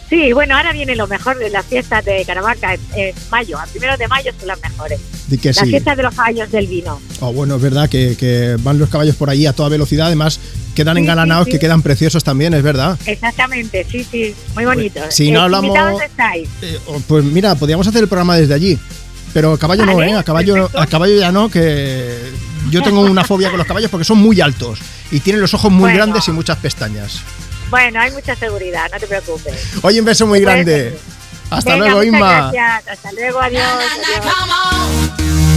Sí, bueno, ahora viene lo mejor de las fiestas de Caravaca en, en mayo. A primeros de mayo son las mejores. Di que las sí. fiestas de los caballos del vino. Oh, bueno, es verdad que, que van los caballos por allí a toda velocidad, además quedan Sí, engalanados, sí, que quedan preciosos también, es verdad. Exactamente, sí, sí, muy bonito. si no Eh, hablamos- estáis. Oh, Pues mira, podríamos hacer el programa desde allí. Pero a caballo no, ¿eh? A caballo, a caballo ya no, que yo tengo una fobia con los caballos porque son muy altos y tienen los ojos muy Bueno. grandes y muchas pestañas. Bueno, hay mucha seguridad, no te preocupes. Oye, un beso muy grande. Hasta Venga, luego, muchas Inma. Gracias. Hasta luego, adiós. adiós.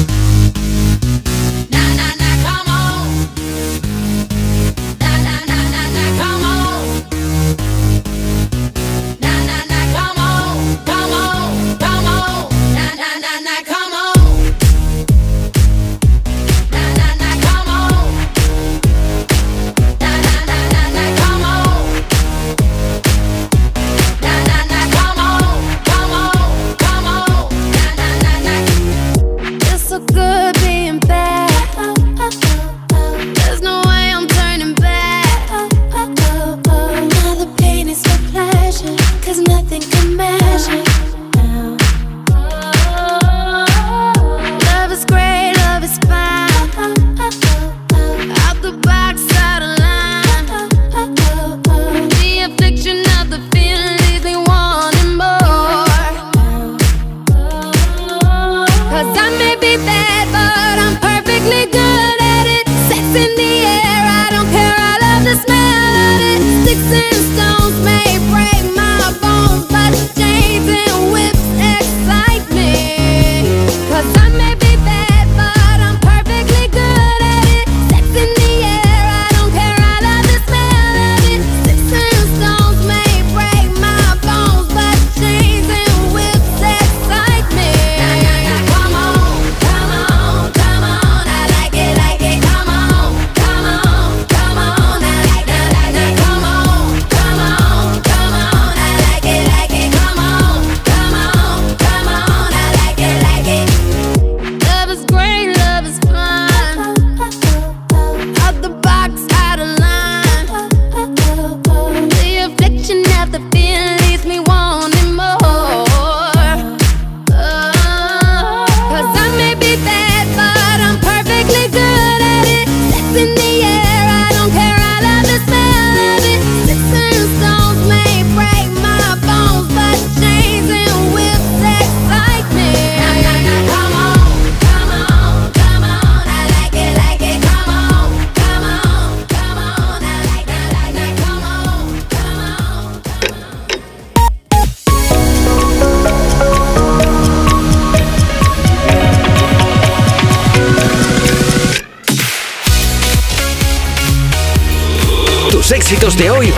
Éxitos de hoy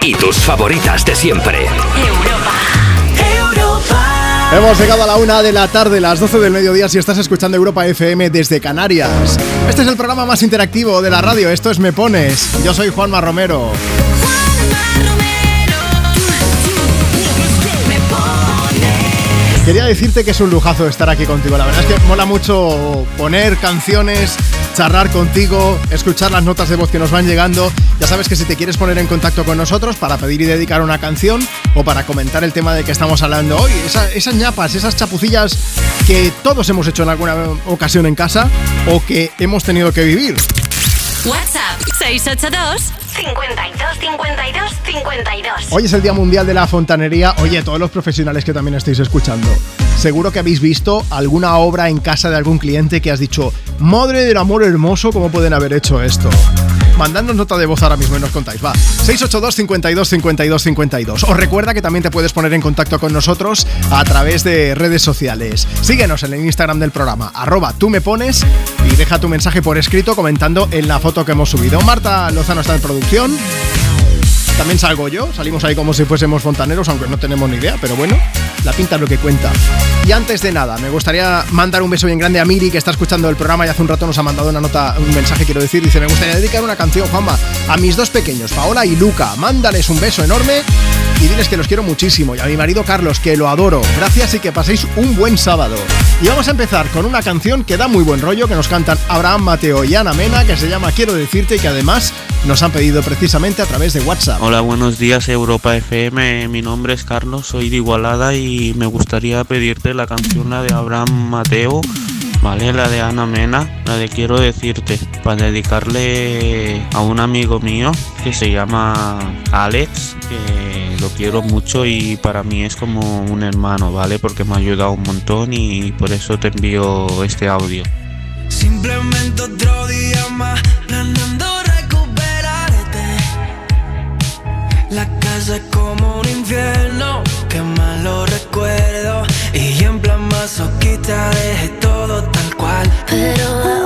y tus favoritas de siempre. Hemos llegado a la una de la tarde, las 12 del mediodía, si estás escuchando Europa FM desde Canarias. Este es el programa más interactivo de la radio, esto es Me Pones. Yo soy Juanma Romero. Quería decirte que es un lujazo estar aquí contigo. La verdad es que mola mucho poner canciones, charlar contigo, escuchar las notas de voz que nos van llegando. Ya sabes que si te quieres poner en contacto con nosotros para pedir y dedicar una canción o para comentar el tema de que estamos hablando hoy, esa- esas ñapas, esas chapucillas que todos hemos hecho en alguna ocasión en casa o que hemos tenido que vivir. WhatsApp 682 52 52 52. Hoy es el Día Mundial de la Fontanería. Oye, todos los profesionales que también estáis escuchando, seguro que habéis visto alguna obra en casa de algún cliente que has dicho, madre del amor hermoso, ¿cómo pueden haber hecho esto? Mandadnos nota de voz ahora mismo y nos contáis. Va, 682 52 52 52. Os recuerda que también te puedes poner en contacto con nosotros a través de redes sociales. Síguenos en el Instagram del programa, arroba tú me pones y deja tu mensaje por escrito comentando en la foto que hemos subido. Marta Lozano está en producción. También salgo yo, salimos ahí como si fuésemos fontaneros, aunque no tenemos ni idea, pero bueno, la pinta es lo que cuenta. Y antes de nada, me gustaría mandar un beso bien grande a Miri, que está escuchando el programa y hace un rato nos ha mandado una nota, un mensaje, quiero decir, dice, me gustaría dedicar una canción, Juanma, a mis dos pequeños, Paola y Luca, mándales un beso enorme y diles que los quiero muchísimo, y a mi marido Carlos, que lo adoro. Gracias y que paséis un buen sábado. Y vamos a empezar con una canción que da muy buen rollo, que nos cantan Abraham Mateo y Ana Mena, que se llama Quiero decirte y que además nos han pedido precisamente a través de WhatsApp. Hola, buenos días Europa FM. Mi nombre es Carlos, soy de Igualada y me gustaría pedirte la canción la de Abraham Mateo, ¿vale? La de Ana Mena, la de Quiero decirte, para dedicarle a un amigo mío que se llama Alex, que lo quiero mucho y para mí es como un hermano, ¿vale? Porque me ha ayudado un montón y por eso te envío este audio. Simplemente otro día más Es como un infierno, que malo recuerdo. Y en plan masoquista dejé todo tal cual. Pero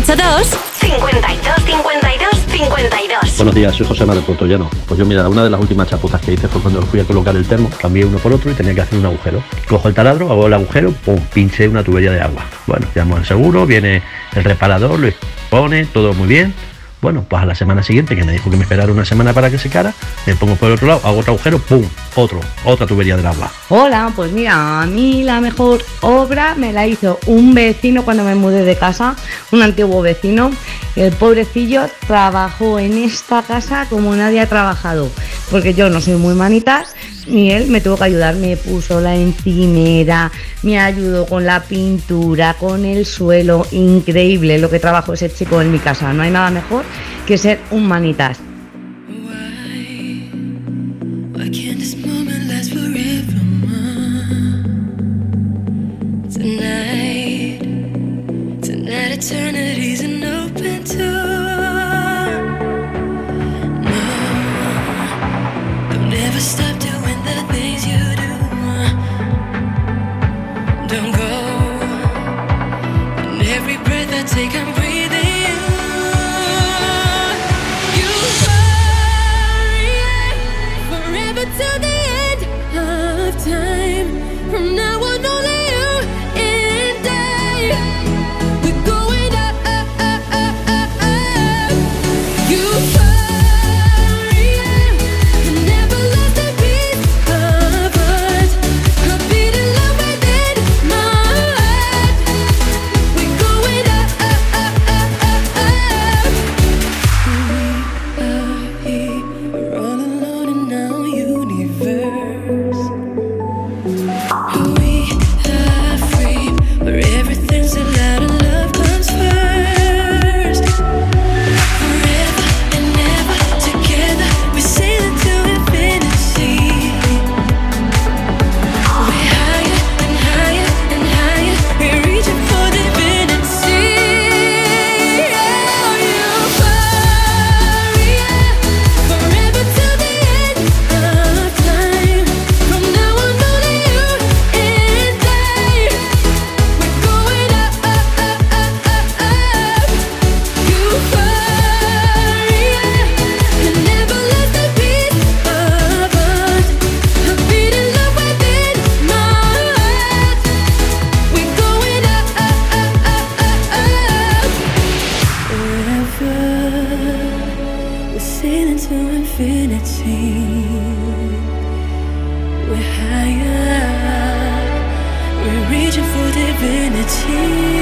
682 52 52 52. Buenos días, soy José Manuel Portollano. Pues yo, mira, una de las últimas chapuzas que hice fue cuando fui a colocar el termo, cambié uno por otro y tenía que hacer un agujero. Cojo el taladro, hago el agujero, pum, pinché una tubería de agua. Bueno, llamo al seguro, viene el reparador, lo pone, todo muy bien. Bueno, pues a la semana siguiente, que me dijo que me esperara una semana para que secara, me pongo por el otro lado, hago otro agujero, pum, otro, otra tubería del agua. Hola, pues mira, a mí la mejor obra me la hizo un vecino cuando me mudé de casa, un antiguo vecino. El pobrecillo trabajó en esta casa como nadie ha trabajado, porque yo no soy muy manitas, Él me tuvo que ayudar, me puso la encimera, me ayudó con la pintura, con el suelo, increíble lo que trabajó ese chico en mi casa. No hay nada mejor que ser un manitas. Tonight, breath I waiting for divinity.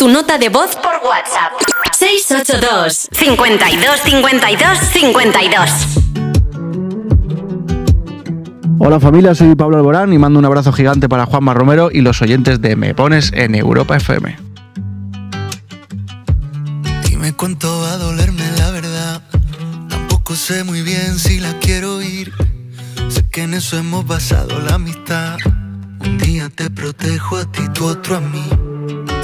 Tu nota de voz por WhatsApp. 682 52 52 52 Hola familia, soy Pablo Alborán y mando un abrazo gigante para Juanma Romero y los oyentes de Me Pones en Europa FM. Dime cuánto va a dolerme la verdad. Tampoco sé muy bien si la quiero ir. Sé que en eso hemos basado la amistad. Un día te protejo a ti, tú otro a mí.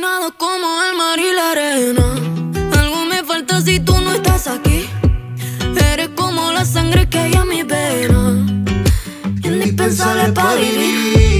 Destinado como el mar y la arena. Algo me falta si tú no estás aquí. Eres como la sangre que hay en mi vena. Indispensable para vivir.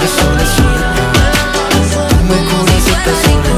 corazoncito, me corazoncito.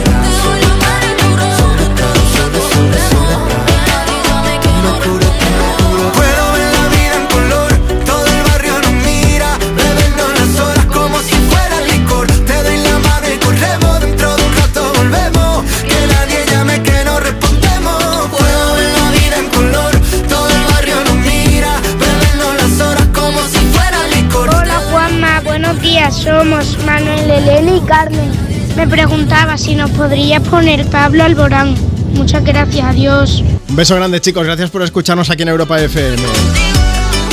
Somos Manuel, Elena y Carmen. Me preguntaba si nos podrías poner Pablo Alborán. Muchas gracias, adiós. Un beso grande, chicos. Gracias por escucharnos aquí en Europa FM.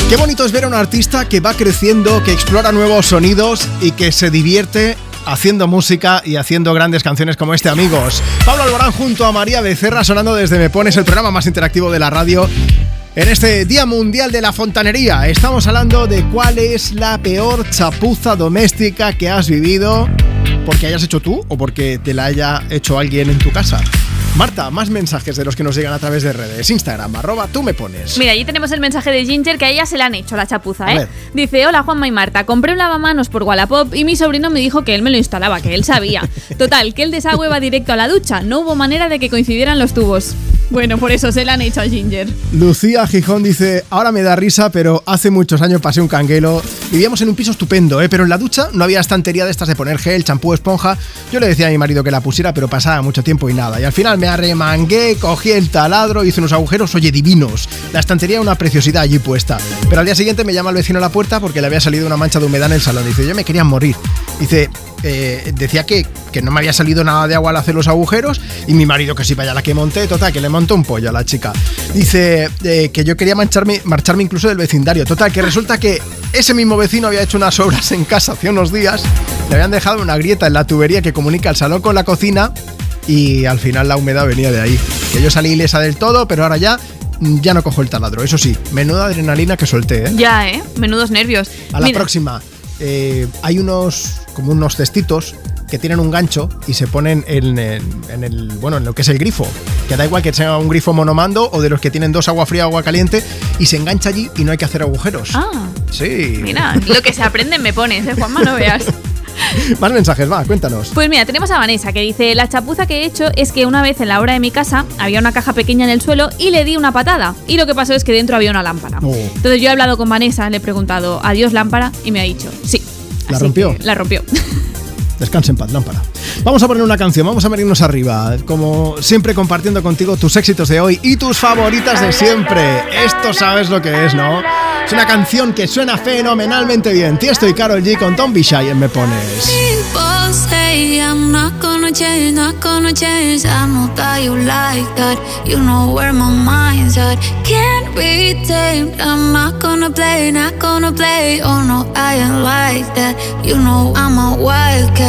Qué bonito es ver a un artista que va creciendo, que explora nuevos sonidos y que se divierte haciendo música y haciendo grandes canciones como este, amigos. Pablo Alborán junto a María Becerra sonando desde Me Pones, el programa más interactivo de la radio. En este Día Mundial de la Fontanería estamos hablando de cuál es la peor chapuza doméstica que has vivido porque hayas hecho tú o porque te la haya hecho alguien en tu casa. Marta, más mensajes de los que nos llegan a través de redes. Instagram, arroba tú me pones. Mira, allí tenemos el mensaje de Ginger que a ella se le han hecho la chapuza, ¿eh? Dice, hola Juanma y Marta, compré un lavamanos por Wallapop y mi sobrino me dijo que él me lo instalaba, que él sabía. (laughs) Total, que el desagüe va directo a la ducha, no hubo manera de que coincidieran los tubos. Bueno, por eso se le han hecho a Ginger. Lucía Gijón dice, ahora me da risa, pero hace muchos años pasé un canguelo. Vivíamos en un piso estupendo, ¿eh? pero en la ducha no había estantería de estas de poner gel, champú, esponja. Yo le decía a mi marido que la pusiera, pero pasaba mucho tiempo y nada. Y al final me arremangué, cogí el taladro, hice unos agujeros, oye, divinos. La estantería una preciosidad allí puesta. Pero al día siguiente me llama el vecino a la puerta porque le había salido una mancha de humedad en el salón. Dice, yo me quería morir. Dice, eh, decía que, que no me había salido nada de agua al hacer los agujeros y mi marido que sí vaya la que monté, total, que le montó un pollo a la chica. Dice eh, que yo quería mancharme, marcharme incluso del vecindario. Total, que resulta que ese mismo vecino había hecho unas obras en casa hace unos días, le habían dejado una grieta en la tubería que comunica el salón con la cocina y al final la humedad venía de ahí. Que yo salí ilesa del todo, pero ahora ya mm, ya no cojo el taladro. Eso sí, menuda adrenalina que solté, ¿eh? Ya, ¿eh? Menudos nervios. A la Mira, próxima. eh, hay unos como unos cestitos que tienen un gancho y se ponen en, en- en el bueno en lo que es el grifo que da igual que sea un grifo monomando o de los que tienen dos agua fría agua caliente y se engancha allí y no hay que hacer agujeros Ah, sí mira, lo que se aprende me pones, ¿eh, Juanma? No veas. (laughs) más mensajes va cuéntanos Pues mira, tenemos a Vanessa que dice, la chapuza que he hecho es que una vez en la obra de mi casa había una caja pequeña en el suelo y le di una patada. Y lo que pasó es que dentro había una lámpara. Oh, Entonces yo he hablado con Vanessa, le he preguntado, adiós lámpara, y me ha dicho, sí. La Así rompió La rompió. (laughs) descansa en paz lámpara vamos a poner una canción vamos a venirnos arriba como siempre compartiendo contigo tus éxitos de hoy y tus favoritas de siempre esto sabes lo que es no es una canción que suena fenomenalmente bien Tiesto y Carol G con Tom Bishai en Me Pones say I'm not gonna change, not gonna change. I know that you like that. You know where my mind's at. Can't be tamed. I'm not gonna play, not gonna play. Oh no, I ain't like that. You know I'm a wildcat.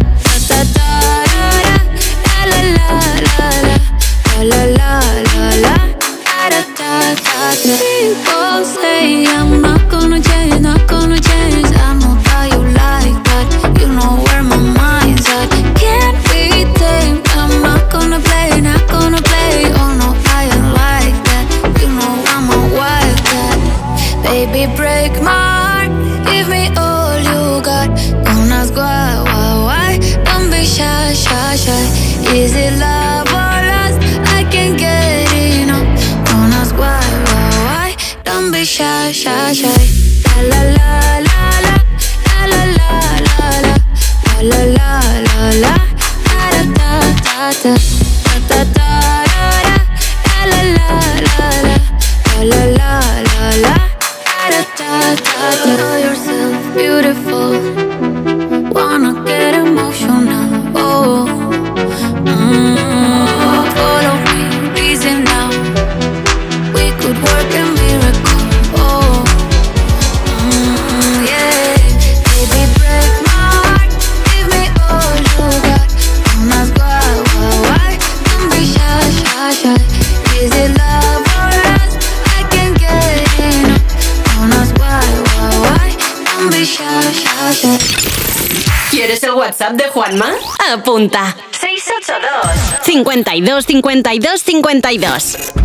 WhatsApp de Juanma? Apunta. 682 52 52 52.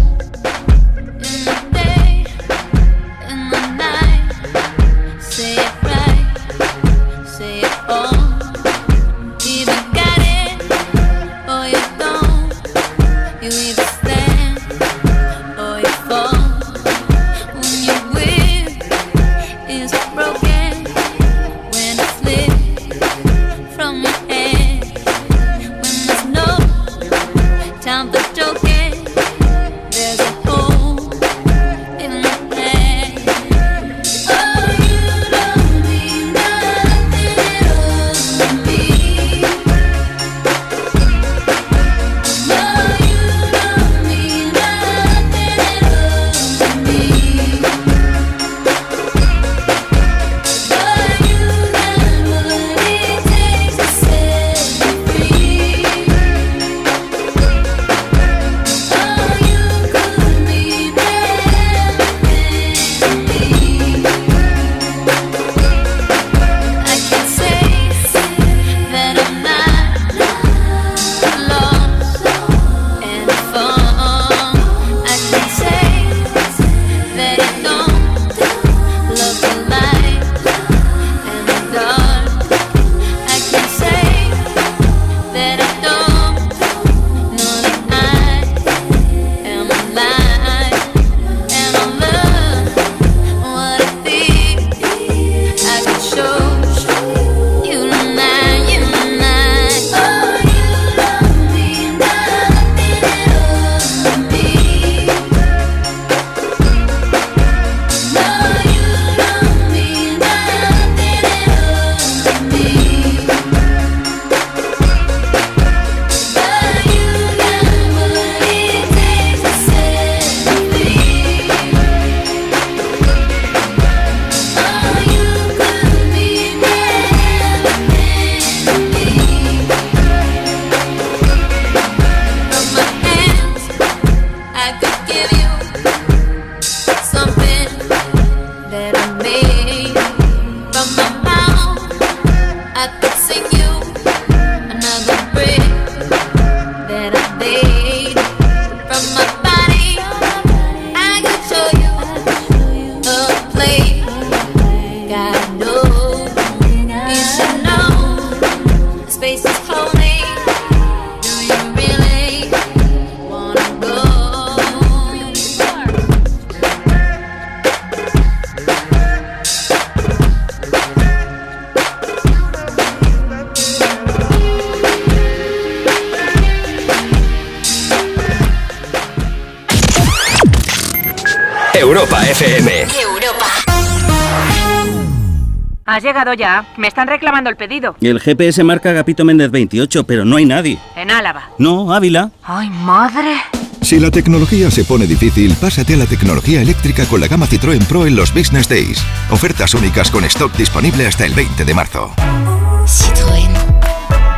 Llegado ya. Me están reclamando el pedido. El GPS marca Agapito Méndez 28, pero no hay nadie. En Álava. No, Ávila. ¡Ay, madre! Si la tecnología se pone difícil, pásate a la tecnología eléctrica con la gama Citroën Pro en los Business Days. Ofertas únicas con stock disponible hasta el 20 de marzo.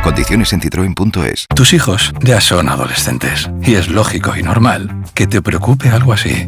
Condiciones en citroen.es. Tus hijos ya son adolescentes y es lógico y normal que te preocupe algo así.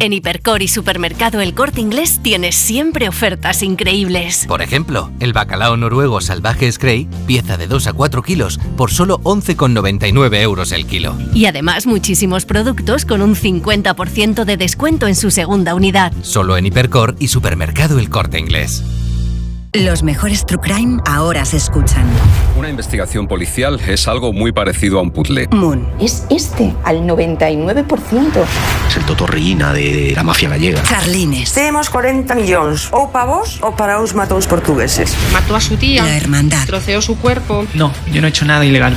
En Hipercor y Supermercado El Corte Inglés tienes siempre ofertas increíbles. Por ejemplo, el bacalao noruego salvaje Scray, pieza de 2 a 4 kilos, por solo 11,99 euros el kilo. Y además muchísimos productos con un 50% de descuento en su segunda unidad. Solo en Hipercor y Supermercado El Corte Inglés. Los mejores True Crime ahora se escuchan. Una investigación policial es algo muy parecido a un puzzle. Moon. Es este, al 99%. Es el totorriina de la mafia gallega. Carlines. Temos 40 millóns ou pa vos ou para uns matóns portugueses. Mató a su tía. La hermandad. Troceó su cuerpo. No, yo no he hecho nada ilegal.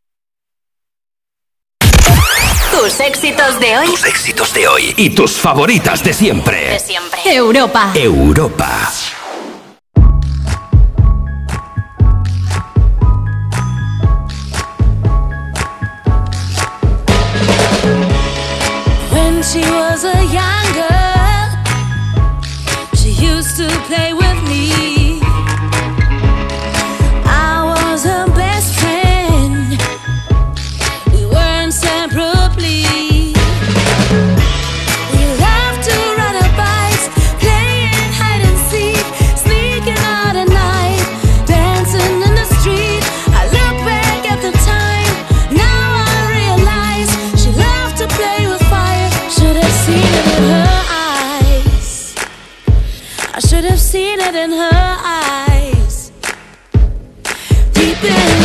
Tus éxitos de hoy. Tus éxitos de hoy y tus favoritas de siempre. De siempre. Europa. Europa. When she was a young girl, she used to play with should have seen it in her eyes. Deep inside,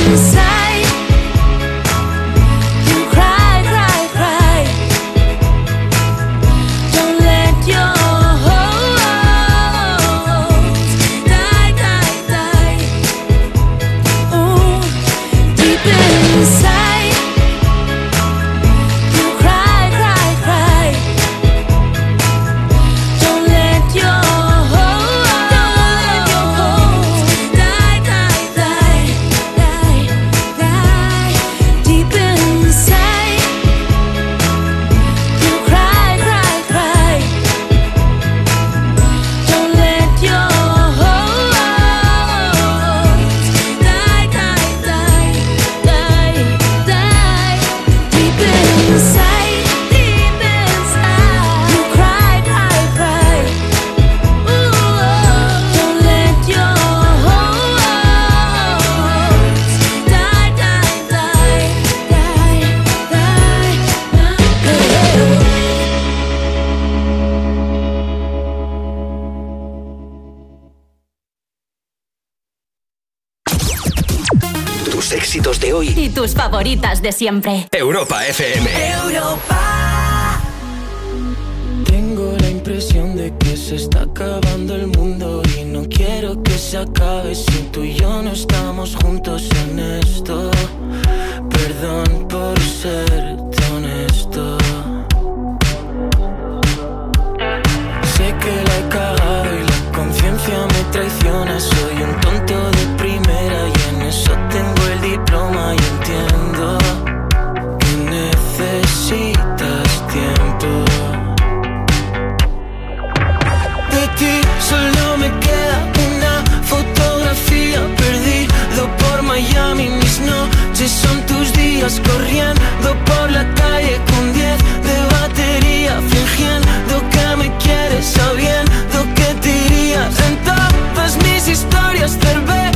tus favoritas de siempre. Europa FM. Tengo la impresión de que se está acabando el mundo y no quiero que se acabe si tú y yo no estamos juntos en esto. Perdón por ser honesto. Sé que la he cagado y la conciencia me traiciona. Soy un corriendo por la calle con 10 de batería, fingiendo que me quieres, sabiendo que te irías en todas mis historias, cervezas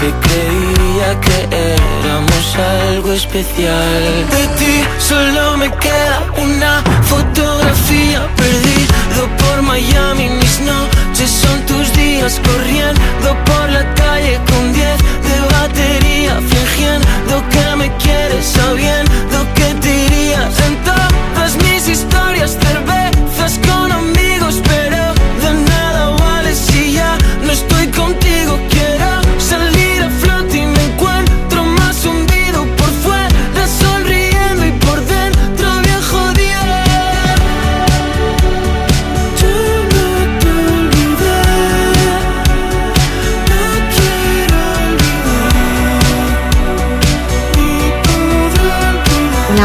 que creía que éramos algo especial. De ti solo me queda una fotografía perdido por Miami. Mis noches son tus días corriendo por la calle con 10 de batería, fingiendo que me quieres, sabiendo que te irías en todas mis historias.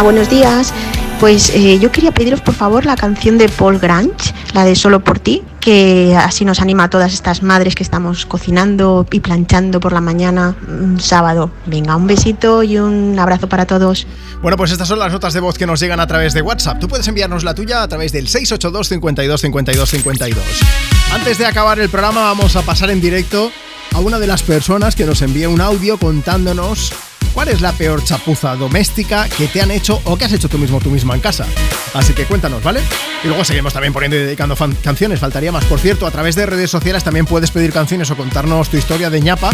Buenos días. Pues eh, yo quería pediros por favor la canción de Paul Grange, la de Solo por ti, que así nos anima a todas estas madres que estamos cocinando y planchando por la mañana un sábado. Venga, un besito y un abrazo para todos. Bueno, pues estas son las notas de voz que nos llegan a través de WhatsApp. Tú puedes enviarnos la tuya a través del 682 52 52 52. Antes de acabar el programa vamos a pasar en directo a una de las personas que nos envía un audio contándonos cuál es la peor chapuza doméstica que te han hecho o que has hecho tú mismo tú misma en casa. Así que cuéntanos, ¿vale? Y luego seguimos también poniendo y dedicando canciones, faltaría más. Por cierto, a través de redes sociales también puedes pedir canciones o contarnos tu historia de ñapa.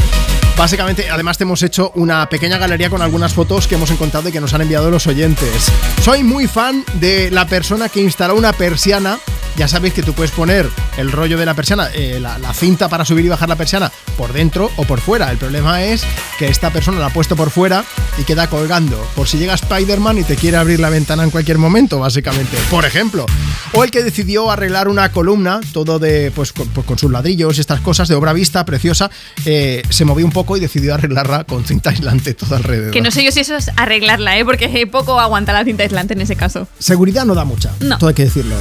Básicamente, además te hemos hecho una pequeña galería con algunas fotos que hemos encontrado y que nos han enviado los oyentes. Soy muy fan de la persona que instaló una persiana. Ya sabéis que tú puedes poner el rollo de la persiana, eh, la cinta para subir y bajar la persiana por dentro o por fuera. El problema es que esta persona la ha puesto por fuera y queda colgando. Por si llega Spider-Man y te quiere abrir la ventana en cualquier momento, básicamente. Por ejemplo. O el que decidió arreglar una columna, todo de pues con, pues, con sus ladrillos y estas cosas de obra vista, preciosa, eh, se movió un poco y decidió arreglarla con cinta aislante todo alrededor. Que no sé yo si eso es arreglarla, ¿eh? Porque poco aguanta la cinta aislante en ese caso. Seguridad no da mucha, No. todo hay que decirlo.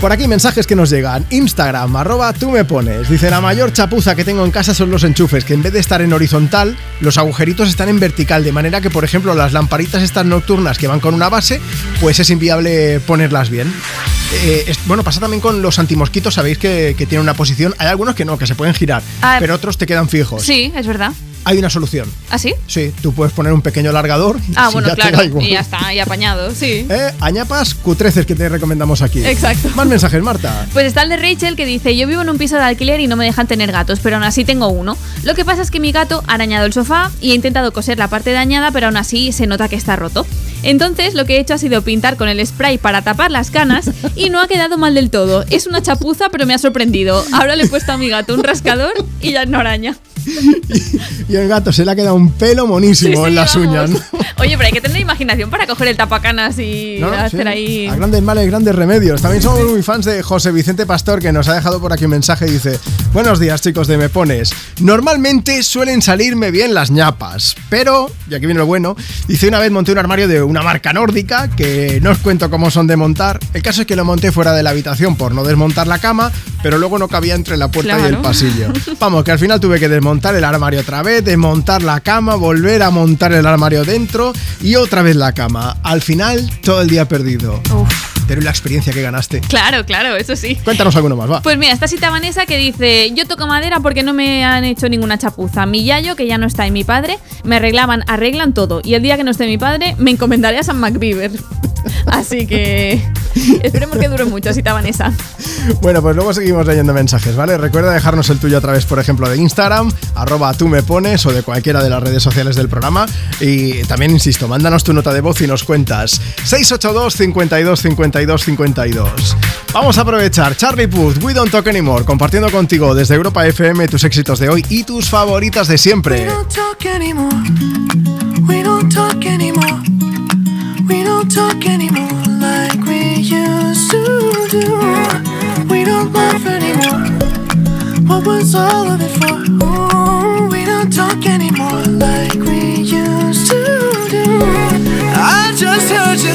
Por aquí mensajes que nos llegan. Instagram, arroba tú me pones. Dice, la mayor chapuza que tengo en casa son los enchufes, que en vez de estar en horizontal, los agujeritos están en vertical, de manera que, por ejemplo, las lamparitas estas nocturnas que van con una base, pues es inviable ponerlas bien. Eh, es- bueno, pasa también con los antimosquitos, sabéis que, que tienen una posición. Hay algunos que no, que se pueden girar, Ah, pero otros te quedan fijos. Sí, es verdad. Hay una solución. ¿Ah, sí? Sí, tú puedes poner un pequeño largador. y Ah, bueno, ya claro. Y ya está, y apañado, sí. Eh, añapas cutreces que te recomendamos aquí. Exacto. Más mensajes, Marta. Pues está el de Rachel que dice, yo vivo en un piso de alquiler y no me dejan tener gatos, pero aún así tengo uno. Lo que pasa es que mi gato ha arañado el sofá y he intentado coser la parte dañada, pero aún así se nota que está roto. Entonces lo que he hecho ha sido pintar con el spray para tapar las canas y no ha quedado mal del todo. Es una chapuza, pero me ha sorprendido. Ahora le he puesto a mi gato un rascador y ya no araña. Y el gato se le ha quedado un pelo monísimo Sí, sí, en las vamos. uñas. ¿no? Oye, pero hay que tener imaginación para coger el tapacanas y No, no, hacer sí. ahí... A grandes males, grandes remedios. También somos muy fans de José Vicente Pastor, que nos ha dejado por aquí un mensaje y dice: Buenos días, chicos de Me Pones. Normalmente suelen salirme bien las ñapas, pero, y aquí viene lo bueno, dice: Una vez monté un armario de una marca nórdica, que no os cuento cómo son de montar. El caso es que lo monté fuera de la habitación por no desmontar la cama, pero luego no cabía entre la puerta y el pasillo. (laughs) Vamos, que al final tuve que desmontar el armario otra vez, desmontar la cama, volver a montar el armario dentro y otra vez la cama. Al final, todo el día perdido. ¿Y la experiencia que ganaste. Claro, claro, eso sí. Cuéntanos alguno más, va. Pues mira, esta cita Vanessa que dice, yo toco madera porque no me han hecho ninguna chapuza. Mi yayo, que ya no está, y mi padre, me arreglaban, arreglan todo. Y el día que no esté mi padre, me encomendaré a San MacBeaver. (laughs) Así que (laughs) esperemos que dure mucho, cita Vanessa. Bueno, pues luego seguimos leyendo mensajes, ¿vale? Recuerda dejarnos el tuyo a través, por ejemplo, de Instagram, arroba tú me pones o de cualquiera de las redes sociales del programa. Y también, insisto, mándanos tu nota de voz y nos cuentas. 682 52 52 52. Vamos a aprovechar Charlie Puth, We Don't Talk Anymore, compartiendo contigo desde Europa FM tus éxitos de hoy y tus favoritas de siempre. What was all of it for? We don't talk anymore like we used to do. I just heard you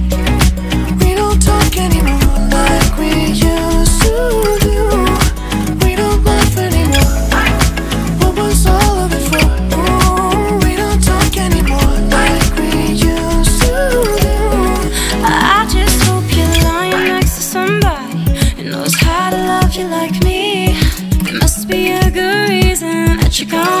you go.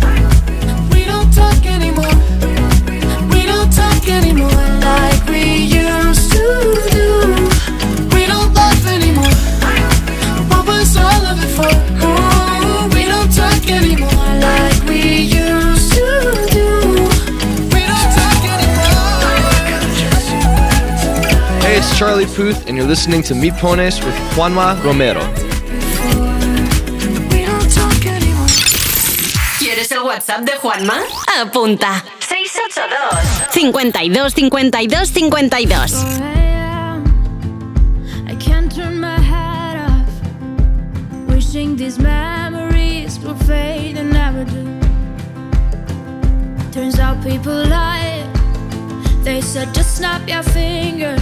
Charlie Puth, and you're listening to Mi Pones with Juanma Romero. ¿Quieres el WhatsApp de Juanma? Apunta. 682 52 52 52 I can't turn my head off. Wishing these memories will fade and never do. Turns out people lie. They said just snap your fingers.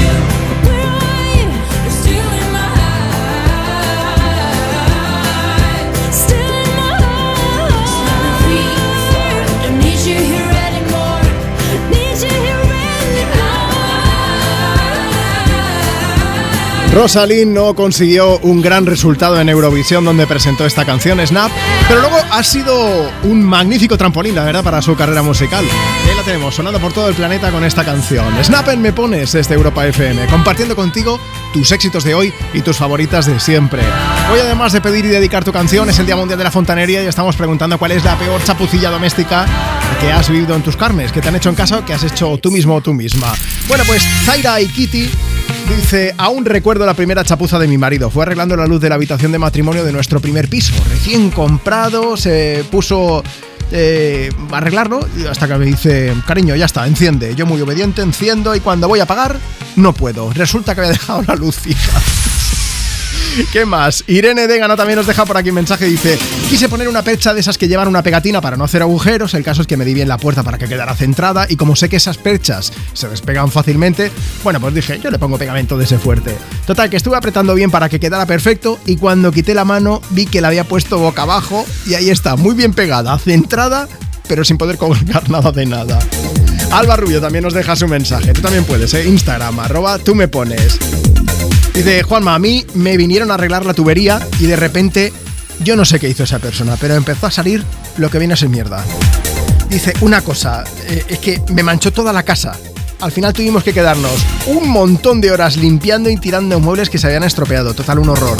Rosalind no consiguió un gran resultado en Eurovisión donde presentó esta canción Snap, pero luego ha sido un magnífico trampolín, la verdad, para su carrera musical. Y ahí la tenemos, sonando por todo el planeta con esta canción. Snap en Me Pones desde Europa FM, compartiendo contigo tus éxitos de hoy y tus favoritas de siempre. Hoy, además de pedir y dedicar tu canción, es el Día Mundial de la Fontanería y estamos preguntando cuál es la peor chapucilla doméstica que has vivido en tus carnes, que te han hecho en casa, que has hecho tú mismo o tú misma. Bueno, pues Zaira y Kitty Dice, aún recuerdo la primera chapuza de mi marido. Fue arreglando la luz de la habitación de matrimonio de nuestro primer piso. Recién comprado, se puso eh, a arreglarlo hasta que me dice, cariño, ya está, enciende. Yo muy obediente, enciendo y cuando voy a apagar, no puedo. Resulta que había dejado la luz fija. (laughs) ¿Qué más? Irene Degano también nos deja por aquí un mensaje. Dice: Quise poner una percha de esas que llevan una pegatina para no hacer agujeros. El caso es que me di bien la puerta para que quedara centrada. Y como sé que esas perchas se despegan fácilmente, bueno, pues dije: Yo le pongo pegamento de ese fuerte. Total, que estuve apretando bien para que quedara perfecto. Y cuando quité la mano, vi que la había puesto boca abajo. Y ahí está, muy bien pegada, centrada, pero sin poder colgar (laughs) nada de nada. Alba Rubio también nos deja su mensaje. Tú también puedes, ¿eh? Instagram, arroba, tú me pones. Dice, Juanma, a mí me vinieron a arreglar la tubería y de repente, yo no sé qué hizo esa persona, pero empezó a salir lo que viene a ser mierda. Dice, una cosa, eh, es que me manchó toda la casa. Al final tuvimos que quedarnos un montón de horas limpiando y tirando muebles que se habían estropeado. Total, un horror.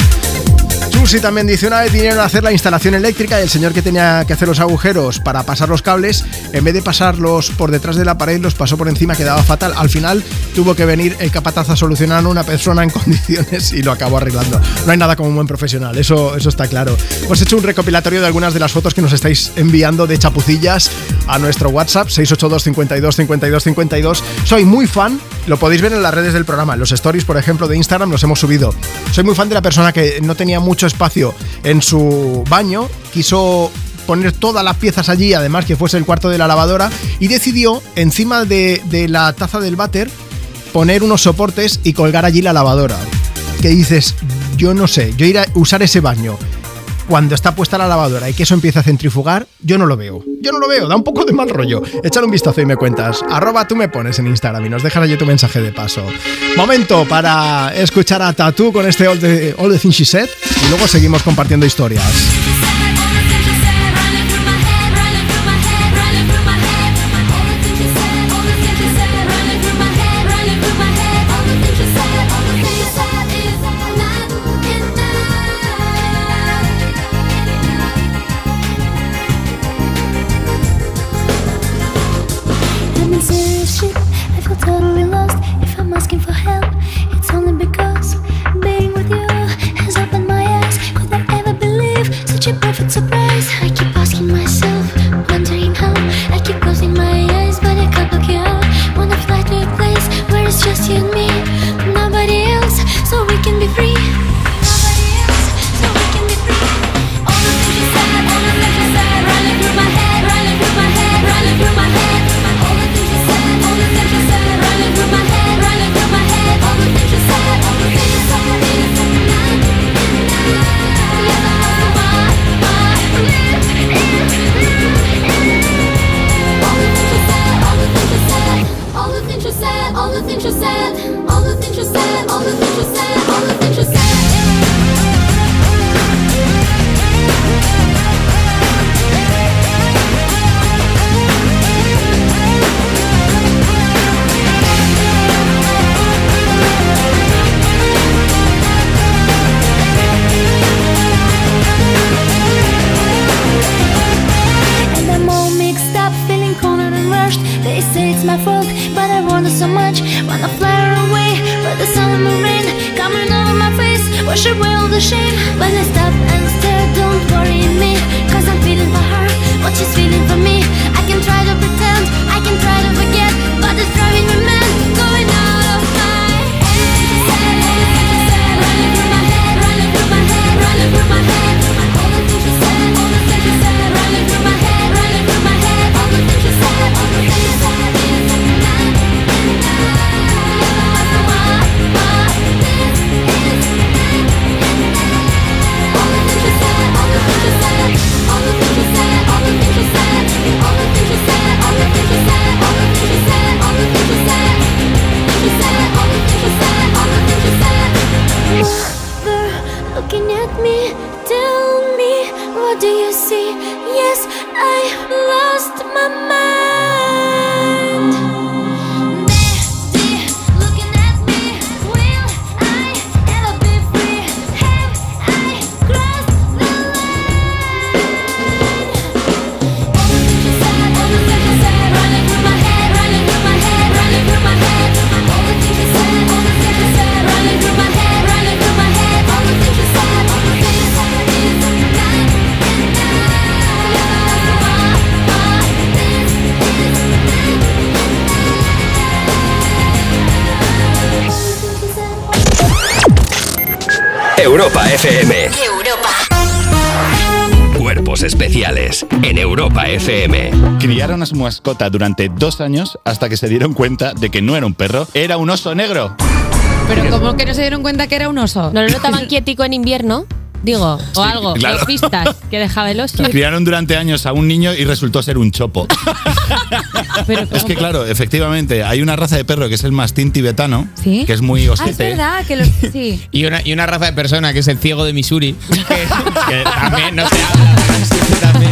Susi también dice, una vez vinieron a hacer la instalación eléctrica y el señor que tenía que hacer los agujeros para pasar los cables, en vez de pasarlos por detrás de la pared, los pasó por encima, quedaba fatal. Al final tuvo que venir el capataz a solucionar una persona en (laughs) condiciones y lo acabó arreglando. No hay nada como un buen profesional, eso, eso está claro. Hemos hecho un recopilatorio de algunas de las fotos que nos estáis enviando de chapucillas a nuestro WhatsApp 682 52 52 52. Soy muy fan, lo podéis ver en las redes del programa, en los stories, por ejemplo, de Instagram los hemos subido. Soy muy fan de la persona que no tenía mucho espacio en su baño, quiso poner todas las piezas allí, además que fuese el cuarto de la lavadora, y decidió encima de, de la taza del váter poner unos soportes y colgar allí la lavadora. Que dices, yo no sé, yo ir a usar ese baño cuando está puesta la lavadora y que eso empieza a centrifugar, yo no lo veo. Yo no lo veo, da un poco de mal rollo. Échale un vistazo y me cuentas. Arroba tú me pones en Instagram y nos dejas allí tu mensaje de paso. Momento para escuchar a Tatu con este All the, All She Said y luego seguimos compartiendo historias. Mascota durante dos años hasta que se dieron cuenta de que no era un perro, era un oso negro. Pero como que no se dieron cuenta que era un oso. ¿No lo notaban quietico en invierno? Digo, o algo. claro. Los pistas que dejaba el oso. Criaron durante años a un niño y resultó ser un chopo. (laughs) es que claro, efectivamente, hay una raza de perro que es el mastín tibetano, ¿Sí? que es muy Ah, es osete. verdad que los. (laughs) Sí. Y una, y una raza de persona que es el ciego de Missouri, que, que también no se habla. (laughs)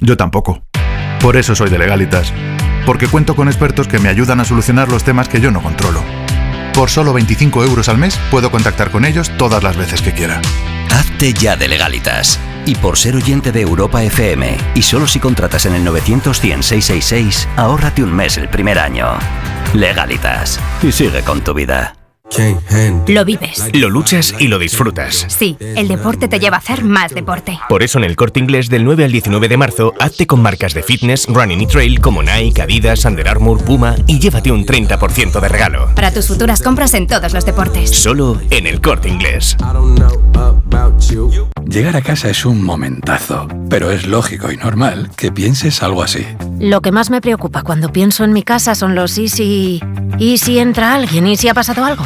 Yo tampoco. Por eso soy de Legalitas. Porque cuento con expertos que me ayudan a solucionar los temas que yo no controlo. Por solo 25 euros al mes puedo contactar con ellos todas las veces que quiera. Hazte ya de legalitas. Y por ser oyente de Europa FM, y solo si contratas en el 900 100 666, ahórrate un mes el primer año. Legalitas. Y sigue con tu vida. Lo vives. Lo luchas y lo disfrutas. Sí, el deporte te lleva a hacer más deporte. Por eso en el corte inglés del 9 al 19 de marzo, hazte con marcas de fitness, running y trail como Nike, Adidas, Under Armour, Puma y llévate un 30% de regalo. Para tus futuras compras en todos los deportes. Solo en el corte inglés. Llegar a casa es un momentazo, pero es lógico y normal que pienses algo así. Lo que más me preocupa cuando pienso en mi casa son los y si... ¿Y si entra alguien? ¿Y si ha pasado algo?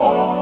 If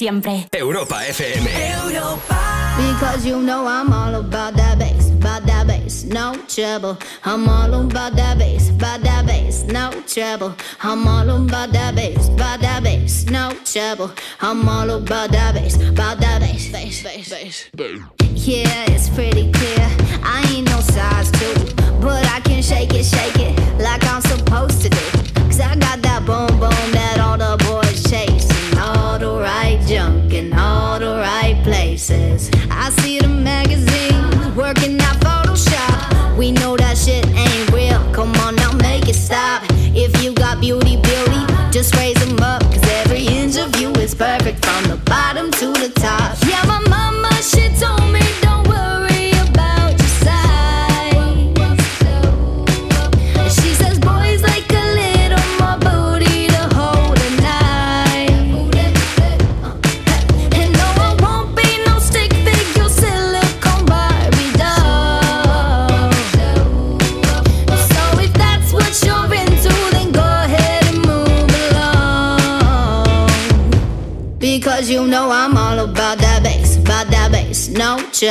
siempre. Europa FM. Because you know I'm all about that bass, about that bass, no trouble. I'm all about that bass, about that bass, no trouble. I'm all about that bass, about that bass, no trouble. I'm all about that bass, about that bass, bass, bass, bass. Yeah,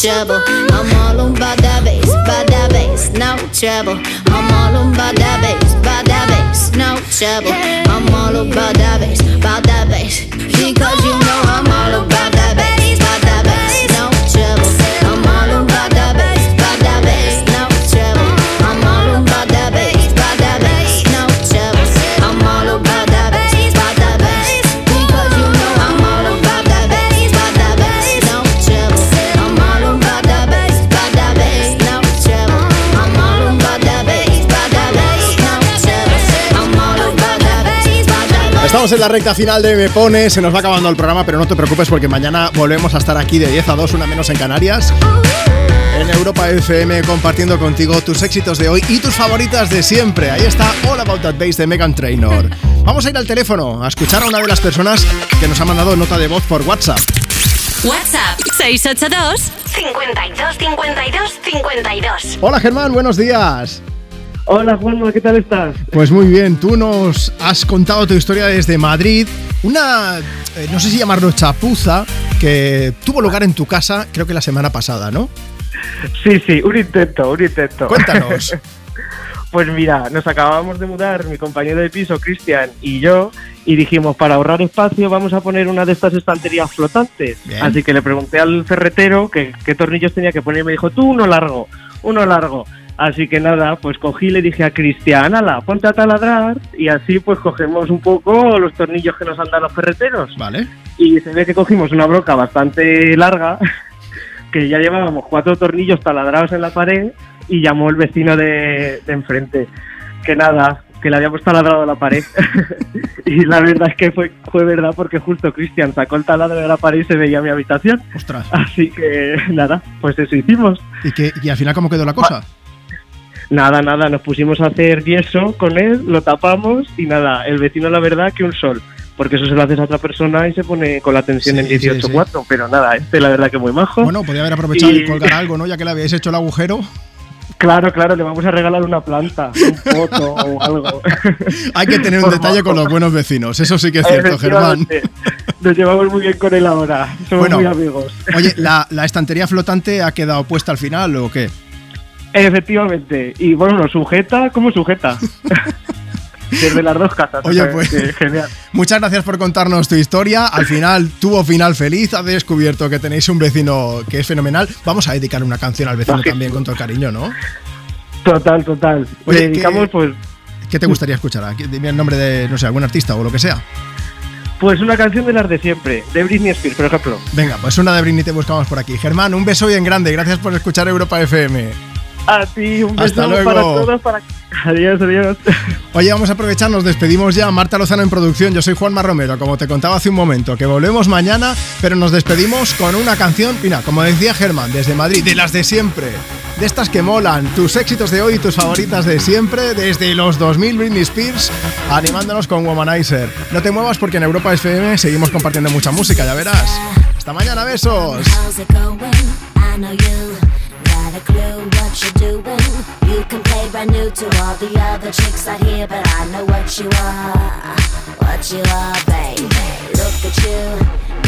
Trouble. I'm all about that bass, about that bass, no trouble. I'm all about that bass, about that bass, no trouble. I'm Estamos en la recta final de Me Pone, se nos va acabando el programa, pero no te preocupes porque mañana volvemos a estar aquí de 10 a 2, una menos en Canarias. En Europa FM compartiendo contigo tus éxitos de hoy y tus favoritas de siempre. Ahí está All About That Bass de Megan Trainor. Vamos a ir al teléfono a escuchar a una de las personas que nos ha mandado nota de voz por WhatsApp. WhatsApp 682 52 52 52. Hola Germán, buenos días. Hola Juanma, ¿qué tal estás? Pues muy bien, tú nos has contado tu historia desde Madrid, una, eh, no sé si llamarlo chapuza, que tuvo lugar en tu casa, creo que la semana pasada, ¿no? Sí, sí, un intento, un intento. Cuéntanos. (laughs) pues mira, nos acabábamos de mudar mi compañero de piso, Cristian, y yo, y dijimos, para ahorrar espacio vamos a poner una de estas estanterías flotantes. Bien. Así que le pregunté al ferretero que- qué tornillos tenía que poner y me dijo, tú uno largo, uno largo. Así que nada, pues cogí y le dije a Cristian, ala, ponte a taladrar y así pues cogemos un poco los tornillos que nos han dado los ferreteros. Vale. Y se ve que cogimos una broca bastante larga, (laughs) que ya llevábamos cuatro tornillos taladrados en la pared y llamó el vecino de, de enfrente. Que nada, que le habíamos taladrado la pared. (laughs) y la verdad es que fue, fue verdad porque justo Cristian sacó el taladro de la pared y se veía mi habitación. Ostras. Así que nada, pues eso hicimos. ¿Y, que, y al final cómo quedó la cosa? Nada, nada, nos pusimos a hacer yeso con él, lo tapamos y nada, el vecino la verdad que un sol. Porque eso se lo haces a otra persona y se pone con la tensión Sí, en sí, 18.4, pero nada, este la verdad que muy majo. Bueno, podía haber aprovechado y Y- colgar algo, ¿no? Ya que le habíais hecho el agujero. Claro, claro, le vamos a regalar una planta, un foto o algo. (laughs) Hay que tener un detalle con los buenos vecinos, eso sí que es cierto, Germán. Nos llevamos muy bien con él ahora, somos Bueno. muy amigos. Oye, ¿la, ¿la estantería flotante ha quedado puesta al final o qué? Efectivamente, y bueno, sujeta como sujeta. (laughs) desde las dos casas. Oye, pues- genial. Muchas gracias por contarnos tu historia. Al final tuvo final feliz. Has descubierto que tenéis un vecino que es fenomenal. Vamos a dedicar una canción al vecino también con todo el cariño, ¿no? Total, total. Oye, Le dedicamos, ¿qué- pues, ¿Qué te gustaría escuchar? Dime el nombre de, no sé, algún artista o lo que sea. pues una canción de las de siempre, de Britney Spears, por ejemplo. Venga, pues una de Britney te buscamos por aquí. Germán, un beso bien grande. Gracias por escuchar Europa FM. A ti, un Hasta beso luego. para todos. Para... Adiós, adiós. (laughs) Oye, vamos a aprovechar, nos despedimos ya. Marta Lozano en producción, yo soy Juanma Romero, como te contaba hace un momento, que volvemos mañana, pero nos despedimos con una canción, mira, como decía Germán, desde Madrid, de las de siempre, de estas que molan, tus éxitos de hoy y tus favoritas de siempre, desde los 2000 Britney Spears, animándonos con Womanizer. No te muevas porque en Europa FM seguimos compartiendo mucha música, ya verás. Hasta mañana, besos. All the other chicks out here, but I know what you are, what you are, baby. Look at you,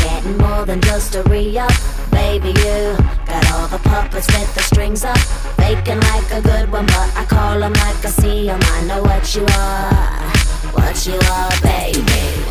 getting more than just a re-up, baby. You got all the puppets with the strings up, faking like a good one, but I call 'em like I see 'em. I know what you are, what you are, baby.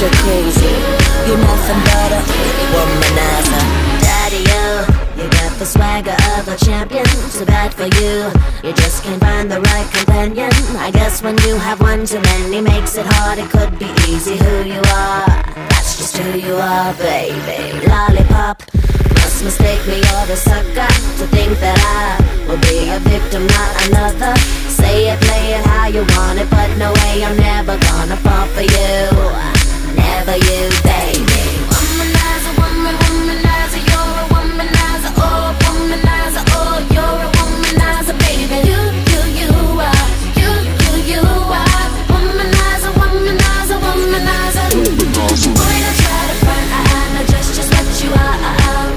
Got crazy. You're nothing but a womanizer. Daddy, you, you got the swagger of a champion. Too bad for you, you just can't find the right companion. I guess when you have one too many makes it hard. It could be easy who you are. That's just who you are, baby. Lollipop. Must mistake me or the sucker to think that I will be a victim, not another. Say it, play it how you want it, but no way I'm never gonna fall for you. Never you, baby. Womanizer, woman, womanizer, you're a womanizer, oh, womanizer, oh, you're a womanizer, baby. You, you, you are, you, you, you are, womanizer, womanizer, womanizer. Boy, don't try to front, I, I know just, just what you are.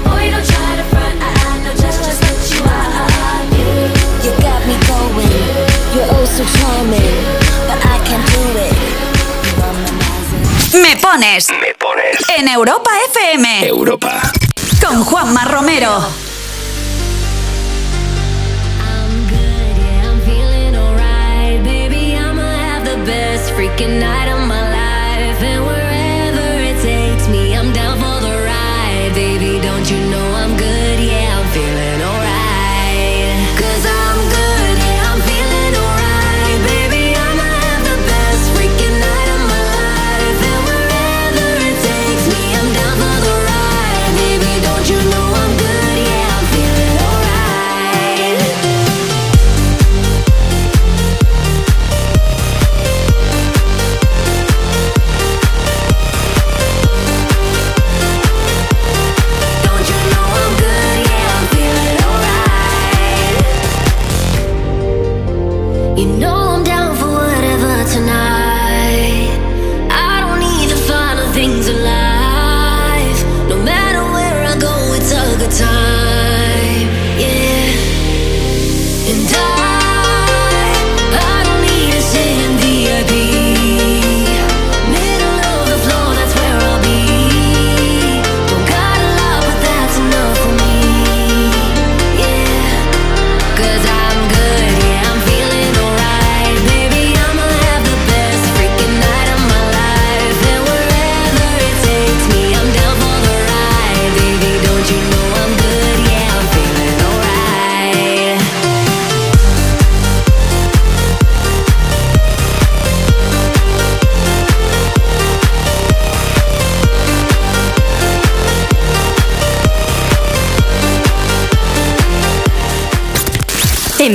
Boy, don't try to front, I, I know just, just what you are. You, you got me going, you're oh so charming, Me pones. Me pones. En Europa FM. Europa. Con Juanma Romero. I'm feeling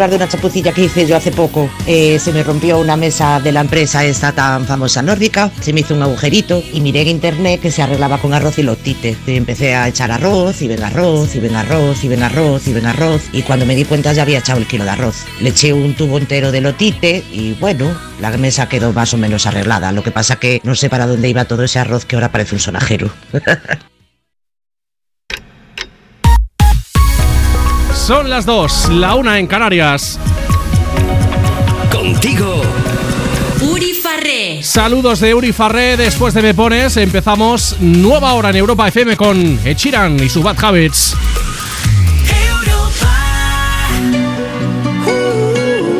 hablar de una chapucilla que hice yo hace poco. Eh, se me rompió una mesa de la empresa esta tan famosa nórdica, se me hizo un agujerito y miré en internet que se arreglaba con arroz y lotite. Y empecé a echar arroz y ven arroz y ven arroz y ven arroz y ven arroz y cuando me di cuenta ya había echado el kilo de arroz. Le eché un tubo entero de lotite y bueno, la mesa quedó más o menos arreglada. Lo que pasa que no sé para dónde iba todo ese arroz que ahora parece un sonajero. (laughs) Son las dos, la una en Canarias. Contigo. Uri Farré. Saludos de Uri Farré. Después de Me Pones, empezamos nueva hora en Europa FM con Echiran y su Bad Habits.